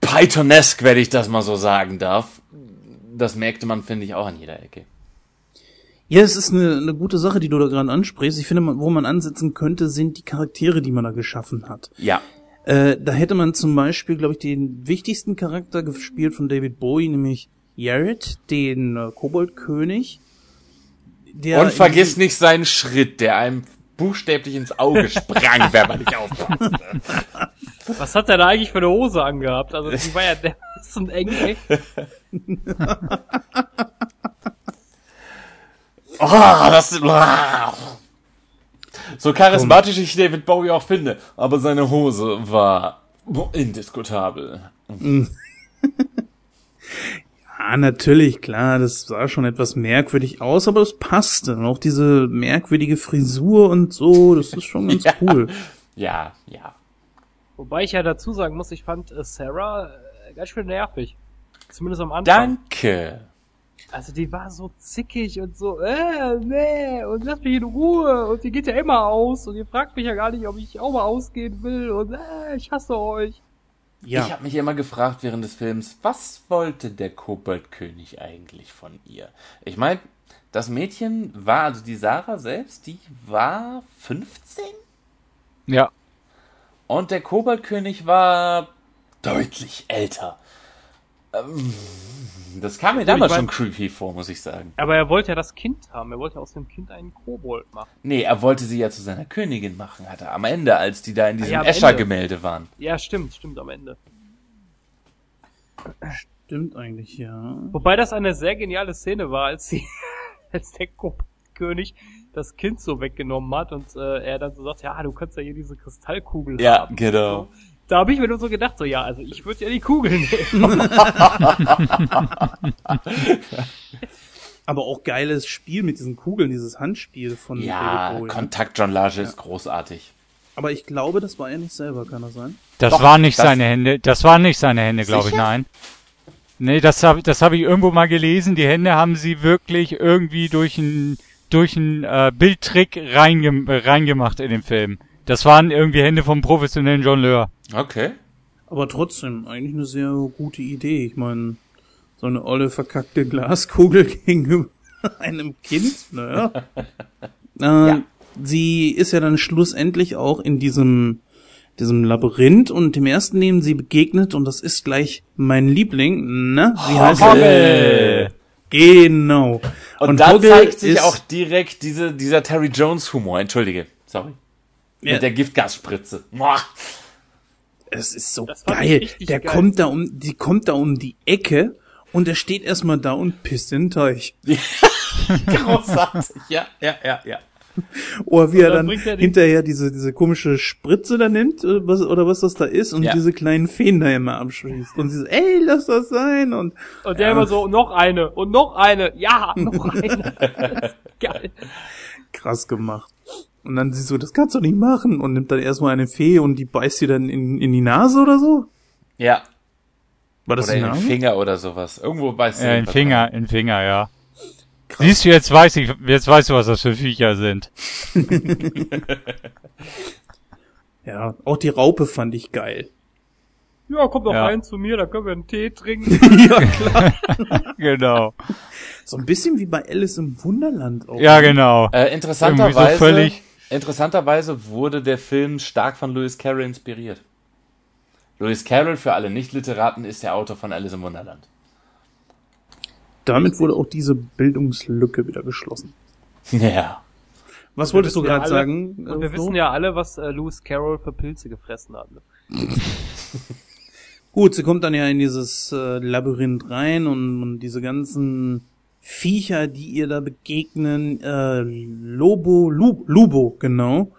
Pythonesque, wenn ich das mal so sagen darf. Das merkte man, finde ich, auch an jeder Ecke. Ja, es ist eine, eine gute Sache, die du da gerade ansprichst. Ich finde, wo man ansetzen könnte, sind die Charaktere, die man da geschaffen hat. Ja. Äh, da hätte man zum Beispiel, glaube ich, den wichtigsten Charakter gespielt von David Bowie, nämlich Jared, den äh, Koboldkönig. Und vergiss nicht seinen Schritt, der einem buchstäblich ins Auge sprang, wenn man nicht aufpasst. Was hat er da eigentlich für eine Hose angehabt? Also die war ja dermaßen eng. eng. oh, das so charismatisch ich David Bowie auch finde, aber seine Hose war indiskutabel. Ja, natürlich, klar, das sah schon etwas merkwürdig aus, aber es passte. Und auch diese merkwürdige Frisur und so, das ist schon ganz ja. cool. Ja, ja. Wobei ich ja dazu sagen muss, ich fand äh, Sarah äh, ganz schön nervig. Zumindest am Anfang. Danke. Also die war so zickig und so, äh, nee, und lass mich in Ruhe. Und die geht ja immer aus und ihr fragt mich ja gar nicht, ob ich auch mal ausgehen will und äh, ich hasse euch. Ja. Ich habe mich immer gefragt während des Films, was wollte der Koboldkönig eigentlich von ihr? Ich meine, das Mädchen war, also die Sarah selbst, die war 15? Ja. Und der Koboldkönig war deutlich älter. Ähm, das kam mir damals schon creepy vor, muss ich sagen. Aber er wollte ja das Kind haben. Er wollte aus dem Kind einen Kobold machen. Nee, er wollte sie ja zu seiner Königin machen, hat er am Ende, als die da in diesem ah, ja, Escher-Gemälde waren. Ja, stimmt, stimmt am Ende. Stimmt eigentlich, ja. Wobei das eine sehr geniale Szene war, als sie, als der König das Kind so weggenommen hat und äh, er dann so sagt, ja, du kannst ja hier diese Kristallkugel ja, haben. Ja, genau. So. Da habe ich mir nur so gedacht, so ja, also ich würde ja die Kugel nehmen. Aber auch geiles Spiel mit diesen Kugeln, dieses Handspiel von Ja, Bowie, ne? Kontaktjonglage ja. ist großartig. Aber ich glaube, das war er nicht selber, kann das sein? Das Doch, war nicht das seine Hände, das waren nicht seine Hände, glaube ich, nein. Nee, das habe das hab ich irgendwo mal gelesen. Die Hände haben sie wirklich irgendwie durch einen durch einen äh, Bildtrick reinge reingemacht in den Film. Das waren irgendwie Hände vom professionellen Jongleur. Okay. Aber trotzdem, eigentlich eine sehr gute Idee. Ich meine, so eine olle verkackte Glaskugel gegenüber einem Kind, naja. äh, ja. Sie ist ja dann schlussendlich auch in diesem diesem Labyrinth und dem ersten, dem sie begegnet, und das ist gleich mein Liebling, ne? Wie heißt er? Genau. Und, und da Hoggle zeigt sich auch direkt diese, dieser Terry Jones Humor. Entschuldige, sorry. Ja. Mit der Giftgasspritze. Es ist so geil. Der geil. kommt da um, die kommt da um die Ecke und er steht erstmal da und pisst in den Teich. Großartig. Ja, ja, ja, ja. Oder wie er dann, er hinterher diese, diese komische Spritze da nimmt, oder äh, was, oder was das da ist, und ja. diese kleinen Feen da immer abschließt. Und sie so, ey, lass das sein, und. Und der ja. immer so, noch eine, und noch eine, ja, noch eine. Geil. Krass gemacht. Und dann sie so, das kannst du nicht machen, und nimmt dann erstmal eine Fee und die beißt sie dann in, in die Nase oder so? Ja. War das oder in den Finger oder sowas. Irgendwo beißt sie. Ja, in Finger, in Finger, ja. Krass. Siehst du, jetzt weiß ich, jetzt weißt du, was das für Viecher sind. ja, auch die Raupe fand ich geil. Ja, kommt doch ja. rein zu mir, da können wir einen Tee trinken. ja, klar. genau. So ein bisschen wie bei Alice im Wunderland auch. Ja, genau. Äh, interessanterweise, so Interessanterweise wurde der Film stark von Lewis Carroll inspiriert. Lewis Carroll, für alle Nicht-Literaten, ist der Autor von Alice im Wunderland. Damit wurde auch diese Bildungslücke wieder geschlossen. Ja. Was wolltest du ja gerade alle- sagen? Und wir äh, Flo? wissen ja alle, was äh, Lewis Carroll für Pilze gefressen hat. Ne? Gut, sie kommt dann ja in dieses äh, Labyrinth rein und, und diese ganzen Viecher, die ihr da begegnen, äh, Lobo, Lu, Lubo, genau.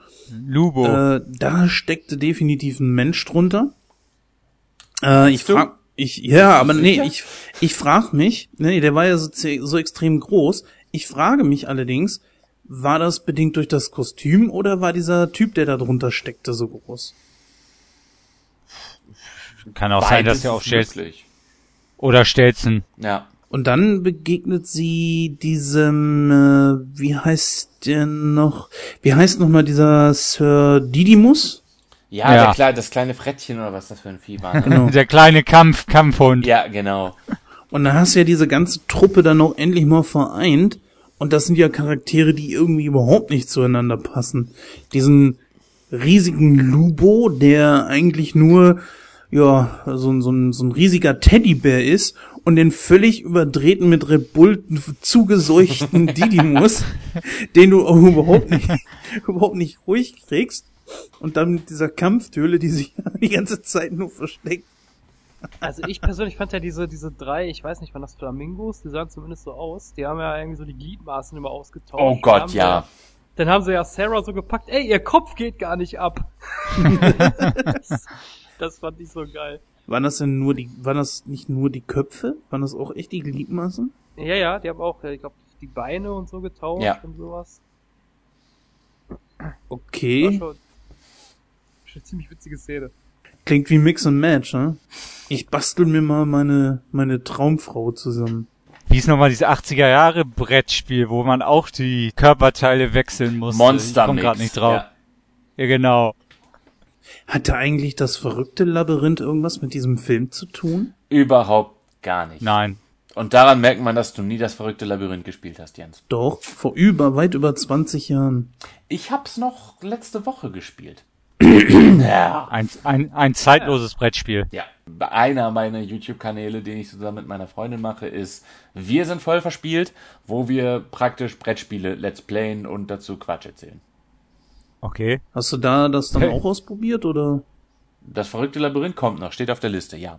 Lubo. Äh, da steckte definitiv ein Mensch drunter. Äh, ich du? frag, ich, ja, aber nee, ich, ich frag mich, nee, der war ja so, so extrem groß. Ich frage mich allerdings, war das bedingt durch das Kostüm oder war dieser Typ, der da drunter steckte, so groß? Kann auch sein, dass Beides der auf ist Stelzen oder Stelzen. Ja. Und dann begegnet sie diesem, äh, wie heißt der noch? Wie heißt noch mal dieser Sir Didymus? Ja, Ja. Der Kle das kleine Frettchen oder was das für ein Vieh war. Ne? Genau. Der kleine Kampf, Kampfhund. ja, genau. Und dann hast du ja diese ganze Truppe dann auch endlich mal vereint. Und das sind ja Charaktere, die irgendwie überhaupt nicht zueinander passen. Diesen riesigen Lubo, der eigentlich nur, ja, so, ein- so, ein, so ein riesiger Teddybär ist und den völlig überdrehten mit Red Bull zugeseuchten Didymus, den du überhaupt nicht, überhaupt nicht ruhig kriegst. Und dann mit dieser Kampftöle, die sich die ganze Zeit nur versteckt. Also ich persönlich fand ja diese, diese drei, ich weiß nicht, waren das Flamingos, die sahen zumindest so aus. Die haben ja irgendwie so die Gliedmaßen immer ausgetauscht. Oh Dann Gott, ja. Sie, dann haben sie ja Sarah so gepackt, ey, ihr Kopf geht gar nicht ab. das, das fand ich so geil. Waren das denn nur die, waren das nicht nur die Köpfe? Waren das auch echt die Gliedmaßen? Ja, ja, die haben auch, äh, ich glaube, die Beine und so getauscht Ja. und sowas. War Okay. schon, schon eine ziemlich witzige Szene. Klingt wie Mix and Match, ne? Ich bastel mir mal meine, meine Traumfrau zusammen. Wie ist nochmal dieses 80er Jahre Brettspiel, wo man auch die Körperteile wechseln musste? Monster Ich komm grad nicht drauf. Ja. Ja, genau. Hatte eigentlich das verrückte Labyrinth irgendwas mit diesem Film zu tun? Überhaupt gar nicht. Nein. Und daran merkt man, dass du nie das verrückte Labyrinth gespielt hast, Jens. Doch, vor über, weit über 20 Jahren. Ich hab's noch letzte Woche gespielt. ja. Ein, ein, ein zeitloses Brettspiel. Ja. Einer meiner YouTube-Kanäle, den ich zusammen mit meiner Freundin mache, ist Wir sind voll verspielt, wo wir praktisch Brettspiele let's playen und dazu Quatsch erzählen. Okay. Hast du da das dann Hey. auch ausprobiert oder? Das verrückte Labyrinth kommt noch, steht auf der Liste, ja.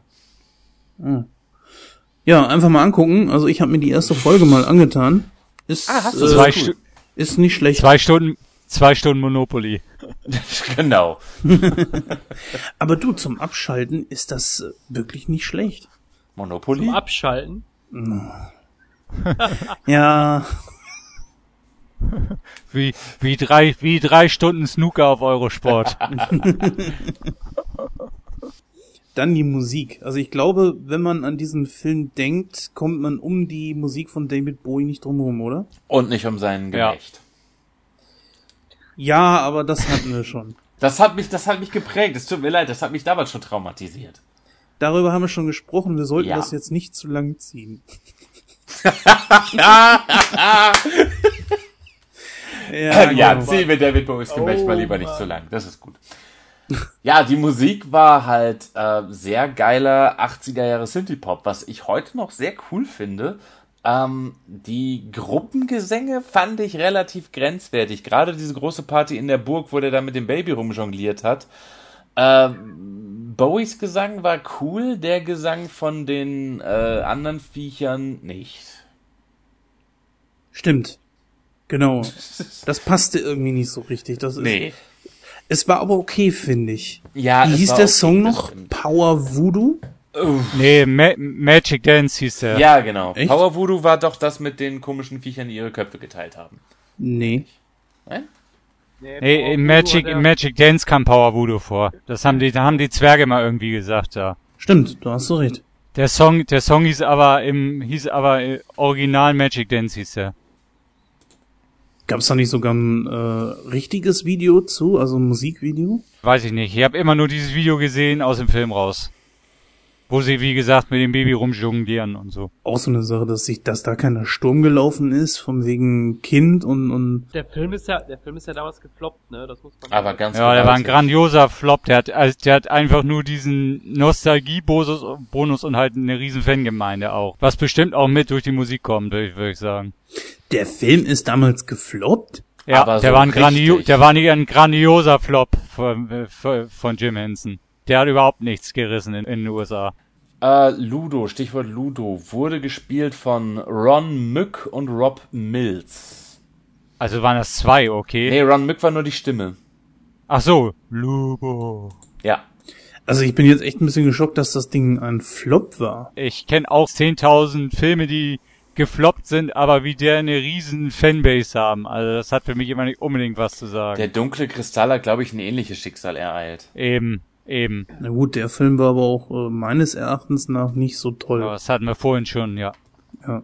Ja, einfach mal angucken. Also ich habe mir die erste Folge mal angetan. Ist, Ah, hast du äh, das? Zwei, cool. Stu ist nicht schlecht. zwei Stunden, zwei Stunden Monopoly. genau. Aber du, zum Abschalten ist das äh, wirklich nicht schlecht. Monopoly? Zum Abschalten. Ja, Wie, wie drei, wie drei Stunden Snooker auf Eurosport. Dann die Musik. Also ich glaube, wenn man an diesen Film denkt, kommt man um die Musik von David Bowie nicht drumherum, oder? Und nicht um seinen Ja. Gemächt. Ja, aber das hatten wir schon. Das hat mich, das hat mich geprägt. Es tut mir leid, das hat mich damals schon traumatisiert. Darüber haben wir schon gesprochen. Wir sollten Ja. das jetzt nicht zu lang ziehen. ja, ja, zieh mit David Bowies Gemächt Oh, mal lieber nicht Mann. zu lang. Das ist gut. Ja, die Musik war halt äh, sehr geiler 80er Jahre Synthie-Pop, was ich heute noch sehr cool finde. Ähm, die Gruppengesänge fand ich relativ grenzwertig. Gerade diese große Party in der Burg, wo der da mit dem Baby rumjongliert hat. Ähm, Bowies Gesang war cool, der Gesang von den äh, anderen Viechern nicht. Stimmt. Genau. Das passte irgendwie nicht so richtig. Das ist, Nee. Es war aber okay, finde ich. Ja, Wie es hieß war der okay, Song noch? Power Voodoo? nee, Ma Magic Dance hieß der. Ja, genau. Echt? Power Voodoo war doch das mit den komischen Viechern, die ihre Köpfe geteilt haben. Nee. Nein? Nee, im Voodoo Magic, im Magic Dance kam Power Voodoo vor. Das haben die, da haben die Zwerge mal irgendwie gesagt, ja. Stimmt, du hast so recht. Der Song, der Song hieß aber im, hieß aber äh, Original Magic Dance hieß der. Gab es da nicht sogar ein äh, richtiges Video zu, also ein Musikvideo? Weiß ich nicht. Ich habe immer nur dieses Video gesehen aus dem Film raus. Wo sie, wie gesagt, mit dem Baby rumjonglieren und so. Auch so eine Sache, dass sich, dass da keiner Sturm gelaufen ist, von wegen Kind und, und. Der Film ist ja, der Film ist ja damals gefloppt, ne? Das muss man. Aber ganz Ja, der war ein grandioser Flop. Der hat, also, der hat einfach nur diesen Nostalgie-Bonus Bonus und halt eine riesen Fangemeinde auch. Was bestimmt auch mit durch die Musik kommt, würde ich, würde ich sagen. Der Film ist damals gefloppt? Ja, Aber der so war ein grandio der war nicht ein grandioser Flop von von Jim Henson. Der hat überhaupt nichts gerissen in, in den USA. Äh, Ludo, Stichwort Ludo, wurde gespielt von Ron Mück und Rob Mills. Also waren das zwei, okay? Nee, Ron Mück war nur die Stimme. Ach so, Lubo. Ja. Also ich bin jetzt echt ein bisschen geschockt, dass das Ding ein Flop war. Ich kenne auch 10.000 Filme, die gefloppt sind, aber wie der eine riesen Fanbase haben. Also das hat für mich immer nicht unbedingt was zu sagen. Der dunkle Kristall hat, glaube ich, ein ähnliches Schicksal ereilt. eben, eben. Na gut, der Film war aber auch äh, meines Erachtens nach nicht so toll. Aber das hatten wir vorhin schon, ja. Ja.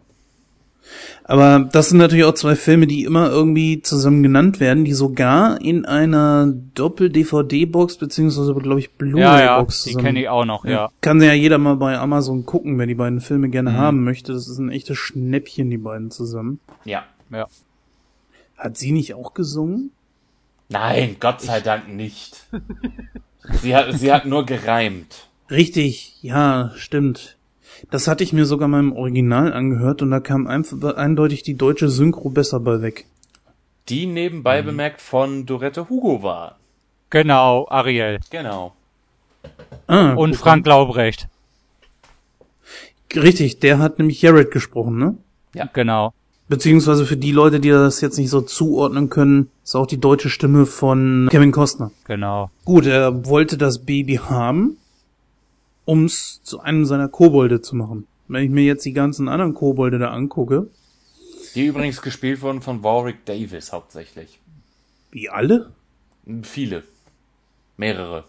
Aber das sind natürlich auch zwei Filme, die immer irgendwie zusammen genannt werden, die sogar in einer Doppel-DVD-Box beziehungsweise, glaube ich, Ja, Blu-ray-Box ja, die kenne ich auch noch, ja. Kann ja jeder mal bei Amazon gucken, wenn die beiden Filme gerne Mhm. haben möchte. Das ist ein echtes Schnäppchen, die beiden zusammen. Ja. Ja. Hat sie nicht auch gesungen? Nein, Gott sei Dank nicht. sie hat, sie hat nur gereimt. Richtig, ja, stimmt. Das hatte ich mir sogar mal im Original angehört und da kam einfach eindeutig die deutsche Synchro besser bei weg. Die nebenbei bemerkt von Dorette Hugo war. Genau, Ariel. Genau. Ah, Und guck Frank Laubrecht. Richtig, der hat nämlich Jared gesprochen, ne? Genau. Beziehungsweise für die Leute, die das jetzt nicht so zuordnen können, ist auch die deutsche Stimme von Kevin Costner. Genau. Gut, er wollte das Baby haben, ums zu einem seiner Kobolde zu machen. Wenn ich mir jetzt die ganzen anderen Kobolde da angucke, Die übrigens gespielt wurden von Warwick Davis hauptsächlich. wie alle, Viele. Mehrere.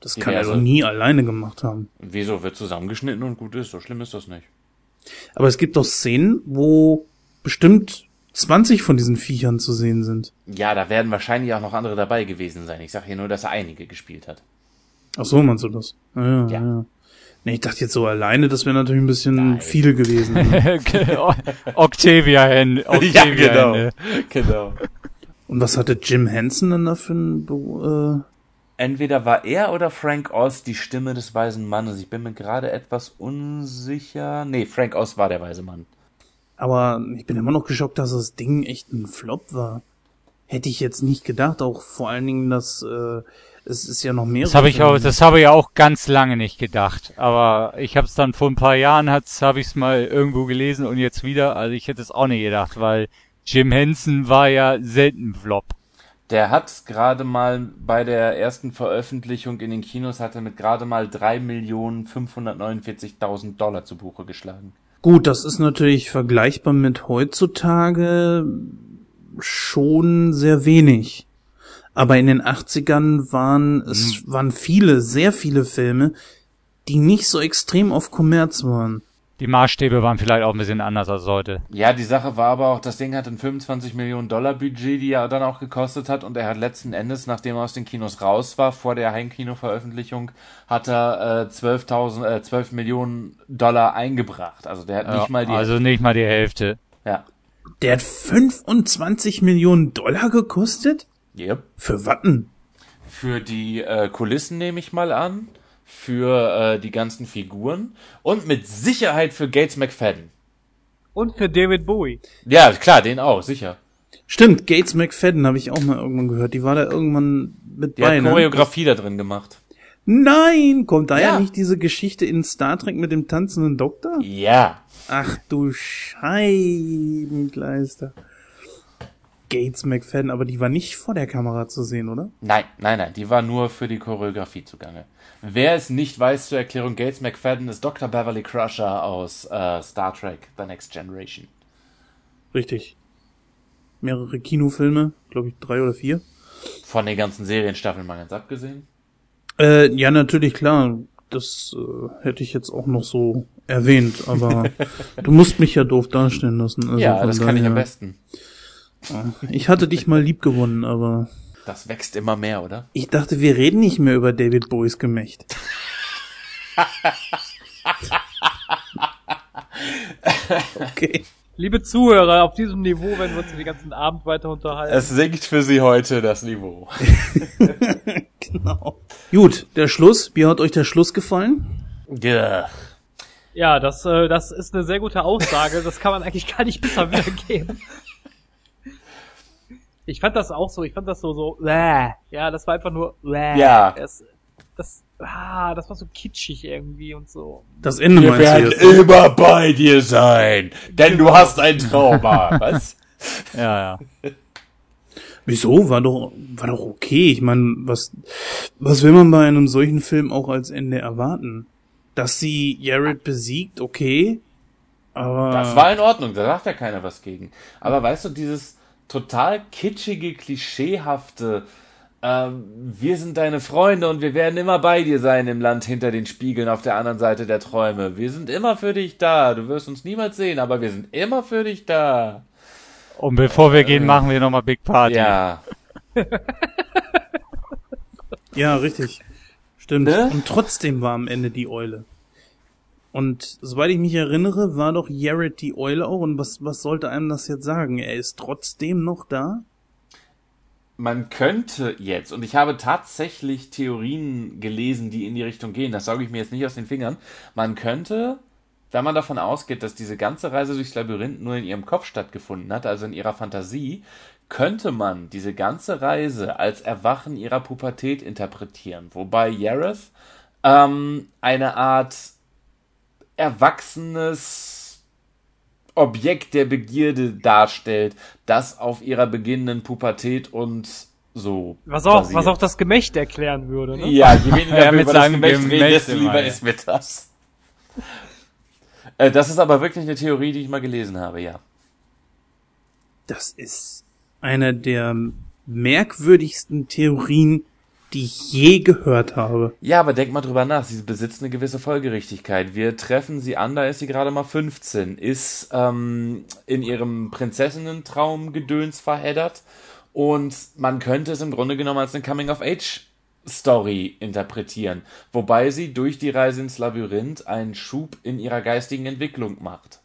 das kann er doch nie alleine gemacht haben. Wieso wird zusammengeschnitten und gut ist? So schlimm ist das nicht. Aber es gibt doch Szenen, wo bestimmt 20 von diesen Viechern zu sehen sind. Ja, da werden wahrscheinlich auch noch andere dabei gewesen sein. Ich sag hier nur, dass er einige gespielt hat. Ach so, meinst du das? Ja, ja. Ja. ja. Nee, ich dachte jetzt so alleine, das wäre natürlich ein bisschen Nein. viel gewesen. Octavia Hände. Octavia Hände. genau. Und was hatte Jim Henson denn da für ein Be Entweder war er oder Frank Oz die Stimme des weisen Mannes. Ich bin mir gerade etwas unsicher. Nee, Frank Oz war der weise Mann. Aber ich bin immer noch geschockt, dass das Ding echt ein Flop war. Hätte ich jetzt nicht gedacht, auch vor allen Dingen, dass äh, es ist ja noch mehr. Das habe ich auch, das habe ich auch ganz lange nicht gedacht. Aber ich habe es dann vor ein paar Jahren, habe ich es mal irgendwo gelesen und jetzt wieder. Also ich hätte es auch nicht gedacht, weil Jim Henson war ja selten Flop. Der hat gerade mal bei der ersten Veröffentlichung in den Kinos hatte mit gerade mal 3.549.000 Dollar zu Buche geschlagen. Gut, das ist natürlich vergleichbar mit heutzutage schon sehr wenig. Aber in den 80ern waren es waren viele, sehr viele Filme, die nicht so extrem auf Kommerz waren. Die Maßstäbe waren vielleicht auch ein bisschen anders als heute. Ja, die Sache war aber auch, das Ding hat ein 25 Millionen Dollar Budget, die er dann auch gekostet hat und er hat letzten Endes, nachdem er aus den Kinos raus war, vor der Heimkino-Veröffentlichung, hat er äh, 12.000, äh, 12 Millionen Dollar eingebracht. Also der hat Ja, nicht mal die, also nicht mal die Hälfte. ja. Der hat 25 Millionen Dollar gekostet? Yep. Für Watten? Für die äh, Kulissen nehme ich mal an, für äh, die ganzen Figuren und mit Sicherheit für Gates McFadden. Und für David Bowie. Ja, klar, den auch, sicher. Stimmt, Gates McFadden habe ich auch mal irgendwann gehört. Die war da irgendwann mit Die bei, hat ne? Choreografie da drin gemacht. Nein, kommt da ja. Ja. nicht diese Geschichte in Star Trek mit dem tanzenden Doktor? Ja. Ach du Scheibenkleister. Gates McFadden, aber die war nicht vor der Kamera zu sehen, oder? Nein, nein, nein, die war nur für die Choreografie zugange. Wer es nicht weiß zur Erklärung, Gates McFadden ist Dr. Beverly Crusher aus äh, Star Trek The Next Generation. Richtig. Mehrere Kinofilme, glaube ich drei oder vier. Von den ganzen Serienstaffeln mal ganz abgesehen. Äh, ja, natürlich, klar. Das äh, hätte ich jetzt auch noch so erwähnt, aber du musst mich ja doof darstellen lassen. Also ja, das kann ich am daher- besten. Ich hatte dich mal lieb gewonnen, aber das wächst immer mehr, oder? Ich dachte, wir reden nicht mehr über David Bowies Gemächt. okay. Liebe Zuhörer, auf diesem Niveau werden wir uns den ganzen Abend weiter unterhalten. Es sinkt für Sie heute das Niveau. genau. Gut, der Schluss. Wie hat euch der Schluss gefallen? Ja. Ja, das, äh, das ist eine sehr gute Aussage. Das kann man eigentlich gar nicht besser wiedergeben. Ich fand das auch so. Ich fand das so so. Bäh. Ja, das war einfach nur. Bäh. Ja. Das, das, ah, das war so kitschig irgendwie und so. Das Ende Wir werden jetzt? immer bei dir sein, denn du hast ein Trauma. Was? Ja, ja. Wieso? War doch, war doch okay. Ich meine, was, was will man bei einem solchen Film auch als Ende erwarten? Dass sie Jared besiegt, okay. Aber. Das war in Ordnung, da sagt ja keiner was gegen. Aber weißt du, dieses total kitschige, klischeehafte, ähm, wir sind deine Freunde und wir werden immer bei dir sein im Land hinter den Spiegeln auf der anderen Seite der Träume. Wir sind immer für dich da. Du wirst uns niemals sehen, aber wir sind immer für dich da. Und bevor wir gehen, machen wir nochmal Big Party. Ja. Ja, richtig. Stimmt. Ne? Und trotzdem war am Ende die Eule. Und soweit ich mich erinnere, war doch Jared die Eule auch. Und was, was sollte einem das jetzt sagen? Er ist trotzdem noch da? Man könnte jetzt, und ich habe tatsächlich Theorien gelesen, die in die Richtung gehen, das sauge ich mir jetzt nicht aus den Fingern, man könnte, wenn man davon ausgeht, dass diese ganze Reise durchs Labyrinth nur in ihrem Kopf stattgefunden hat, also in ihrer Fantasie, könnte man diese ganze Reise als Erwachen ihrer Pubertät interpretieren, wobei Yareth ähm, eine Art erwachsenes Objekt der Begierde darstellt, das auf ihrer beginnenden Pubertät und so. Was auch, basiert. was auch das Gemächt erklären würde, ne? Ja, je weniger Ja, wir mit über das seinem Gemächt reden, Gemächt desto lieber ja. ist mir das. Äh, Das ist aber wirklich eine Theorie, die ich mal gelesen habe, ja. Das ist eine der merkwürdigsten Theorien, die ich je gehört habe. Ja, aber denk mal drüber nach. Sie besitzt eine gewisse Folgerichtigkeit. Wir treffen sie an, da ist sie gerade mal 15, ist ähm, in ihrem Prinzessinnen-Traum-Gedöns verheddert und man könnte es im Grunde genommen als eine Coming-of-Age-Story interpretieren, wobei sie durch die Reise ins Labyrinth einen Schub in ihrer geistigen Entwicklung macht.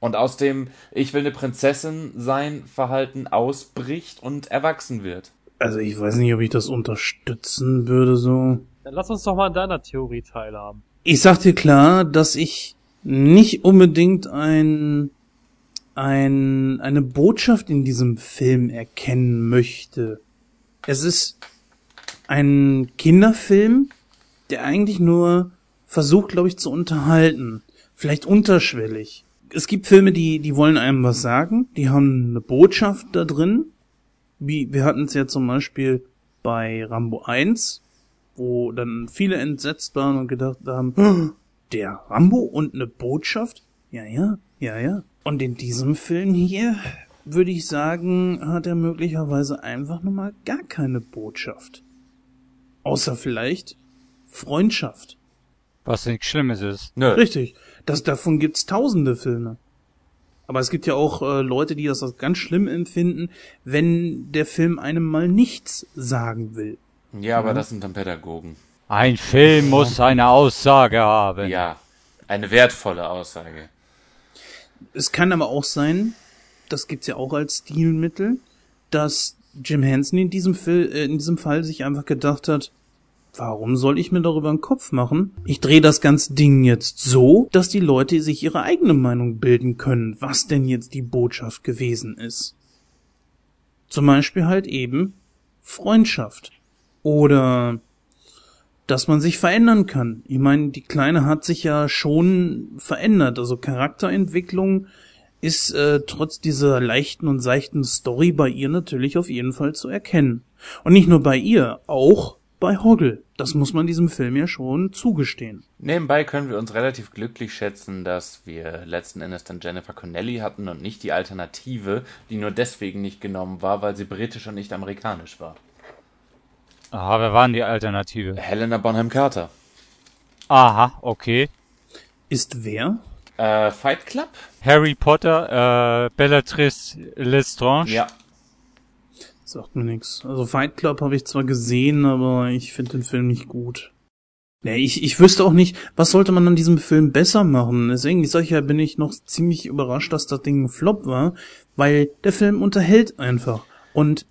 Und aus dem Ich will eine Prinzessin sein Verhalten ausbricht und erwachsen wird. Also ich weiß nicht, ob ich das unterstützen würde so. Dann lass uns doch mal an deiner Theorie teilhaben. Ich sag dir klar, dass ich nicht unbedingt ein, ein, eine Botschaft in diesem Film erkennen möchte. Es ist ein Kinderfilm, der eigentlich nur versucht, glaube ich, zu unterhalten. Vielleicht unterschwellig. Es gibt Filme, die, die wollen einem was sagen, die haben eine Botschaft da drin. Wie, wir hatten es ja zum Beispiel bei Rambo 1, wo dann viele entsetzt waren und gedacht haben, "Oh, der Rambo und eine Botschaft? Ja, ja, ja, ja. Und in diesem Film hier, würde ich sagen, hat er möglicherweise einfach nur mal gar keine Botschaft. Außer vielleicht Freundschaft. Was nichts Schlimmes ist. Nö. Richtig. Das, davon gibt's tausende Filme. Aber es gibt ja auch äh, Leute, die das als ganz schlimm empfinden, wenn der Film einem mal nichts sagen will. Ja, aber das sind dann Pädagogen. Ein Film muss eine Aussage haben. Ja, eine wertvolle Aussage. Es kann aber auch sein, das gibt's ja auch als Stilmittel, dass Jim Henson in diesem, Fil äh, in diesem Fall sich einfach gedacht hat, warum soll ich mir darüber einen Kopf machen? Ich drehe das ganze Ding jetzt so, dass die Leute sich ihre eigene Meinung bilden können, was denn jetzt die Botschaft gewesen ist. Zum Beispiel halt eben Freundschaft. Oder dass man sich verändern kann. Ich meine, die Kleine hat sich ja schon verändert. Also Charakterentwicklung ist äh, trotz dieser leichten und seichten Story bei ihr natürlich auf jeden Fall zu erkennen. Und nicht nur bei ihr, auch bei Hoggle. Das muss man diesem Film ja schon zugestehen. Nebenbei können wir uns relativ glücklich schätzen, dass wir letzten Endes dann Jennifer Connelly hatten und nicht die Alternative, die nur deswegen nicht genommen war, weil sie britisch und nicht amerikanisch war. Aha, wer waren die Alternative? Helena Bonham Carter. Aha, okay. Ist wer? Äh, Fight Club? Harry Potter, äh, Bellatrix Lestrange. Ja. Sagt mir nix. Also Fight Club habe ich zwar gesehen, aber ich finde den Film nicht gut. Ja, ich, ich wüsste auch nicht, was sollte man an diesem Film besser machen. Deswegen, ich sag ja, bin ich noch ziemlich überrascht, dass das Ding ein Flop war, weil der Film unterhält einfach. Und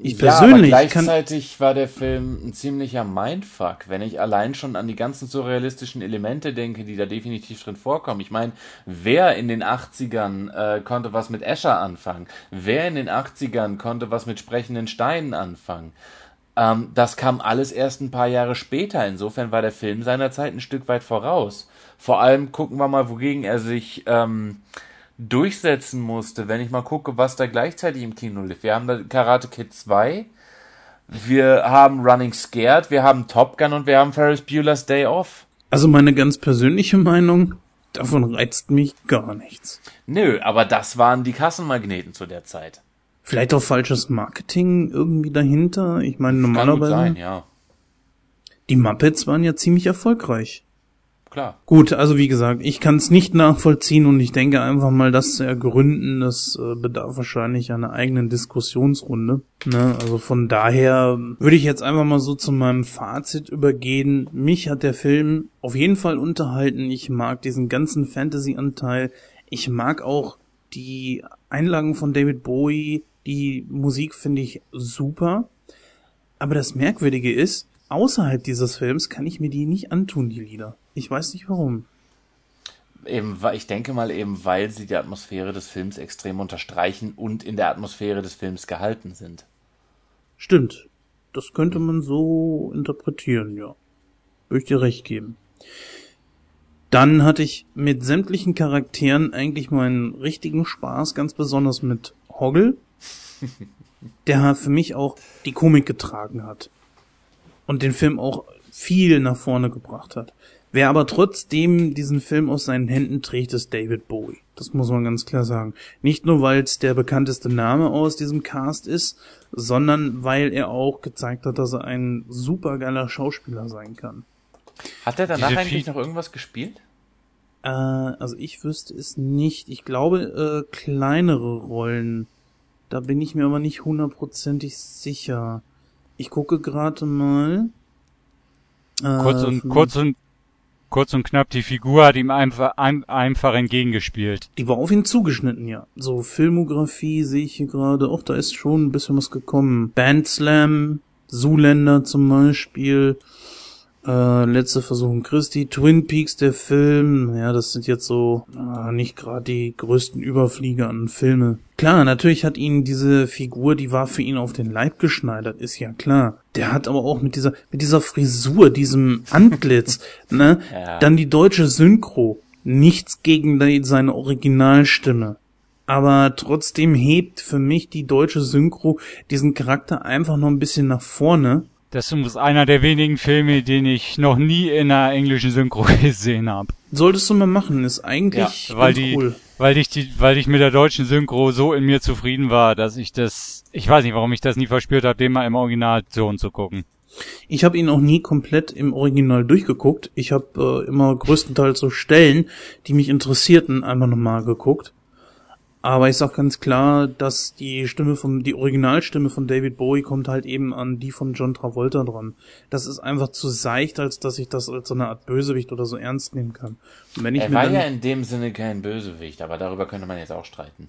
ich persönlich ja, aber gleichzeitig war der Film ein ziemlicher Mindfuck, wenn ich allein schon an die ganzen surrealistischen Elemente denke, die da definitiv drin vorkommen. Ich meine, wer in den 80ern äh, konnte was mit Escher anfangen? Wer in den 80ern konnte was mit sprechenden Steinen anfangen? Ähm, das kam alles erst ein paar Jahre später. Insofern war der Film seinerzeit ein Stück weit voraus. Vor allem gucken wir mal, wogegen er sich ähm, durchsetzen musste. Wenn ich mal gucke, was da gleichzeitig im Kino lief. Wir haben da Karate Kid 2, wir haben Running Scared, wir haben Top Gun und wir haben Ferris Bueller's Day Off. Also meine ganz persönliche Meinung, davon reizt mich gar nichts. Nö, aber das waren die Kassenmagneten zu der Zeit. Vielleicht auch falsches Marketing irgendwie dahinter. Ich meine, normalerweise. Kann gut sein, ja. Die Muppets waren ja ziemlich erfolgreich. Klar. Gut, also wie gesagt, ich kann es nicht nachvollziehen und ich denke einfach mal, das zu ergründen, das äh, bedarf wahrscheinlich einer eigenen Diskussionsrunde. Ne? Also von daher würde ich jetzt einfach mal so zu meinem Fazit übergehen. Mich hat der Film auf jeden Fall unterhalten. Ich mag diesen ganzen Fantasy-Anteil. Ich mag auch die Einlagen von David Bowie die Musik finde ich super. Aber das Merkwürdige ist, außerhalb dieses Films kann ich mir die nicht antun, die Lieder. Ich weiß nicht warum. Eben, ich denke mal eben, weil sie die Atmosphäre des Films extrem unterstreichen und in der Atmosphäre des Films gehalten sind. Stimmt. Das könnte man so interpretieren, ja. Würde ich dir recht geben. Dann hatte ich mit sämtlichen Charakteren eigentlich meinen richtigen Spaß, ganz besonders mit Hoggle der für mich auch die Komik getragen hat. Und den Film auch viel nach vorne gebracht hat. Wer aber trotzdem diesen Film aus seinen Händen trägt, ist David Bowie. Das muss man ganz klar sagen. Nicht nur, weil es der bekannteste Name aus diesem Cast ist, sondern weil er auch gezeigt hat, dass er ein supergeiler Schauspieler sein kann. Hat er danach Diese eigentlich noch irgendwas gespielt? Äh, also ich wüsste es nicht. Ich glaube, äh, kleinere Rollen. Da bin ich mir aber nicht hundertprozentig sicher. Ich gucke gerade mal. Äh, kurz und kurz und kurz und knapp, die Figur hat ihm einfach, ein, einfach entgegengespielt. Die war auf ihn zugeschnitten, ja. So, Filmografie sehe ich hier gerade. Och, da ist schon ein bisschen was gekommen. Bandslam, Zuländer zum Beispiel. Äh, letzte Versuchung Christi, Twin Peaks, der Film, ja, das sind jetzt so äh, nicht gerade die größten Überflieger an Filme. Klar, natürlich hat ihn diese Figur, die war für ihn auf den Leib geschneidert, ist ja klar. Der hat aber auch mit dieser, mit dieser Frisur, diesem Antlitz, ne, ja. dann die deutsche Synchro. Nichts gegen die, seine Originalstimme aber trotzdem hebt für mich die deutsche Synchro diesen Charakter einfach noch ein bisschen nach vorne. Das ist einer der wenigen Filme, den ich noch nie in einer englischen Synchro gesehen habe. Solltest du mal machen, ist eigentlich ja, weil die, cool. Weil ich die, weil ich mit der deutschen Synchro so in mir zufrieden war, dass ich das, ich weiß nicht, warum ich das nie verspürt habe, den mal im Originalton zu gucken. Ich habe ihn auch nie komplett im Original durchgeguckt. Ich habe äh, immer größtenteils so Stellen, die mich interessierten, einmal nochmal geguckt. Aber ich sag ganz klar, dass die Stimme von, die Originalstimme von David Bowie kommt halt eben an die von John Travolta dran. Das ist einfach zu seicht, als dass ich das als so eine Art Bösewicht oder so ernst nehmen kann. Und wenn ich er war ja in dem Sinne kein Bösewicht, aber darüber könnte man jetzt auch streiten.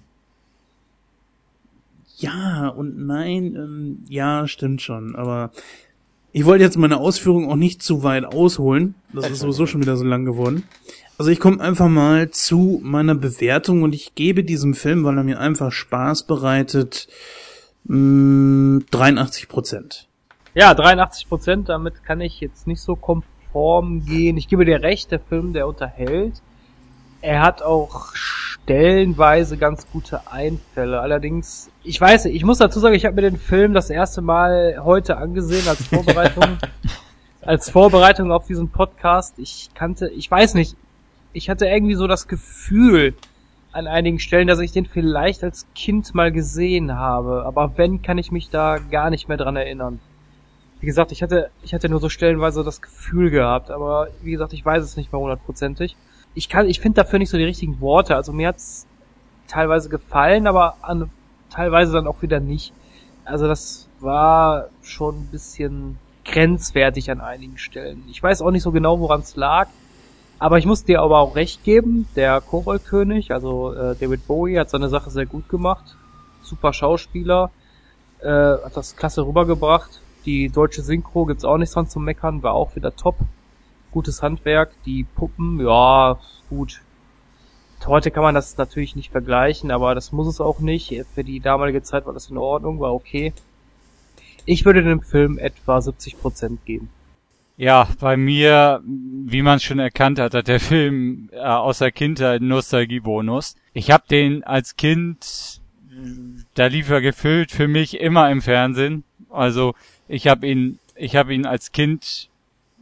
Ja und nein, ähm, ja, stimmt schon, aber ich wollte jetzt meine Ausführungen auch nicht zu weit ausholen. Das ist sowieso schon wieder so lang geworden. Also ich komme einfach mal zu meiner Bewertung und ich gebe diesem Film, weil er mir einfach Spaß bereitet, mh, 83 Prozent. Ja, 83 Prozent, damit kann ich jetzt nicht so konform gehen. Ich gebe dir recht, der Film, der unterhält. Er hat auch stellenweise ganz gute Einfälle. Allerdings, ich weiß, ich muss dazu sagen, ich habe mir den Film das erste Mal heute angesehen als Vorbereitung, als Vorbereitung auf diesen Podcast. Ich kannte, ich weiß nicht, ich hatte irgendwie so das Gefühl an einigen Stellen, dass ich den vielleicht als Kind mal gesehen habe. Aber wenn, kann ich mich da gar nicht mehr dran erinnern. Wie gesagt, ich hatte, ich hatte nur so stellenweise das Gefühl gehabt, aber wie gesagt, ich weiß es nicht mehr hundertprozentig. Ich kann, ich finde dafür nicht so die richtigen Worte. Also mir hat's teilweise gefallen, aber an, teilweise dann auch wieder nicht. Also das war schon ein bisschen grenzwertig an einigen Stellen. Ich weiß auch nicht so genau, woran es lag, aber ich muss dir aber auch recht geben, der Kobold-König, also äh, David Bowie, hat seine Sache sehr gut gemacht. Super Schauspieler, äh, hat das klasse rübergebracht. Die deutsche Synchro gibt's auch nichts dran zu meckern, war auch wieder top. Gutes Handwerk. Die Puppen, ja, gut. Heute kann man das natürlich nicht vergleichen, aber das muss es auch nicht. Für die damalige Zeit war das in Ordnung, war okay. Ich würde dem Film etwa 70% geben. Ja, bei mir, wie man schon erkannt hat, hat der Film äh, aus der Kindheit Nostalgiebonus. Ich habe den als Kind, da lief er gefüllt für mich immer im Fernsehen. Also ich habe ihn, ich habe ihn als Kind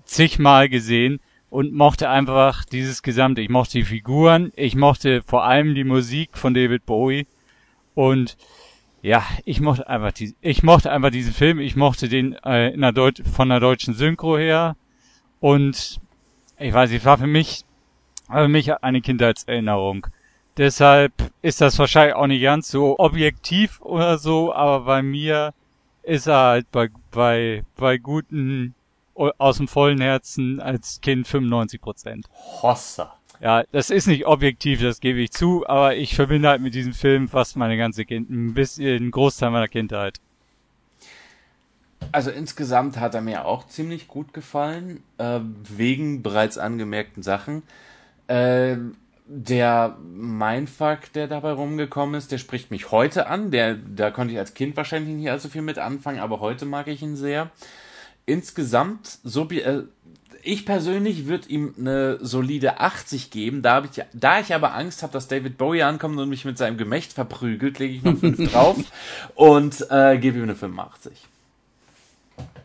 zigmal gesehen und mochte einfach dieses Gesamte. Ich mochte die Figuren, ich mochte vor allem die Musik von David Bowie und ja, ich mochte einfach die, ich mochte einfach diesen Film, ich mochte den äh, in der Deut von der deutschen Synchro her und ich weiß, es war für mich, für mich eine Kindheitserinnerung. Deshalb ist das wahrscheinlich auch nicht ganz so objektiv oder so, aber bei mir ist er halt bei, bei, bei guten, aus dem vollen Herzen als Kind 95 Prozent. Hossa. Ja, das ist nicht objektiv, das gebe ich zu, aber ich verbinde halt mit diesem Film fast meine ganze Kind, ein bisschen, einen Großteil meiner Kindheit. Also insgesamt hat er mir auch ziemlich gut gefallen, äh, wegen bereits angemerkten Sachen. Äh, der Mindfuck, der dabei rumgekommen ist, der spricht mich heute an. Der, da konnte ich als Kind wahrscheinlich nicht allzu viel mit anfangen, aber heute mag ich ihn sehr. Insgesamt, so, äh, ich persönlich würde ihm eine solide 80 geben. Da, ich, da ich aber Angst habe, dass David Bowie ankommt und mich mit seinem Gemächt verprügelt, lege ich noch 5 drauf und äh, gebe ihm eine 85.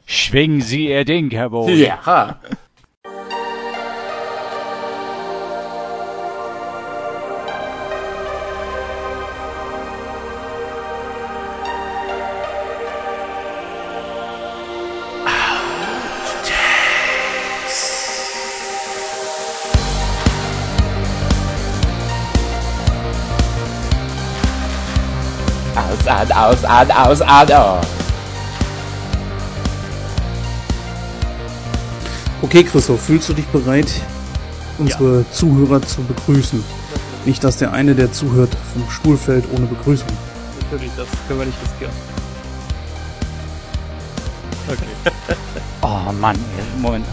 Schwingen Sie Ihr Ding, Herr Bowie. Ja. Aus, an, aus, an, aus. Okay, Christoph, fühlst du dich bereit, unsere ja. Zuhörer zu begrüßen? Nicht, dass der eine, der zuhört, vom Stuhl fällt ohne Begrüßung. Natürlich, das können wir nicht riskieren. Okay. oh Mann, Moment.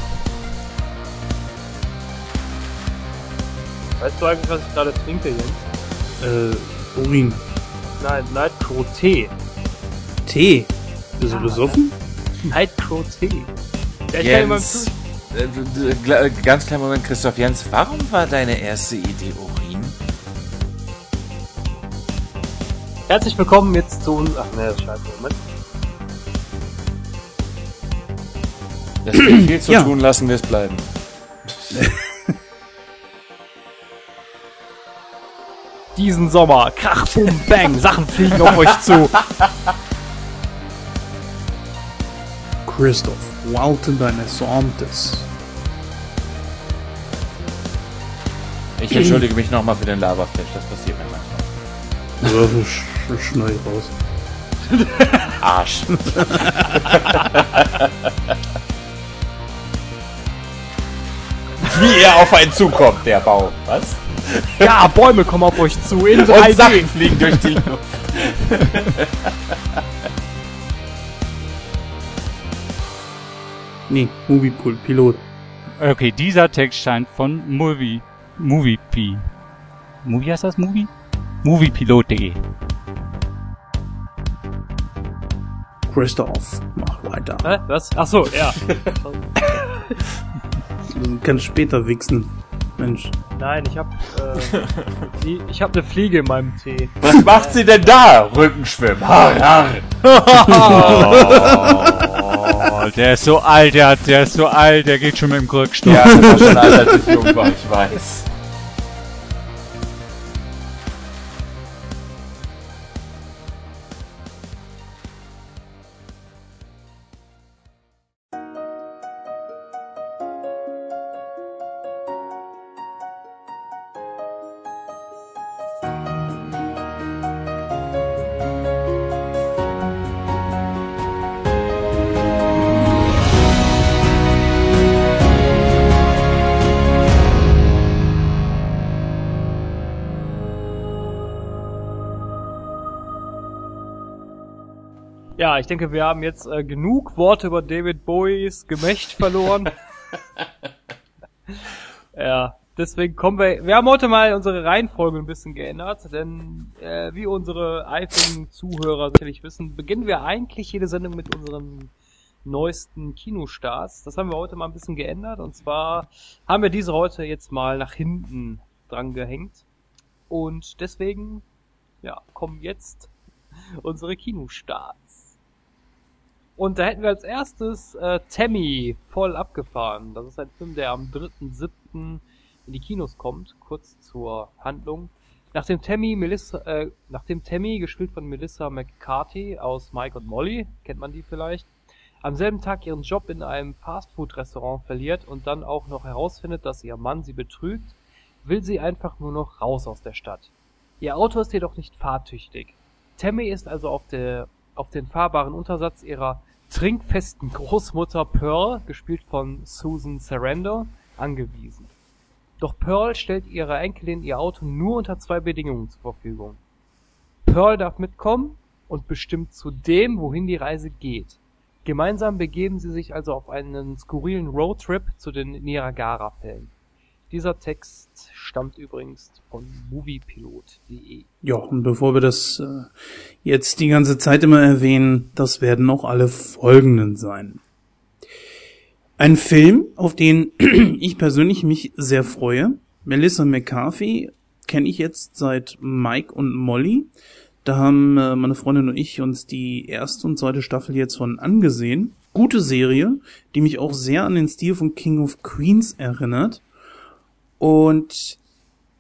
Weißt du eigentlich, was ich gerade trinke, Jens? Äh, Urin. Nein, Nightcrow Tee. Tee? Bist du ah, besoffen? Nightcrow. Ja, Jens, äh, ganz kleinen Moment, Christoph Jens, warum war deine erste Idee Urin? Herzlich willkommen jetzt zu uns. Ach ne, das scheiße, Moment. Das viel zu ja. tun, lassen wir es bleiben. diesen Sommer. Krach, bum, bang, Sachen fliegen auf euch zu. Christoph, walten deines Amtes. Ich entschuldige mich nochmal für den Laberflash, das passiert mir manchmal. Ja, sch schneid raus. Arsch. Wie er auf einen zukommt, der Baum. Was? Ja, Bäume kommen auf euch zu in 3D. Und Sachen fliegen durch die Luft. nee, Movie Pilot. Okay, dieser Text scheint von Movie Movie P. Movie heißt das Movie? Moviepilot.de. Christoph, mach weiter. Hä? Was? Ach so, ja. du kannst später wichsen. Mensch. Nein, ich hab, äh, die, ich hab eine Fliege in meinem Tee. Was macht sie denn da? Rückenschwimmen. Har, har. oh, der ist so alt, der, hat, der ist so alt, der geht schon mit dem Krückstock. Ja, der war schon alt, als ich jung war, ich weiß. Ja, ich denke, wir haben jetzt äh, genug Worte über David Bowies Gemächt verloren. ja, deswegen kommen wir. Wir haben heute mal unsere Reihenfolge ein bisschen geändert, denn äh, wie unsere eifrigen Zuhörer sicherlich wissen, beginnen wir eigentlich jede Sendung mit unseren neuesten Kinostarts. Das haben wir heute mal ein bisschen geändert und zwar haben wir diese heute jetzt mal nach hinten dran gehängt. Und deswegen, ja, kommen jetzt unsere Kinostarts. Und da hätten wir als erstes äh, Tammy voll abgefahren. Das ist ein Film, der am 3.7. in die Kinos kommt. Kurz zur Handlung. Nachdem Tammy, Melissa, äh, nachdem Tammy, gespielt von Melissa McCarthy aus Mike und Molly, kennt man die vielleicht, am selben Tag ihren Job in einem Fastfood-Restaurant verliert und dann auch noch herausfindet, dass ihr Mann sie betrügt, will sie einfach nur noch raus aus der Stadt. Ihr Auto ist jedoch nicht fahrtüchtig. Tammy ist also auf, der, auf den fahrbaren Untersatz ihrer trinkfesten Großmutter Pearl, gespielt von Susan Sarandon, angewiesen. Doch Pearl stellt ihrer Enkelin ihr Auto nur unter zwei Bedingungen zur Verfügung. Pearl darf mitkommen und bestimmt zu dem, wohin die Reise geht. Gemeinsam begeben sie sich also auf einen skurrilen Roadtrip zu den Niagara-Fällen. Dieser Text stammt übrigens von moviepilot.de. Ja, und bevor wir das äh, jetzt die ganze Zeit immer erwähnen, das werden auch alle folgenden sein. Ein Film, auf den ich persönlich mich sehr freue. Melissa McCarthy kenne ich jetzt seit Mike und Molly. Da haben äh, meine Freundin und ich uns die erste und zweite Staffel jetzt von angesehen. Gute Serie, die mich auch sehr an den Stil von King of Queens erinnert. Und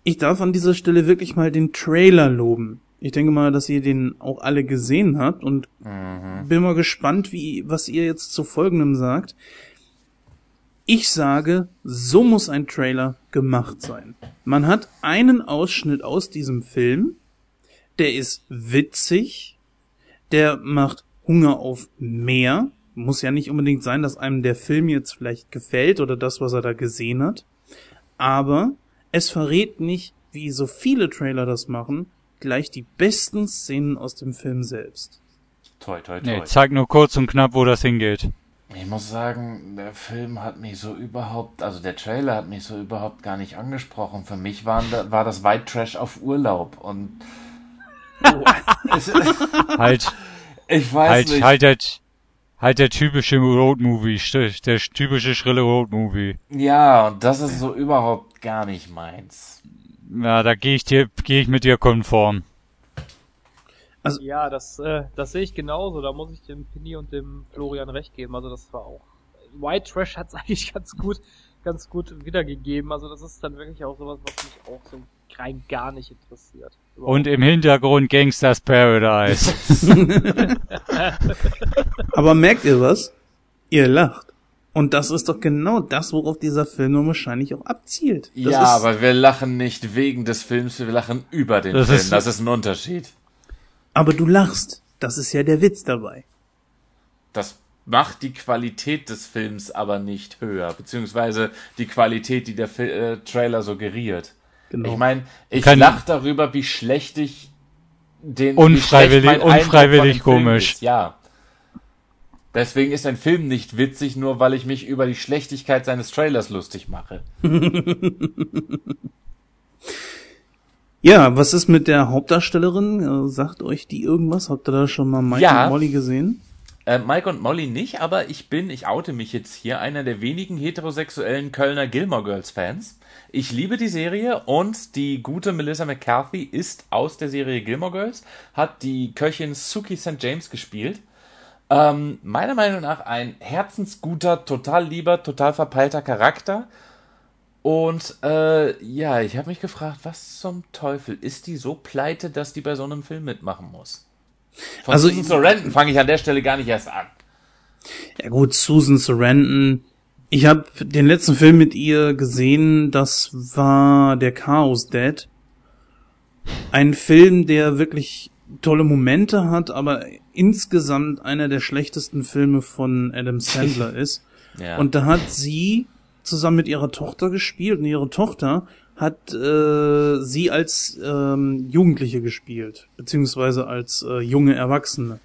ich darf an dieser Stelle wirklich mal den Trailer loben. Ich denke mal, dass ihr den auch alle gesehen habt und mhm. bin mal gespannt, wie, was ihr jetzt zu folgendem sagt. Ich sage, so muss ein Trailer gemacht sein. Man hat einen Ausschnitt aus diesem Film, der ist witzig, der macht Hunger auf mehr. Muss ja nicht unbedingt sein, dass einem der Film jetzt vielleicht gefällt oder das, was er da gesehen hat aber es verrät nicht, wie so viele Trailer das machen, gleich die besten Szenen aus dem Film selbst. Toi, toi, toi. Nee, zeig nur kurz und knapp, wo das hingeht. Ich muss sagen, der Film hat mich so überhaupt, also der Trailer hat mich so überhaupt gar nicht angesprochen. Für mich waren, war das White Trash auf Urlaub und oh. halt, ich weiß halt, nicht. Halt, Halt der typische Road-Movie, der typische schrille Road-Movie. Ja, und das ist so überhaupt gar nicht meins. Ja, da gehe ich dir, gehe ich mit dir konform. Also ja, das, äh, das sehe ich genauso. Da muss ich dem Penny und dem Florian recht geben. Also das war auch. White Trash hat's eigentlich ganz gut, ganz gut wiedergegeben. Also das ist dann wirklich auch sowas, was mich auch so rein gar nicht interessiert. Und im Hintergrund Gangsters Paradise. Aber merkt ihr was? Ihr lacht. Und das ist doch genau das, worauf dieser Film nun wahrscheinlich auch abzielt. Das ja, aber wir lachen nicht wegen des Films, wir lachen über den das Film. Ist, das ist ein Unterschied. Aber du lachst. Das ist ja der Witz dabei. Das macht die Qualität des Films aber nicht höher, beziehungsweise die Qualität, die der Fil äh, Trailer suggeriert. Genau. Ich meine, ich lach darüber, wie schlecht ich den unfreiwillig, schlecht unfreiwillig komisch. Ist. Ja. Deswegen ist ein Film nicht witzig, nur weil ich mich über die Schlechtigkeit seines Trailers lustig mache. ja, was ist mit der Hauptdarstellerin? Äh, sagt euch die irgendwas? Habt ihr da schon mal Mike ja. und Molly gesehen? Äh, Mike und Molly nicht, aber ich bin, ich oute mich jetzt hier, einer der wenigen heterosexuellen Kölner Gilmore Girls Fans. Ich liebe die Serie und die gute Melissa McCarthy ist aus der Serie Gilmore Girls, hat die Köchin Suki St. James gespielt. Ähm, meiner Meinung nach ein herzensguter, total lieber, total verpeilter Charakter. Und äh, ja, ich habe mich gefragt, was zum Teufel ist die so pleite, dass die bei so einem Film mitmachen muss? Von also Susan Sarandon fange ich an der Stelle gar nicht erst an. Ja gut, Susan Sarandon ich habe den letzten Film mit ihr gesehen, das war der Chaos Dead. Ein Film, der wirklich tolle Momente hat, aber insgesamt einer der schlechtesten Filme von Adam Sandler ist. ja. Und da hat sie zusammen mit ihrer Tochter gespielt und ihre Tochter hat äh, sie als ähm, Jugendliche gespielt, beziehungsweise als äh, junge Erwachsene.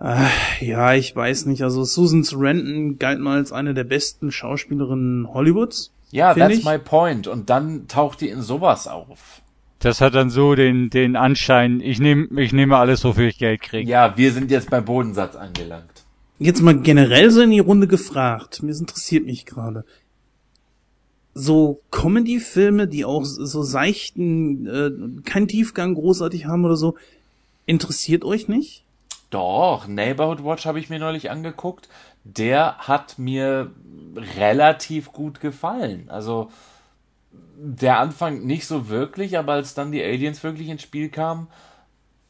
Äh, ja, ich weiß nicht. Also Susan Sarandon galt mal als eine der besten Schauspielerinnen Hollywoods. Ja, that's ich. my point. Und dann taucht die in sowas auf. Das hat dann so den, den Anschein, ich nehme ich nehme alles, wofür ich Geld kriege. Ja, wir sind jetzt beim Bodensatz angelangt. Jetzt mal generell so in die Runde gefragt. Mir interessiert mich gerade. So Comedy-Filme, die auch so seichten, äh, keinen Tiefgang großartig haben oder so, interessiert euch nicht? Doch, Neighborhood Watch habe ich mir neulich angeguckt. Der hat mir relativ gut gefallen. Also der Anfang nicht so wirklich, aber als dann die Aliens wirklich ins Spiel kamen,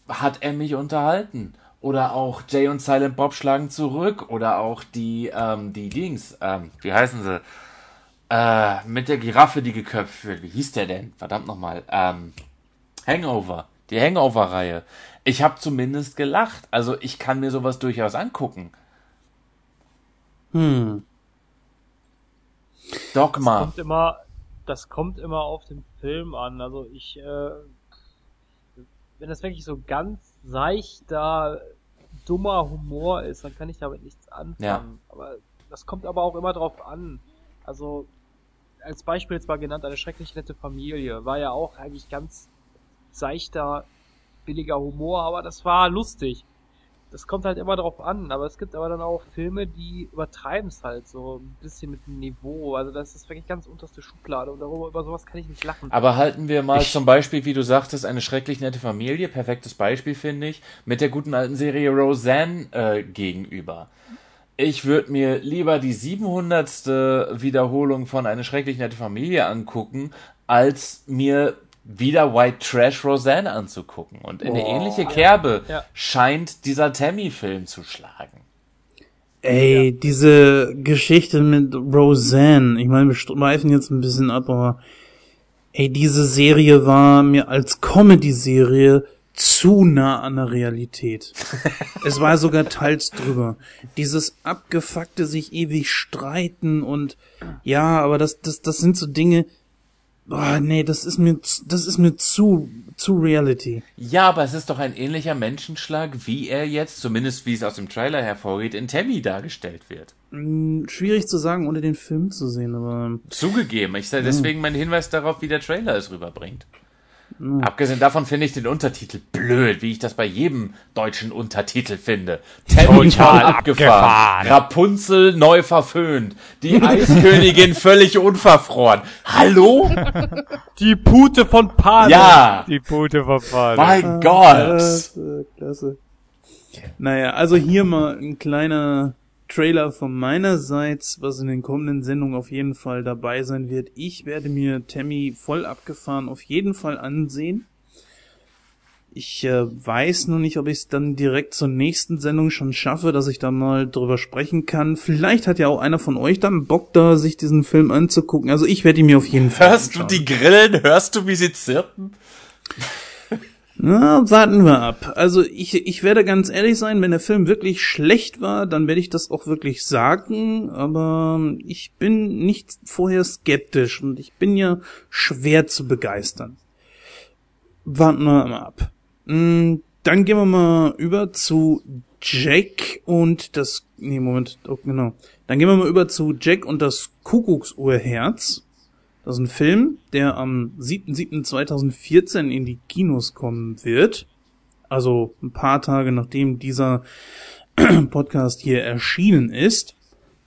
hat er mich unterhalten. Oder auch Jay und Silent Bob schlagen zurück. Oder auch die, ähm, die Dings, ähm, wie heißen sie? Äh, mit der Giraffe, die geköpft wird. Wie hieß der denn? Verdammt nochmal. Ähm, Hangover. Die Hangover-Reihe. Ich habe zumindest gelacht. Also ich kann mir sowas durchaus angucken. Hm. Dogma. Das kommt immer, das kommt immer auf den Film an. Also ich, äh, wenn das wirklich so ganz seichter, dummer Humor ist, dann kann ich damit nichts anfangen. Ja. Aber das kommt aber auch immer drauf an. Also als Beispiel jetzt mal genannt, eine schrecklich nette Familie war ja auch eigentlich ganz seichter, billiger Humor, aber das war lustig das kommt halt immer drauf an, aber es gibt aber dann auch Filme, die übertreiben es halt so ein bisschen mit dem Niveau. Also das ist wirklich ganz unterste Schublade und darüber über sowas kann ich nicht lachen. Aber halten wir mal ich zum Beispiel, wie du sagtest, eine schrecklich nette Familie, perfektes Beispiel finde ich, mit der guten alten Serie Roseanne äh, gegenüber. Ich würde mir lieber die 700. Wiederholung von eine schrecklich nette Familie angucken, als mir wieder White Trash Roseanne anzugucken. Und in oh, eine ähnliche Kerbe ja. scheint dieser Tammy-Film zu schlagen. Ey, ja. diese Geschichte mit Roseanne, ich meine, wir streifen jetzt ein bisschen ab, aber ey, diese Serie war mir als Comedy-Serie zu nah an der Realität. es war sogar teils drüber. Dieses abgefuckte sich ewig streiten und ja, aber das, das, das sind so Dinge, Oh, nee, das ist mir, das ist mir zu, zu Reality. Ja, aber es ist doch ein ähnlicher Menschenschlag, wie er jetzt, zumindest wie es aus dem Trailer hervorgeht, in Tammy dargestellt wird. Hm, schwierig zu sagen, ohne den Film zu sehen, aber. Zugegeben. Ich sage deswegen mein Hinweis darauf, wie der Trailer es rüberbringt. Mhm. Abgesehen davon finde ich den Untertitel blöd, wie ich das bei jedem deutschen Untertitel finde. Total abgefahren. Rapunzel neu verföhnt. Die Eiskönigin völlig unverfroren. Hallo? Die Pute von Pan. Ja. Die Pute von Pan. Mein ah, Gott. Klasse. Naja, also hier mal ein kleiner Trailer von meinerseits, was in den kommenden Sendungen auf jeden Fall dabei sein wird. Ich werde mir Tammy voll abgefahren auf jeden Fall ansehen. Ich äh, weiß nur nicht, ob ich es dann direkt zur nächsten Sendung schon schaffe, dass ich da mal drüber sprechen kann. Vielleicht hat ja auch einer von euch dann Bock da, sich diesen Film anzugucken. Also ich werde ihn mir auf jeden Fall. Hörst anschauen. du die Grillen? Hörst du, wie sie zirpen? Na, warten wir ab. Also ich, ich werde ganz ehrlich sein, wenn der Film wirklich schlecht war, dann werde ich das auch wirklich sagen, aber ich bin nicht vorher skeptisch und ich bin ja schwer zu begeistern. Warten wir mal ab. Hm, dann gehen wir mal über zu Jack und das, nee, Moment, oh, genau. Dann gehen wir mal über zu Jack und das Kuckucksuhrherz. Das ist ein Film, der am 7.7.2014 in die Kinos kommen wird. Also ein paar Tage nachdem dieser Podcast hier erschienen ist.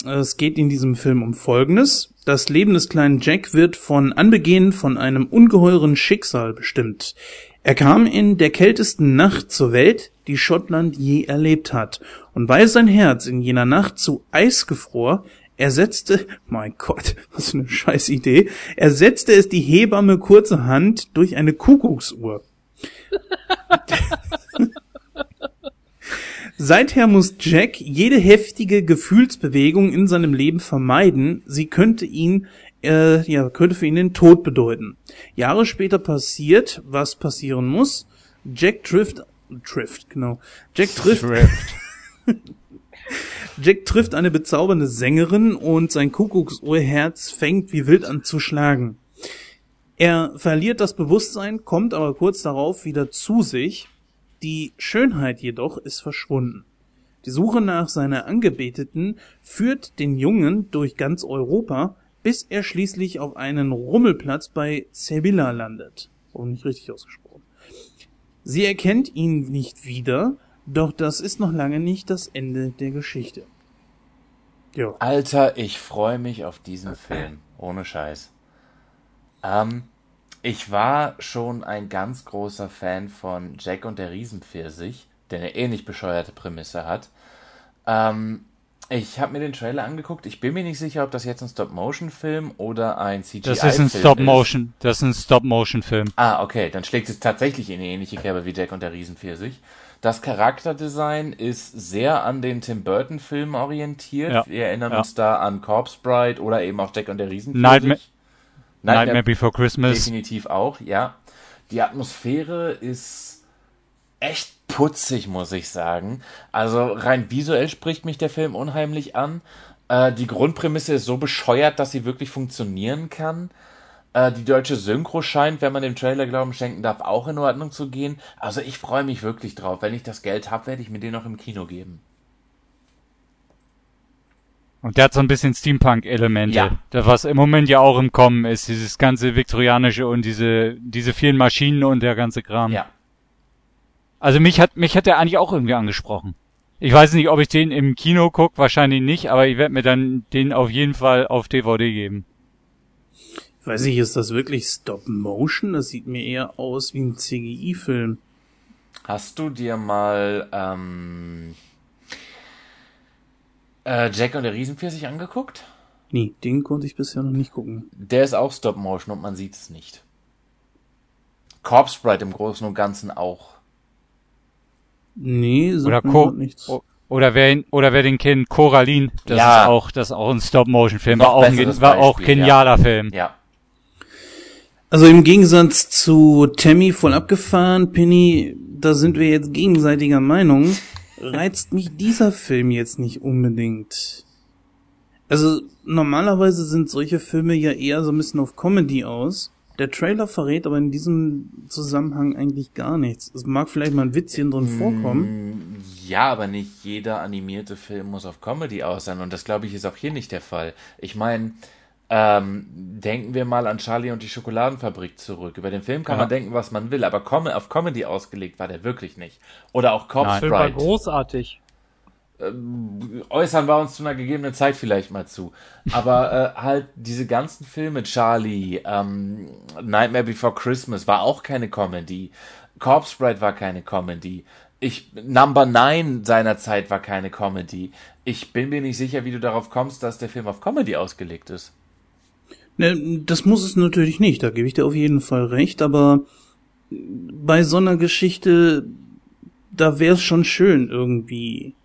Es geht in diesem Film um Folgendes. Das Leben des kleinen Jack wird von Anbeginn von einem ungeheuren Schicksal bestimmt. Er kam in der kältesten Nacht zur Welt, die Schottland je erlebt hat. Und weil sein Herz in jener Nacht zu Eis gefror, ersetzte, mein Gott, was für eine scheiß Idee, ersetzte es die Hebamme kurzerhand durch eine Kuckucksuhr. Seither muss Jack jede heftige Gefühlsbewegung in seinem Leben vermeiden. Sie könnte ihn, äh, ja, könnte für ihn den Tod bedeuten. Jahre später passiert, was passieren muss. Jack trifft, trifft, genau. Jack trifft. Jack trifft eine bezaubernde Sängerin und sein Kuckucksuhrherz fängt wie wild an zu schlagen. Er verliert das Bewusstsein, kommt aber kurz darauf wieder zu sich. Die Schönheit jedoch ist verschwunden. Die Suche nach seiner Angebeteten führt den Jungen durch ganz Europa, bis er schließlich auf einen Rummelplatz bei Sevilla landet. Oh, nicht richtig ausgesprochen. Sie erkennt ihn nicht wieder, doch das ist noch lange nicht das Ende der Geschichte. Jo. Alter, ich freue mich auf diesen Film. Ohne Scheiß. Ähm, ich war schon ein ganz großer Fan von Jack und der Riesenpfirsich, der eine ähnlich bescheuerte Prämisse hat. Ähm, ich habe mir den Trailer angeguckt. Ich bin mir nicht sicher, ob das jetzt ein Stop-Motion-Film oder ein CGI-Film ist. Das ist ein Stop-Motion. Das ist ein Stop-Motion-Film. Ah, okay. Dann schlägt es tatsächlich in eine ähnliche Kerbe wie Jack und der Riesenpfirsich. Das Charakterdesign ist sehr an den Tim Burton-Filmen orientiert. Ja. Wir erinnern ja. uns da an Corpse Bride oder eben auch Jack und der Riesenpfirsich. Nightmare, Nightmare, Nightmare Before Christmas. Definitiv auch, ja. Die Atmosphäre ist echt putzig, muss ich sagen. Also rein visuell spricht mich der Film unheimlich an. Äh, die Grundprämisse ist so bescheuert, dass sie wirklich funktionieren kann. Äh, die deutsche Synchro scheint, wenn man dem Trailer Glauben schenken darf, auch in Ordnung zu gehen. Also ich freue mich wirklich drauf. Wenn ich das Geld habe, werde ich mir den noch im Kino geben. Und der hat so ein bisschen Steampunk-Elemente. Ja. Das, was im Moment ja auch im Kommen ist, dieses ganze viktorianische und diese, diese vielen Maschinen und der ganze Kram. Ja. Also mich hat, mich hat der eigentlich auch irgendwie angesprochen. Ich weiß nicht, ob ich den im Kino guck, wahrscheinlich nicht, aber ich werde mir dann den auf jeden Fall auf DVD geben. Weiß nicht, ist das wirklich Stop Motion? Das sieht mir eher aus wie ein CGI-Film. Hast du dir mal ähm, äh, Jack und der Riesenpfirsich angeguckt? Nee, den konnte ich bisher noch nicht gucken. Der ist auch Stop Motion und man sieht es nicht. Corpse Bride im Großen und Ganzen auch. Nee, so oder Co nichts. Oder wer, oder wer den kennt, Coraline, das ja. ist auch, das ist auch ein Stop-Motion-Film, war auch, ein, war auch genialer ja. Film. Ja. Also im Gegensatz zu Tammy voll abgefahren, Penny, da sind wir jetzt gegenseitiger Meinung reizt mich dieser Film jetzt nicht unbedingt. Also normalerweise sind solche Filme ja eher so ein bisschen auf Comedy aus. Der Trailer verrät aber in diesem Zusammenhang eigentlich gar nichts. Es mag vielleicht mal ein Witzchen drin vorkommen. Mm, ja, aber nicht jeder animierte Film muss auf Comedy aus sein und das glaube ich ist auch hier nicht der Fall. Ich meine, ähm, denken wir mal an Charlie und die Schokoladenfabrik zurück. Über den Film kann ja. man denken, was man will, aber Com auf Comedy ausgelegt war der wirklich nicht. Oder auch Corpse Bride. war großartig. Ähm, äußern wir uns zu einer gegebenen Zeit vielleicht mal zu. Aber äh, halt diese ganzen Filme, Charlie, ähm, Nightmare Before Christmas war auch keine Comedy. Corpse Bride war keine Comedy. Ich, Number 9 seinerzeit war keine Comedy. Ich bin mir nicht sicher, wie du darauf kommst, dass der Film auf Comedy ausgelegt ist. Ne, das muss es natürlich nicht, da gebe ich dir auf jeden Fall recht, aber bei so einer Geschichte, da wäre es schon schön irgendwie.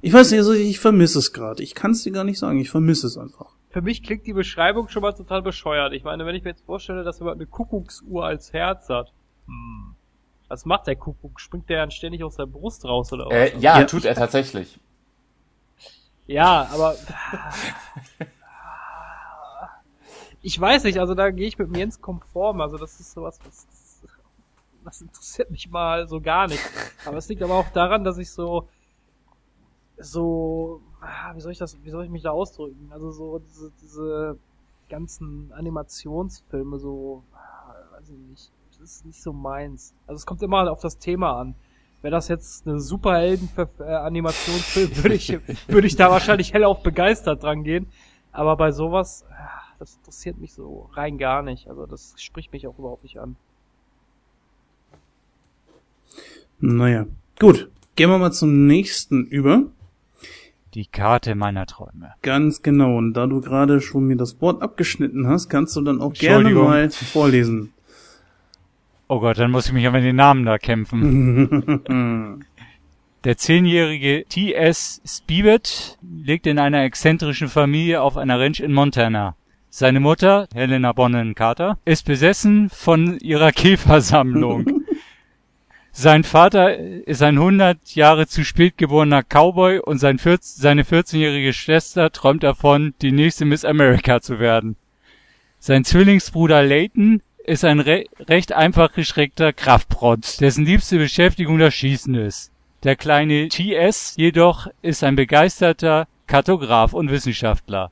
Ich weiß nicht, also ich vermisse es gerade. Ich kann es dir gar nicht sagen, ich vermisse es einfach. Für mich klingt die Beschreibung schon mal total bescheuert. Ich meine, wenn ich mir jetzt vorstelle, dass jemand eine Kuckucksuhr als Herz hat. Hm. Was macht der Kuckuck? Springt der dann ständig aus der Brust raus oder was? Äh, ja, ja, tut er tatsächlich. Ja, aber ich weiß nicht, also da gehe ich mit Jens konform. Also das ist sowas, was das interessiert mich mal so gar nicht. Aber es liegt aber auch daran, dass ich so so ah, wie soll ich das, wie soll ich mich da ausdrücken? Also so diese, diese ganzen Animationsfilme so, ah, weiß ich nicht, das ist nicht so meins. Also es kommt immer auf das Thema an. Wäre das jetzt eine Superhelden-Animationsfilm, würde ich, würde ich da wahrscheinlich hellauf begeistert dran gehen. Aber bei sowas, das interessiert mich so rein gar nicht. Also das spricht mich auch überhaupt nicht an. Naja, gut. Gehen wir mal zum nächsten über. Die Karte meiner Träume. Ganz genau. Und da du gerade schon mir das Wort abgeschnitten hast, kannst du dann auch gerne mal vorlesen. Oh Gott, dann muss ich mich aber in den Namen da kämpfen. Der zehnjährige T.S. Spivett lebt in einer exzentrischen Familie auf einer Ranch in Montana. Seine Mutter, Helena Bonham Carter, ist besessen von ihrer Käfersammlung. Sein Vater ist ein 100 Jahre zu spät geborener Cowboy und sein 14, seine 14-jährige Schwester träumt davon, die nächste Miss America zu werden. Sein Zwillingsbruder Leighton ist ein re recht einfach geschreckter Kraftprotz, dessen liebste Beschäftigung das Schießen ist. Der kleine TS jedoch ist ein begeisterter Kartograf und Wissenschaftler.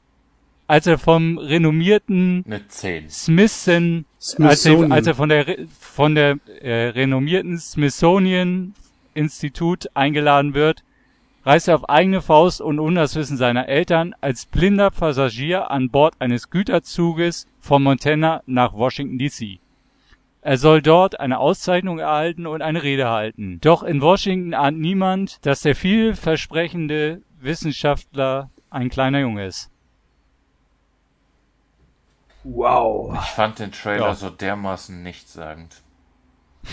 Als er vom renommierten Eine 10. Smithson, als er, als er von der von der äh, renommierten Smithsonian Institut eingeladen wird, reist er auf eigene Faust und ohne das Wissen seiner Eltern als blinder Passagier an Bord eines Güterzuges von Montana nach Washington DC. Er soll dort eine Auszeichnung erhalten und eine Rede halten. Doch in Washington ahnt niemand, dass der vielversprechende Wissenschaftler ein kleiner Junge ist. Wow. Ich fand den Trailer Ja. so dermaßen nichtssagend.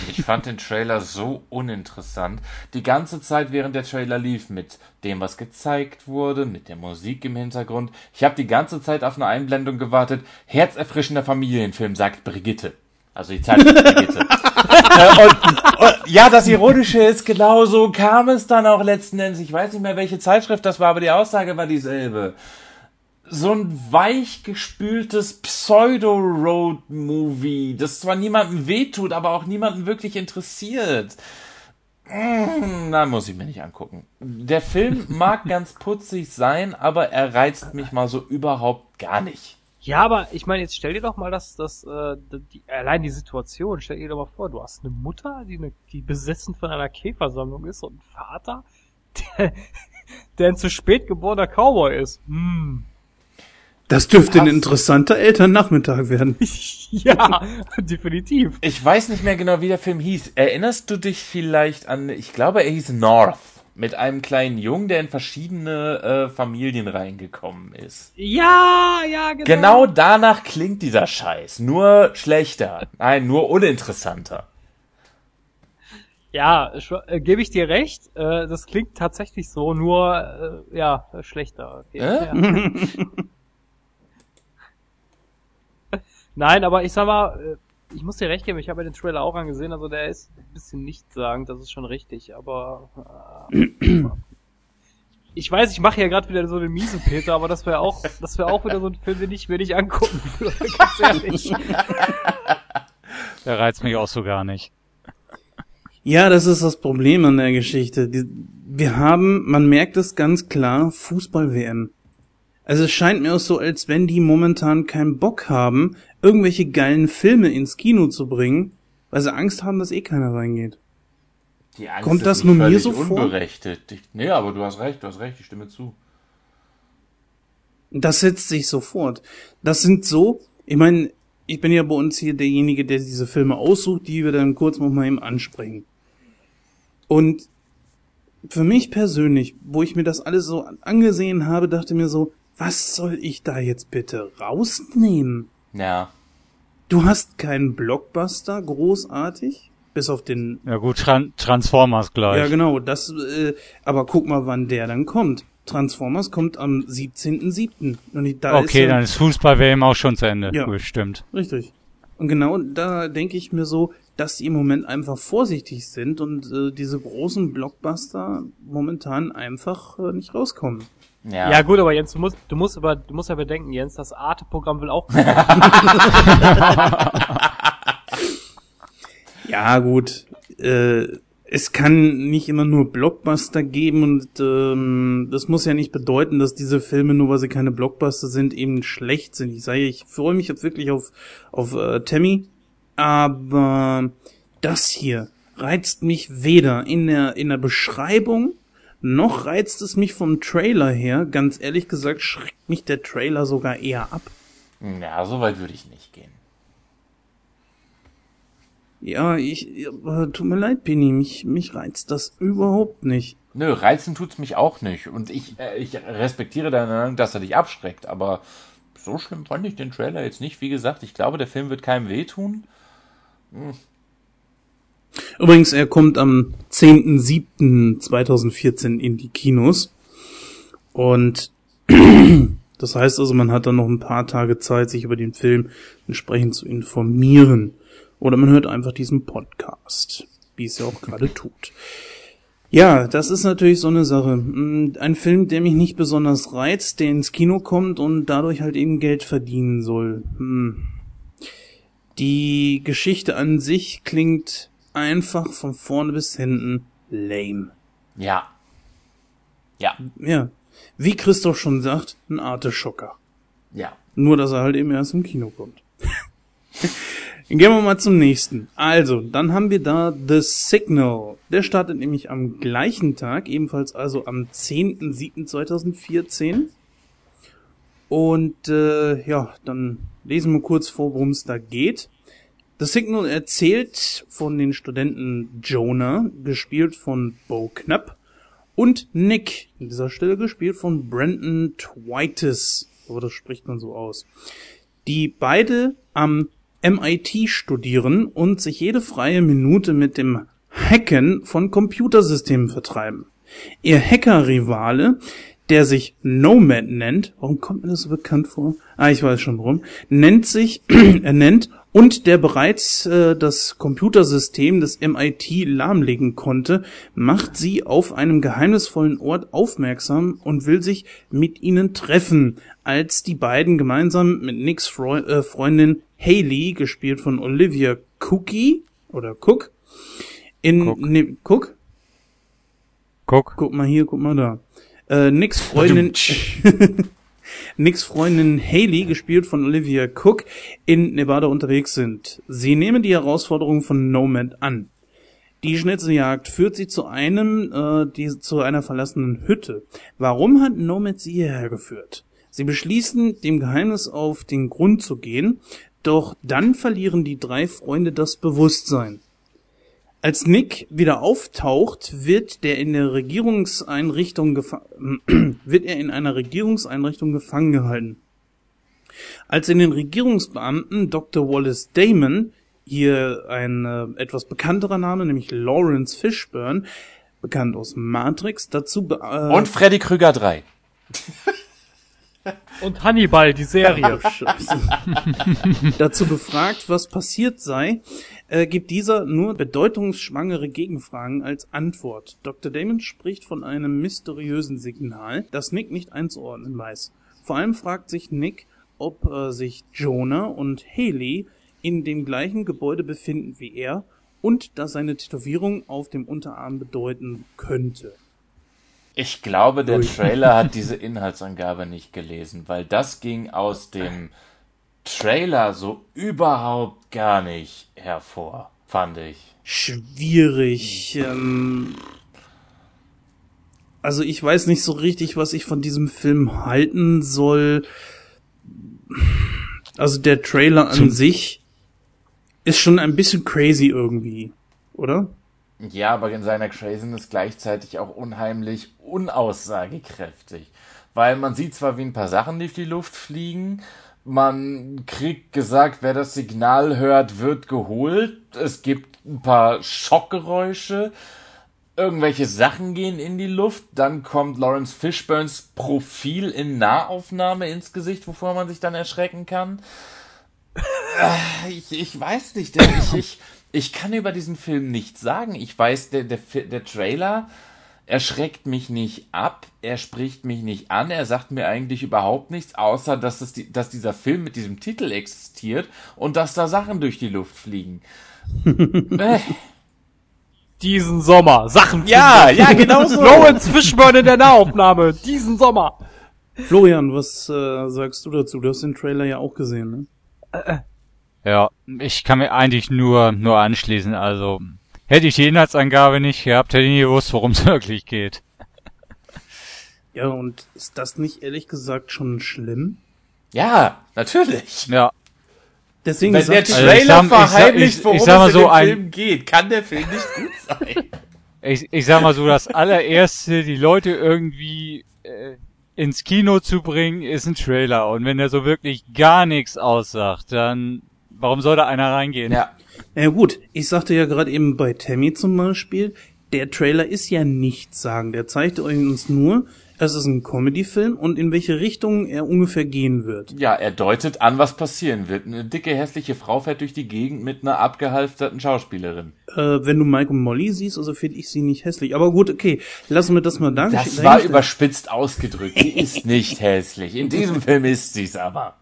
Ich fand den Trailer so uninteressant. Die ganze Zeit, während der Trailer lief, mit dem, was gezeigt wurde, mit der Musik im Hintergrund. Ich habe die ganze Zeit auf eine Einblendung gewartet. Herzerfrischender Familienfilm, sagt Brigitte. Also die Zeit Brigitte. äh, und, und, ja, das Ironische ist, genau so kam es dann auch letzten Endes. Ich weiß nicht mehr, welche Zeitschrift das war, aber die Aussage war dieselbe so ein weichgespültes Pseudo-Road-Movie, das zwar niemandem wehtut, aber auch niemanden wirklich interessiert. Mm, Na, muss ich mir nicht angucken. Der Film mag ganz putzig sein, aber er reizt mich mal so überhaupt gar nicht. Ja, aber ich meine, jetzt stell dir doch mal das, das, äh, die, allein die Situation, stell dir doch mal vor, du hast eine Mutter, die, eine, die besessen von einer Käfersammlung ist und einen Vater, der, der ein zu spät geborener Cowboy ist. Hm. Das dürfte ein Was? interessanter Elternnachmittag werden. Ja, definitiv. Ich weiß nicht mehr genau, wie der Film hieß. Erinnerst du dich vielleicht an, ich glaube, er hieß North, mit einem kleinen Jungen, der in verschiedene äh, Familien reingekommen ist. Ja, ja, genau. Genau danach klingt dieser Scheiß. Nur schlechter. Nein, nur uninteressanter. Ja, äh, gebe ich dir recht. Äh, das klingt tatsächlich so, nur äh, ja, schlechter. Okay, Äh? ja. Nein, aber ich sag mal, äh, ich muss dir recht geben, ich habe ja den Trailer auch angesehen, also der ist ein bisschen nichtssagend, das ist schon richtig, aber äh, ich weiß, ich mache ja gerade wieder so den miesen Peter, aber das wäre auch, das wäre auch wieder so ein Film, den ich mir nicht angucken würde, ganz ehrlich. Der reizt mich auch so gar nicht. Ja, das ist das Problem an der Geschichte. Wir haben, man merkt es ganz klar, Fußball-WM. Also es scheint mir auch so, als wenn die momentan keinen Bock haben, irgendwelche geilen Filme ins Kino zu bringen, weil sie Angst haben, dass eh keiner reingeht. Die Angst Kommt ist das nur mir so vor? unberechtigt. Ich, nee, aber du hast recht, du hast recht, ich stimme zu. Das setzt sich sofort. Das sind so, ich meine, ich bin ja bei uns hier derjenige, der diese Filme aussucht, die wir dann kurz noch mal eben ansprechen. Und für mich persönlich, wo ich mir das alles so angesehen habe, dachte mir so, was soll ich da jetzt bitte rausnehmen? Ja. Du hast keinen Blockbuster, großartig, bis auf den Ja gut, Tran Transformers gleich. Ja, genau, das, äh, aber guck mal, wann der dann kommt. Transformers kommt am 17.07. Und ich- da okay, ist dann ist Fußball-WM auch schon zu Ende. Ja. Gut, stimmt. Richtig. Und genau da denke ich mir so, dass die im Moment einfach vorsichtig sind und äh, diese großen Blockbuster momentan einfach äh, nicht rauskommen. Ja. Ja gut, aber Jens, du musst, du musst aber, du musst ja bedenken, Jens, das Arte-Programm will auch. Ja, gut. Äh, es kann nicht immer nur Blockbuster geben und ähm, das muss ja nicht bedeuten, dass diese Filme, nur weil sie keine Blockbuster sind, eben schlecht sind. Ich sage, ich freue mich jetzt wirklich auf, auf äh, Tammy, aber das hier reizt mich weder in der, in der Beschreibung, noch reizt es mich vom Trailer her. Ganz ehrlich gesagt, schreckt mich der Trailer sogar eher ab. ja, so weit würde ich nicht gehen. Ja, ich, tut mir leid, Penny, mich, mich reizt das überhaupt nicht. Nö, reizen tut's mich auch nicht. Und ich, äh, ich respektiere deine Meinung, dass er dich abschreckt, aber so schlimm fand ich den Trailer jetzt nicht. Wie gesagt, ich glaube, der Film wird keinem wehtun. Übrigens, er kommt am 10.07.2014 in die Kinos. Und das heißt also, man hat dann noch ein paar Tage Zeit, sich über den Film entsprechend zu informieren. Oder man hört einfach diesen Podcast, wie es ja auch gerade tut. Ja, das ist natürlich so eine Sache. Mm, Ein Film, der mich nicht besonders reizt, der ins Kino kommt und dadurch halt eben Geld verdienen soll. Hm. Die Geschichte an sich klingt einfach von vorne bis hinten lame. Ja. Ja. Ja. Wie Christoph schon sagt, ein Arteschocker. Ja. Nur, dass er halt eben erst im Kino kommt. Gehen wir mal zum nächsten. Also, dann haben wir da The Signal. Der startet nämlich am gleichen Tag, ebenfalls also am 10.07.2014. Und äh, ja, dann lesen wir kurz vor, worum es da geht. The Signal erzählt von den Studenten Jonah, gespielt von Bo Knapp, und Nick, an dieser Stelle gespielt von Brandon Twitis. Aber das spricht man so aus. Die beide am MIT studieren und sich jede freie Minute mit dem Hacken von Computersystemen vertreiben. Ihr Hacker-Rivale, der sich Nomad nennt, warum kommt mir das so bekannt vor? Ah, ich weiß schon warum, nennt sich, er nennt und der bereits äh, das Computersystem des MIT lahmlegen konnte, macht sie auf einem geheimnisvollen Ort aufmerksam und will sich mit ihnen treffen, als die beiden gemeinsam mit Nicks Freu äh, Freundin Haley, gespielt von Olivia Cookie oder Cook, in Cook. Ne, Cook? Guck. Guck mal hier, guck mal da. Äh, Nicks Freundin, Nicks Freundin Haley, gespielt von Olivia Cook, in Nevada unterwegs sind. Sie nehmen die Herausforderung von Nomad an. Die Schnitzeljagd führt sie zu einem, äh, die, zu einer verlassenen Hütte. Warum hat Nomad sie hierher geführt? Sie beschließen, dem Geheimnis auf den Grund zu gehen, doch dann verlieren die drei Freunde das Bewusstsein. Als Nick wieder auftaucht, wird der in der Regierungseinrichtung wird er in einer Regierungseinrichtung gefangen gehalten. Als in den Regierungsbeamten Dr. Wallace Damon, hier ein äh, etwas bekannterer Name, nämlich Lawrence Fishburne, bekannt aus Matrix, dazu be äh, Und Freddy Krüger 3. Und Hannibal, die Serie. Scheiße. dazu befragt, was passiert sei, äh, gibt dieser nur bedeutungsschwangere Gegenfragen als Antwort. Dr. Damon spricht von einem mysteriösen Signal, das Nick nicht einzuordnen weiß. Vor allem fragt sich Nick, ob äh, sich Jonah und Haley in dem gleichen Gebäude befinden wie er und dass seine Tätowierung auf dem Unterarm bedeuten könnte. Ich glaube, der. Trailer hat diese Inhaltsangabe nicht gelesen, weil das ging aus dem Trailer so überhaupt gar nicht hervor, fand ich. schwierig. Ähm, also ich weiß nicht so richtig, was ich von diesem Film halten soll. Also der Trailer an sich ist schon ein bisschen crazy irgendwie, oder? Ja, aber in seiner Craziness gleichzeitig auch unheimlich unaussagekräftig. Weil man sieht zwar, wie ein paar Sachen durch die Luft fliegen, man kriegt gesagt, wer das Signal hört, wird geholt. Es gibt ein paar Schockgeräusche. Irgendwelche Sachen gehen in die Luft. Dann kommt Lawrence Fishburns Profil in Nahaufnahme ins Gesicht, wovor man sich dann erschrecken kann. Äh, Ich, ich weiß nicht. Ich, ich, ich kann über diesen Film nichts sagen. Ich weiß, der, der, der Trailer erschreckt mich nicht ab, er spricht mich nicht an, er sagt mir eigentlich überhaupt nichts, außer dass, es die, dass dieser Film mit diesem Titel existiert und dass da Sachen durch die Luft fliegen. äh, Diesen Sommer. Sachen. ja, ja, genau so. Lawrence Fishburne in der Nahaufnahme. Diesen Sommer. Florian, was äh, sagst du dazu? Du hast den Trailer ja auch gesehen, ne? Ja, ich kann mir eigentlich nur, nur anschließen. Also, hätte ich die Inhaltsangabe nicht gehabt, hätte ich nie gewusst, worum es wirklich geht. Ja, und ist das nicht ehrlich gesagt schon schlimm? Ja, natürlich. Ja, Deswegen Wenn der ich, Also ich Trailer sag- ich verheimlicht, ich- worum ich sag mal es in so dem ein- Film geht, kann der Film nicht gut sein. ich, ich sag mal so, das allererste, die Leute irgendwie äh, ins Kino zu bringen, ist ein Trailer. Und wenn der so wirklich gar nichts aussagt, dann warum soll da einer reingehen? ja. Ja gut, ich sagte ja gerade eben bei Tammy zum Beispiel, der Trailer ist ja nichts sagen. Der zeigt euch uns nur, es ist ein Comedy-Film und in welche Richtung er ungefähr gehen wird. Ja, er deutet an, was passieren wird. Eine dicke, hässliche Frau fährt durch die Gegend mit einer abgehalfterten Schauspielerin. Äh, wenn du Mike und Molly siehst, also finde ich sie nicht hässlich. Aber gut, okay, lassen wir das mal da. Das war überspitzt ausgedrückt. Sie ist nicht hässlich. In diesem Film ist sie's aber.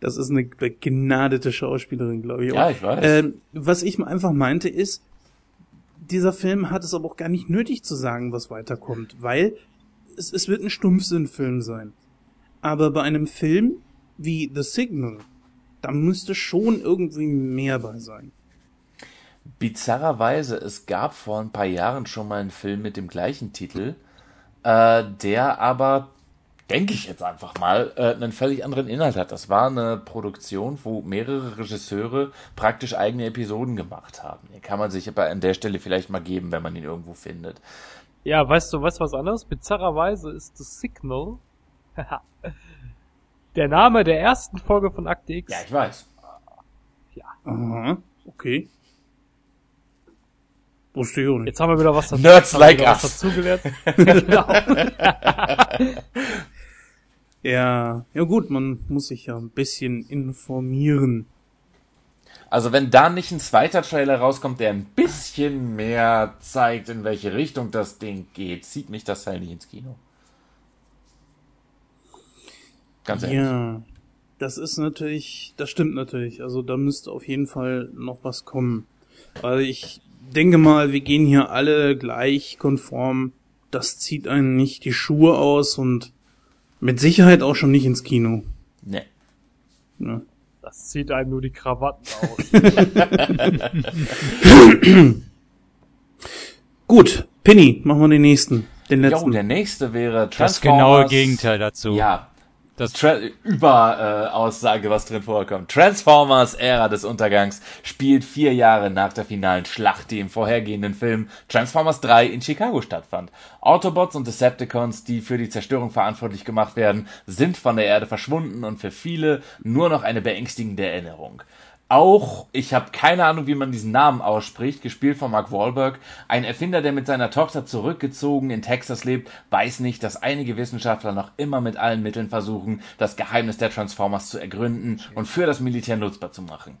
Das ist eine begnadete Schauspielerin, glaube ich. Ja, ich weiß. Ähm, was ich einfach meinte ist, dieser Film hat es aber auch gar nicht nötig zu sagen, was weiterkommt, weil es, es wird ein Stumpfsinnfilm sein. Aber bei einem Film wie The Signal, da müsste schon irgendwie mehr bei sein. Bizarrerweise, es gab vor ein paar Jahren schon mal einen Film mit dem gleichen Titel, äh, der aber, denke ich jetzt einfach mal, äh, einen völlig anderen Inhalt hat. Das war eine Produktion, wo mehrere Regisseure praktisch eigene Episoden gemacht haben. Den kann man sich aber an der Stelle vielleicht mal geben, wenn man ihn irgendwo findet. Ja, weißt du, weißt du was anderes? Bizarrerweise ist The Signal der Name der ersten Folge von Akte X. Ja, ich weiß. Ja. Aha, okay. Wusste ich auch nicht. Jetzt haben wir wieder was dazu, Nerds like us. dazugelernt. genau. ja, ja gut, man muss sich ja ein bisschen informieren. Also wenn da nicht ein zweiter Trailer rauskommt, der ein bisschen mehr zeigt, in welche Richtung das Ding geht, zieht mich das halt nicht ins Kino. Ganz ehrlich. Ja, das ist natürlich, das stimmt natürlich. Also da müsste auf jeden Fall noch was kommen. Weil ich denke mal, wir gehen hier alle gleich konform. Das zieht einen nicht die Schuhe aus und mit Sicherheit auch schon nicht ins Kino. Nee. Ja. Das zieht einem nur die Krawatten aus. Gut, Penny, machen wir den nächsten. Den letzten. Jo, der nächste wäre Transformers. Das genaue Gegenteil dazu. Ja, das Tra Über-Aussage, äh, was drin vorkommt. Transformers Ära des Untergangs spielt vier Jahre nach der finalen Schlacht, die im vorhergehenden Film Transformers 3 in Chicago stattfand. Autobots und Decepticons, die für die Zerstörung verantwortlich gemacht werden, sind von der Erde verschwunden und für viele nur noch eine beängstigende Erinnerung auch, ich habe keine Ahnung, wie man diesen Namen ausspricht, gespielt von Mark Wahlberg, ein Erfinder, der mit seiner Tochter zurückgezogen in Texas lebt, weiß nicht, dass einige Wissenschaftler noch immer mit allen Mitteln versuchen, das Geheimnis der Transformers zu ergründen und für das Militär nutzbar zu machen.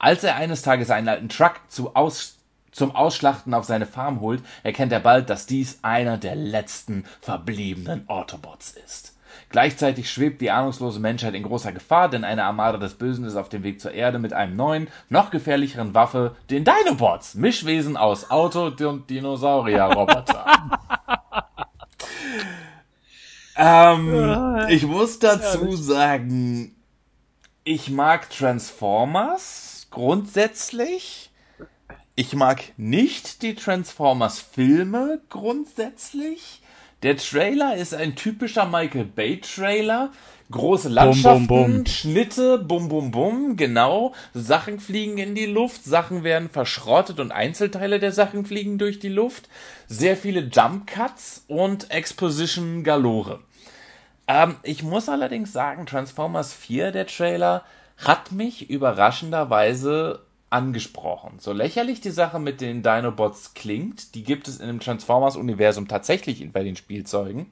Als er eines Tages einen alten Truck zu aus zum Ausschlachten auf seine Farm holt, erkennt er bald, dass dies einer der letzten verbliebenen Autobots ist. Gleichzeitig schwebt die ahnungslose Menschheit in großer Gefahr, denn eine Armada des Bösen ist auf dem Weg zur Erde mit einem neuen, noch gefährlicheren Waffe, den Dinobots, Mischwesen aus Auto und Dinosaurier-Roboter. ähm, ich muss dazu sagen, ich mag Transformers grundsätzlich. Ich mag nicht die Transformers-Filme grundsätzlich. Der Trailer ist ein typischer Michael Bay Trailer. Große Landschaften, bum, bum, bum. Schnitte, bum bum bum, genau. Sachen fliegen in die Luft, Sachen werden verschrottet und Einzelteile der Sachen fliegen durch die Luft. Sehr viele Jump Cuts und Exposition galore. Ähm, ich muss allerdings sagen, Transformers 4, der Trailer, hat mich überraschenderweise angesprochen. So lächerlich die Sache mit den Dinobots klingt, die gibt es in dem Transformers-Universum tatsächlich bei den Spielzeugen.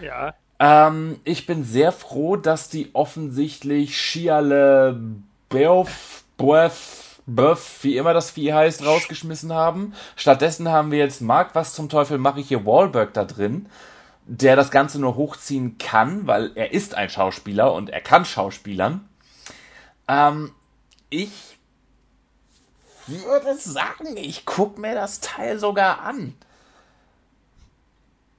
Ja. Ähm, ich bin sehr froh, dass die offensichtlich Shiale Beof, Boef, Böff, wie immer das Vieh heißt, rausgeschmissen haben. Stattdessen haben wir jetzt Mark, was zum Teufel mache ich hier Wahlberg da drin, der das Ganze nur hochziehen kann, weil er ist ein Schauspieler und er kann Schauspielern. Ähm, ich würde sagen, ich guck mir das Teil sogar an.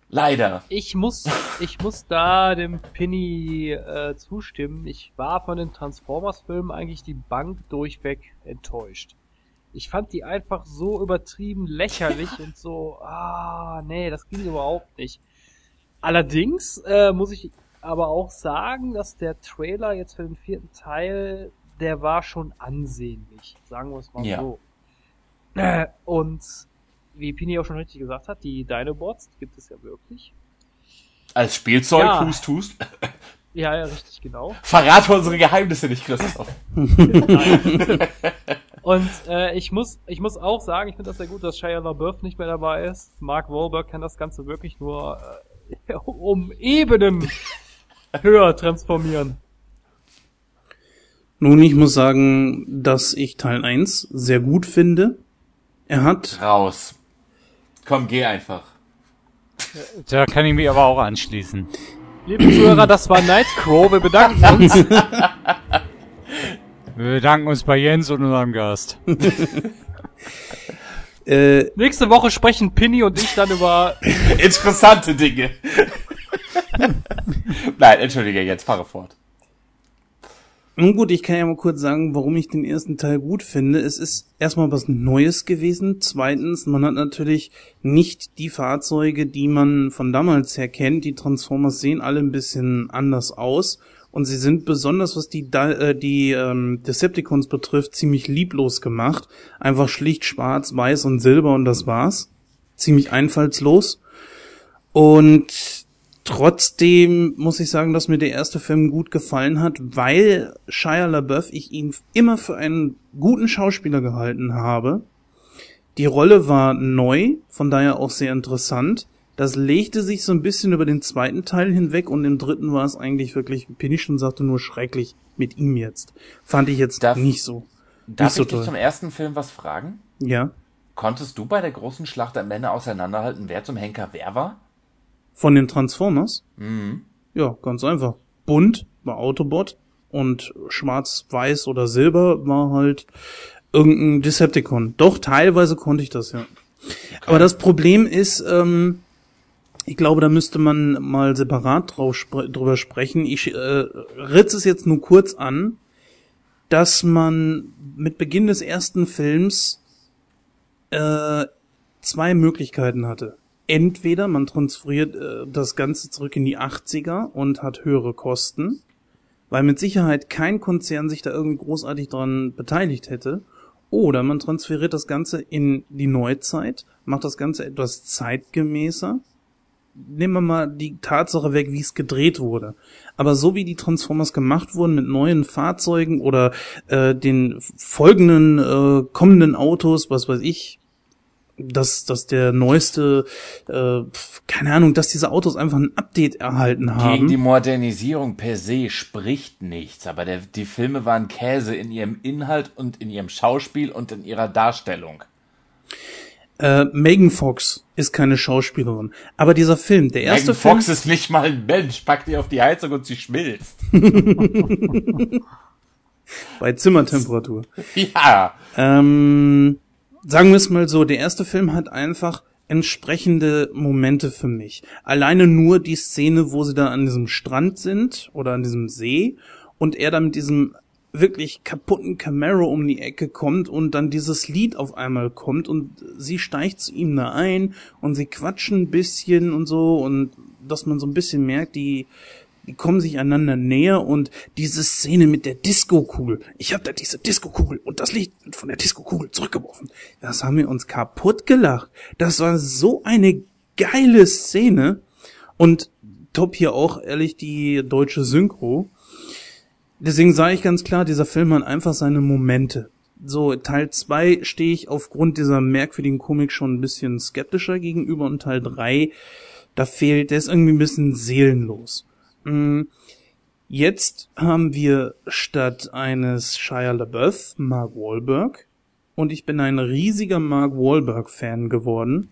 Leider. Ich muss, ich muss da dem Pinny äh, zustimmen. Ich war von den Transformers-Filmen eigentlich die Bank durchweg enttäuscht. Ich fand die einfach so übertrieben lächerlich und so, ah, nee, das ging überhaupt nicht. Allerdings äh, muss ich aber auch sagen, dass der Trailer jetzt für den vierten Teil der war schon ansehnlich, sagen wir es mal ja. so. Äh, und wie Pini auch schon richtig gesagt hat, die Dinobots gibt es ja wirklich. Als Spielzeug, ja. tust, tust. Ja, ja, richtig, genau. Verrate unsere Geheimnisse nicht, Christoph. Und äh, ich muss, ich muss auch sagen, ich finde das sehr gut, dass Shia LaBeouf nicht mehr dabei ist. Mark Wahlberg kann das Ganze wirklich nur äh, um Ebenen höher transformieren. Nun, ich muss sagen, dass ich Teil 1 sehr gut finde. Er hat. Raus. Komm, geh einfach. Da kann ich mich aber auch anschließen. Liebe Zuhörer, das war Nightcrow. Wir bedanken uns. Wir bedanken uns bei Jens und unserem Gast. Äh, Nächste Woche sprechen Pinny und ich dann über interessante Dinge. Nein, entschuldige, jetzt fahre fort. Nun gut, ich kann ja mal kurz sagen, warum ich den ersten Teil gut finde. Es ist erstmal was Neues gewesen. Zweitens, man hat natürlich nicht die Fahrzeuge, die man von damals her kennt. Die Transformers sehen alle ein bisschen anders aus. Und sie sind besonders, was die, äh, die ähm, Decepticons betrifft, ziemlich lieblos gemacht. Einfach schlicht schwarz, weiß und silber und das war's. Ziemlich einfallslos. Und Trotzdem muss ich sagen, dass mir der erste Film gut gefallen hat, weil Shia LaBeouf ich ihn immer für einen guten Schauspieler gehalten habe. Die Rolle war neu, von daher auch sehr interessant. Das legte sich so ein bisschen über den zweiten Teil hinweg und im dritten war es eigentlich wirklich, wie Penny schon sagte, nur schrecklich mit ihm jetzt. Fand ich jetzt darf, nicht so. Darf nicht so ich dich zum ersten Film was fragen? Ja. Konntest du bei der großen Schlacht am Ende auseinanderhalten, wer zum Henker wer war? Von den Transformers? Mhm. Ja, ganz einfach. Bunt war Autobot und schwarz, weiß oder silber war halt irgendein Decepticon. Doch, teilweise konnte ich das, ja. Okay. Aber das Problem ist, ähm, ich glaube, da müsste man mal separat drauf, drüber sprechen. Ich äh, ritze es jetzt nur kurz an, dass man mit Beginn des ersten Films äh, zwei Möglichkeiten hatte entweder man transferiert äh, das Ganze zurück in die 80er und hat höhere Kosten, weil mit Sicherheit kein Konzern sich da irgendwie großartig dran beteiligt hätte, oder man transferiert das Ganze in die Neuzeit, macht das Ganze etwas zeitgemäßer. Nehmen wir mal die Tatsache weg, wie es gedreht wurde. Aber so wie die Transformers gemacht wurden mit neuen Fahrzeugen oder äh, den folgenden äh, kommenden Autos, was weiß ich, dass, dass der neueste, äh, keine Ahnung, dass diese Autos einfach ein Update erhalten haben. Gegen die Modernisierung per se spricht nichts, aber der, die Filme waren Käse in ihrem Inhalt und in ihrem Schauspiel und in ihrer Darstellung. Äh, Megan Fox ist keine Schauspielerin. Aber dieser Film, der erste Megan Film. Fox ist nicht mal ein Mensch. Pack die auf die Heizung und sie schmilzt. Bei Zimmertemperatur. Ja. Ähm, sagen wir es mal so, der erste Film hat einfach entsprechende Momente für mich. Alleine nur die Szene, wo sie da an diesem Strand sind oder an diesem See und er dann mit diesem wirklich kaputten Camaro um die Ecke kommt und dann dieses Lied auf einmal kommt und sie steigt zu ihm da ein und sie quatschen ein bisschen und so und dass man so ein bisschen merkt, die die kommen sich einander näher und diese Szene mit der Disco-Kugel. Ich habe da diese Disco-Kugel und das Licht von der Disco-Kugel zurückgeworfen. Das haben wir uns kaputt gelacht. Das war so eine geile Szene und top hier auch ehrlich die deutsche Synchro. Deswegen sage ich ganz klar, dieser Film hat einfach seine Momente. So, Teil 2 stehe ich aufgrund dieser merkwürdigen Komik schon ein bisschen skeptischer gegenüber und Teil 3, da fehlt, der ist irgendwie ein bisschen seelenlos. Mm, jetzt haben wir statt eines Shia LaBeouf Mark Wahlberg und ich bin ein riesiger Mark Wahlberg Fan geworden.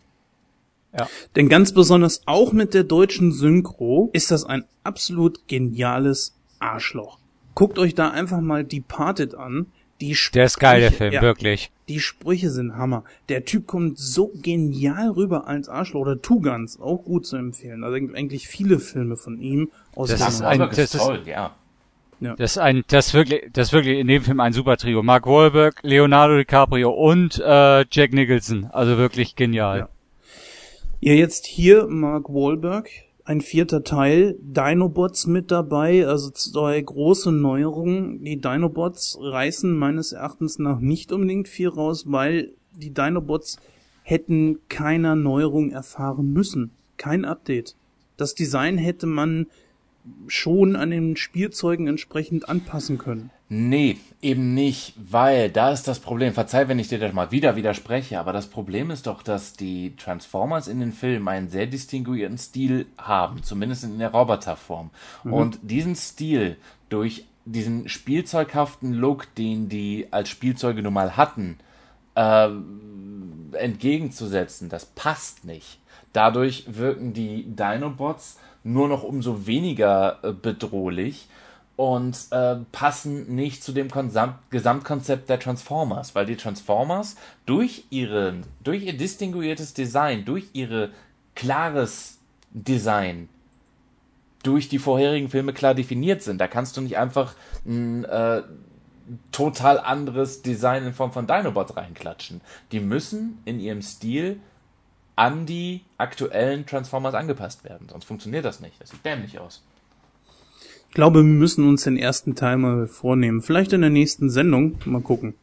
Ja. Denn ganz besonders auch mit der deutschen Synchro ist das ein absolut geniales Arschloch. Guckt euch da einfach mal Departed an. Die Sprüche, der ist geil, der Film, ja, wirklich. Die Sprüche sind Hammer. Der Typ kommt so genial rüber als Arschloch oder Two Guns, auch gut zu empfehlen. Also eigentlich viele Filme von ihm aus das ist ein, das ist, toll, ja. Ja. Das ist ein, das ist wirklich, das ist wirklich in dem Film ein super Trio. Mark Wahlberg, Leonardo DiCaprio und äh, Jack Nicholson. Also wirklich genial. Ja. ja, jetzt hier Mark Wahlberg, ein vierter Teil, Dinobots mit dabei, also zwei große Neuerungen. Die Dinobots reißen meines Erachtens nach nicht unbedingt viel raus, weil die Dinobots hätten keiner Neuerung erfahren müssen. Kein Update. Das Design hätte man schon an den Spielzeugen entsprechend anpassen können. Nee, eben nicht, weil da ist das Problem. Verzeih, wenn ich dir das mal wieder widerspreche, aber das Problem ist doch, dass die Transformers in den Filmen einen sehr distinguierten Stil haben, zumindest in der Roboterform. Mhm. Und diesen Stil durch diesen spielzeughaften Look, den die als Spielzeuge nun mal hatten, äh, entgegenzusetzen, das passt nicht. Dadurch wirken die Dinobots nur noch umso weniger äh, bedrohlich und äh, passen nicht zu dem Konsam Gesamtkonzept der Transformers, weil die Transformers durch ihren, durch ihr distinguiertes Design, durch ihre klares Design, durch die vorherigen Filme klar definiert sind. Da kannst du nicht einfach ein äh, total anderes Design in Form von Dinobots reinklatschen. Die müssen in ihrem Stil an die aktuellen Transformers angepasst werden, sonst funktioniert das nicht. Das sieht dämlich aus. Ich glaube, wir müssen uns den ersten Teil mal vornehmen. Vielleicht in der nächsten Sendung. Mal gucken.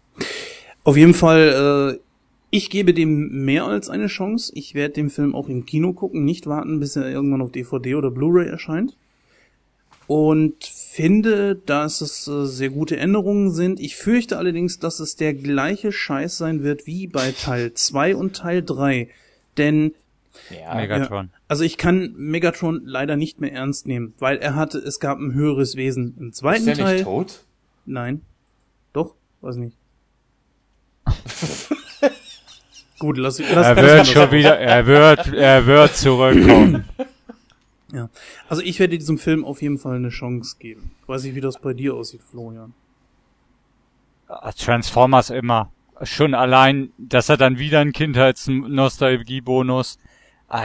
Auf jeden Fall, äh, ich gebe dem mehr als eine Chance. Ich werde den Film auch im Kino gucken, nicht warten, bis er irgendwann auf DVD oder Blu-ray erscheint. Und finde, dass es äh, sehr gute Änderungen sind. Ich fürchte allerdings, dass es der gleiche Scheiß sein wird wie bei Teil 2 und Teil 3. Denn ja, Megatron. Ja, also ich kann Megatron leider nicht mehr ernst nehmen, weil er hatte, es gab ein höheres Wesen im zweiten Teil. Ist er Teil. nicht tot? Nein. Doch? Weiß nicht. Gut, lass, lass Er wird schon wieder, er wird, er wird zurückkommen. Ja. Also ich werde diesem Film auf jeden Fall eine Chance geben. Weiß ich, wie das bei dir aussieht, Florian. Transformers immer. Schon allein, dass er dann wieder ein Kindheitsnostalgie-Bonus Ah,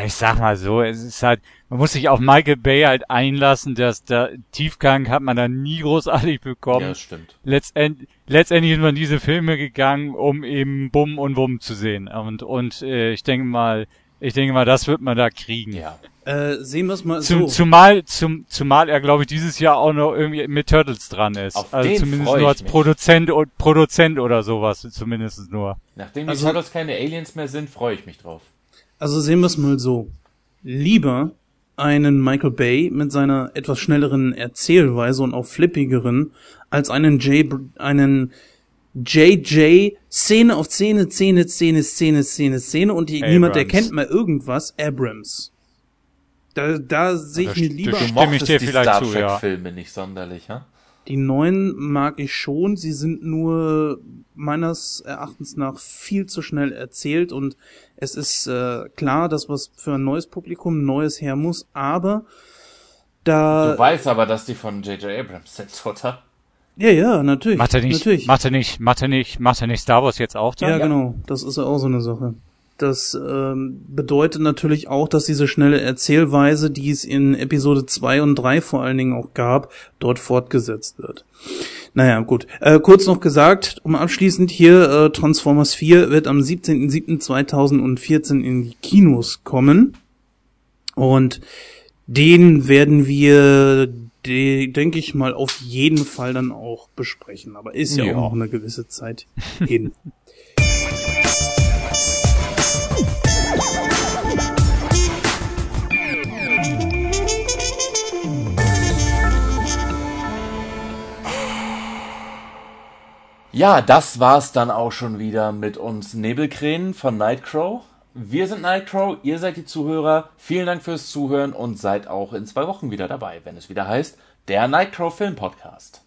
ich sag mal so, es ist halt, man muss sich auf Michael Bay halt einlassen, dass der Tiefgang hat man da nie großartig bekommen. Ja, stimmt. Letztend, letztendlich ist man diese Filme gegangen, um eben Bumm und Wumm zu sehen. Und, und äh, ich denke mal, ich denke mal, das wird man da kriegen. Ja. Äh, sehen wir es mal zum, so. Zumal, zum, zumal er, glaube ich, dieses Jahr auch noch irgendwie mit Turtles dran ist. Auf also den zumindest nur als mich. Produzent und Produzent oder sowas, zumindest nur. Nachdem die Also- Turtles keine Aliens mehr sind, freue ich mich drauf. Also sehen wir es mal so. Lieber einen Michael Bay mit seiner etwas schnelleren Erzählweise und auch flippigeren, als einen J, einen JJ Szene auf Szene, Szene, Szene, Szene, Szene, Szene und die, niemand erkennt mal irgendwas, Abrams. Da, da sehe ich Da mir lieber, da Du stimme ich dir die vielleicht Star zu, Trek ja. Filme nicht sonderlich, ha? Die neuen mag ich schon, sie sind nur meines Erachtens nach viel zu schnell erzählt und es ist äh, klar, dass was für ein neues Publikum Neues her muss, aber da Du weißt aber, dass die von J.J. Abrams sind, oder? Ja, ja, natürlich. Macht er nicht, Natürlich. macht er nicht, macht er nicht, macht er nicht Star Wars jetzt auch dann? ja, genau. Das ist ja auch so eine Sache. Das ähm, bedeutet natürlich auch, dass diese schnelle Erzählweise, die es in Episode 2 und 3 vor allen Dingen auch gab, dort fortgesetzt wird. Naja, gut. Äh, kurz noch gesagt, um abschließend hier, äh, Transformers 4 wird am 17.07.2014 in die Kinos kommen. Und den werden wir, de, denke ich mal, auf jeden Fall dann auch besprechen. Aber ist ja, Ja. auch eine gewisse Zeit hin. Ja, das war's dann auch schon wieder mit uns Nebelkränen von Nightcrow. Wir sind Nightcrow, ihr seid die Zuhörer. Vielen Dank fürs Zuhören und seid auch in zwei Wochen wieder dabei, wenn es wieder heißt, der Nightcrow Film Podcast.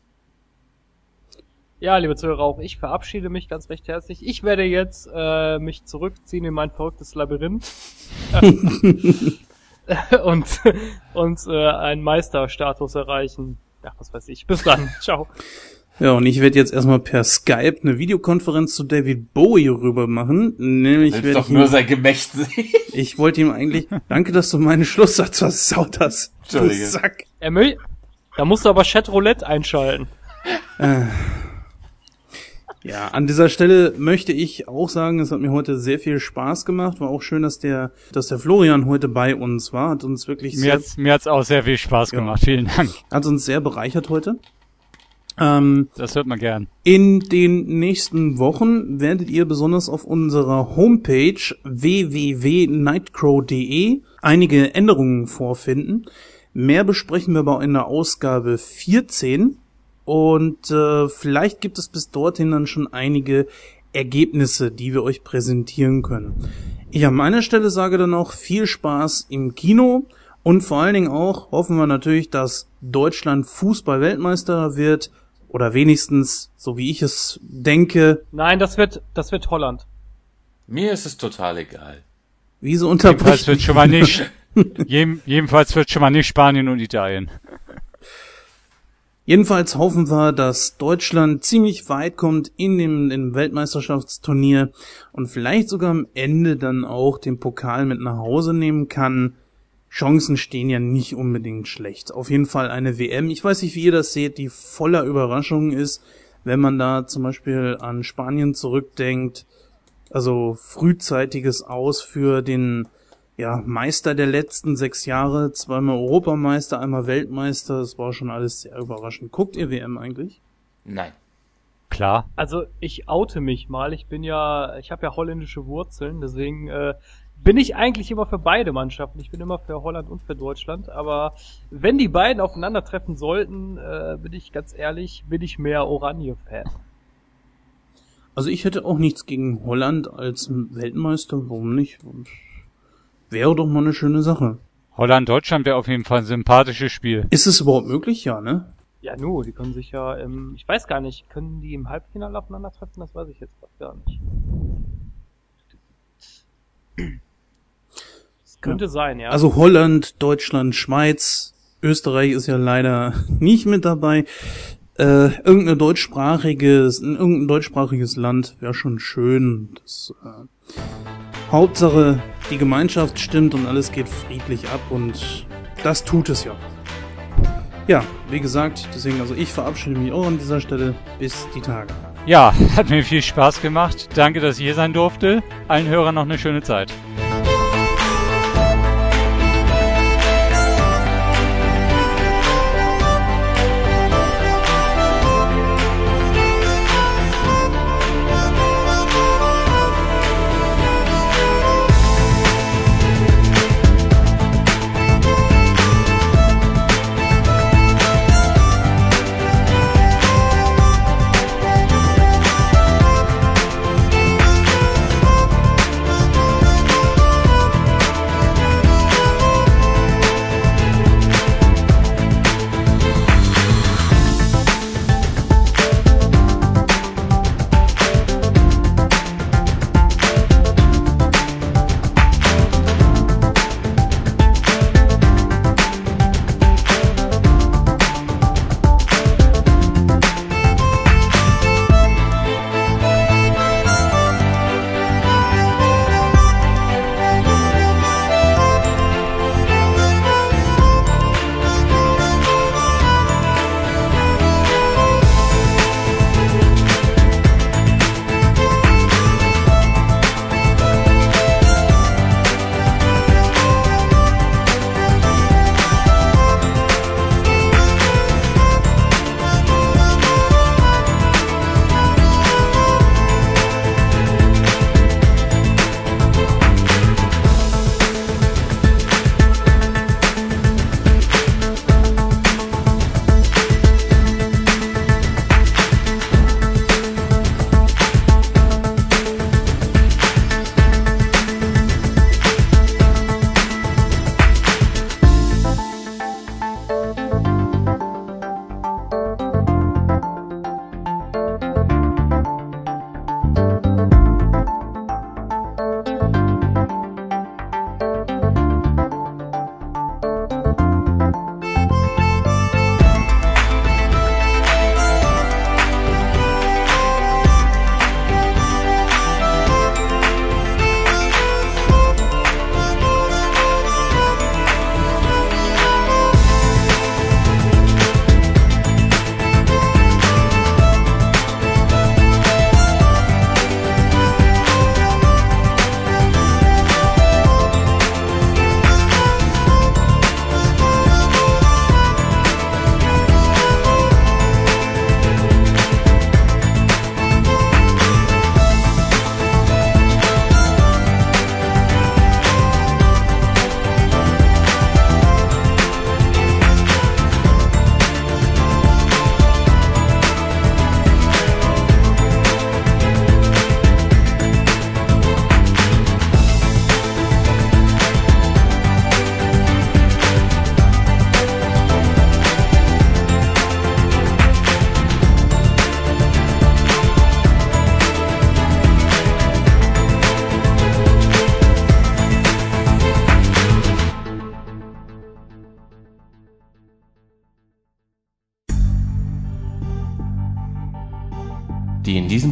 Ja, liebe Zuhörer, auch ich verabschiede mich ganz recht herzlich. Ich werde jetzt äh, mich zurückziehen in mein verrücktes Labyrinth und und äh, einen Meisterstatus erreichen. Ja, was weiß ich. Bis dann. Ciao. Ja, und ich werde jetzt erstmal per Skype eine Videokonferenz zu David Bowie rüber machen. Nämlich werde doch ich nur ihm, sein Gemächt sehen. ich wollte ihm eigentlich, danke, dass du meinen Schlusssatz versaut hast. Du Entschuldige. Sack. Er mö da musst du aber Chat Roulette einschalten. Ja, an dieser Stelle möchte ich auch sagen, es hat mir heute sehr viel Spaß gemacht. War auch schön, dass der, dass der Florian heute bei uns war. Hat uns wirklich Mir sehr, hat's, mir hat's auch sehr viel Spaß Ja. gemacht. Vielen Dank. hat uns sehr bereichert heute. Ähm, Das hört man gern. In den nächsten Wochen werdet ihr besonders auf unserer Homepage www.nightcrow.de einige Änderungen vorfinden. Mehr besprechen wir aber in der Ausgabe 14 und äh, vielleicht gibt es bis dorthin dann schon einige Ergebnisse, die wir euch präsentieren können. Ich an meiner Stelle sage dann auch viel Spaß im Kino und vor allen Dingen auch hoffen wir natürlich, dass Deutschland Fußball-Weltmeister wird oder wenigstens, so wie ich es denke, Nein, das wird das wird Holland. Mir ist es total egal. wie so Jedenfalls unterbricht. wird schon mal nicht, jedenfalls wird schon mal nicht Spanien und Italien. Jedenfalls hoffen wir, dass Deutschland ziemlich weit kommt in dem, in dem Weltmeisterschaftsturnier und vielleicht sogar am Ende dann auch den Pokal mit nach Hause nehmen kann. Chancen stehen ja nicht unbedingt schlecht. Auf jeden Fall eine WM. Ich weiß nicht, wie ihr das seht, die voller Überraschungen ist, wenn man da zum Beispiel an Spanien zurückdenkt. Also frühzeitiges Aus für den ja, Meister der letzten sechs Jahre, zweimal Europameister, einmal Weltmeister, das war schon alles sehr überraschend. Guckt ihr WM eigentlich? Nein. Klar. Also ich oute mich mal. Ich bin ja, ich habe ja holländische Wurzeln, deswegen äh, bin ich eigentlich immer für beide Mannschaften. Ich bin immer für Holland und für Deutschland. Aber wenn die beiden aufeinandertreffen sollten, äh, bin ich ganz ehrlich, bin ich mehr Oranje-Fan. Also ich hätte auch nichts gegen Holland als Weltmeister. Warum nicht? Wäre doch mal eine schöne Sache. Holland-Deutschland wäre auf jeden Fall ein sympathisches Spiel. Ist es überhaupt möglich? Ja, ne? Ja, nu, die können sich ja im, ich weiß gar nicht, können die im Halbfinale aufeinandertreffen? Das weiß ich jetzt gar nicht. Könnte ja. sein, ja. Also Holland, Deutschland, Schweiz, Österreich ist ja leider nicht mit dabei. Äh, irgendein deutschsprachiges, irgendein deutschsprachiges Land wäre schon schön. Das, äh, Hauptsache, die Gemeinschaft stimmt und alles geht friedlich ab und das tut es ja. Ja, wie gesagt, deswegen, also ich verabschiede mich auch an dieser Stelle. Bis die Tage. Ja, hat mir viel Spaß gemacht. Danke, dass ich hier sein durfte. Allen Hörern noch eine schöne Zeit.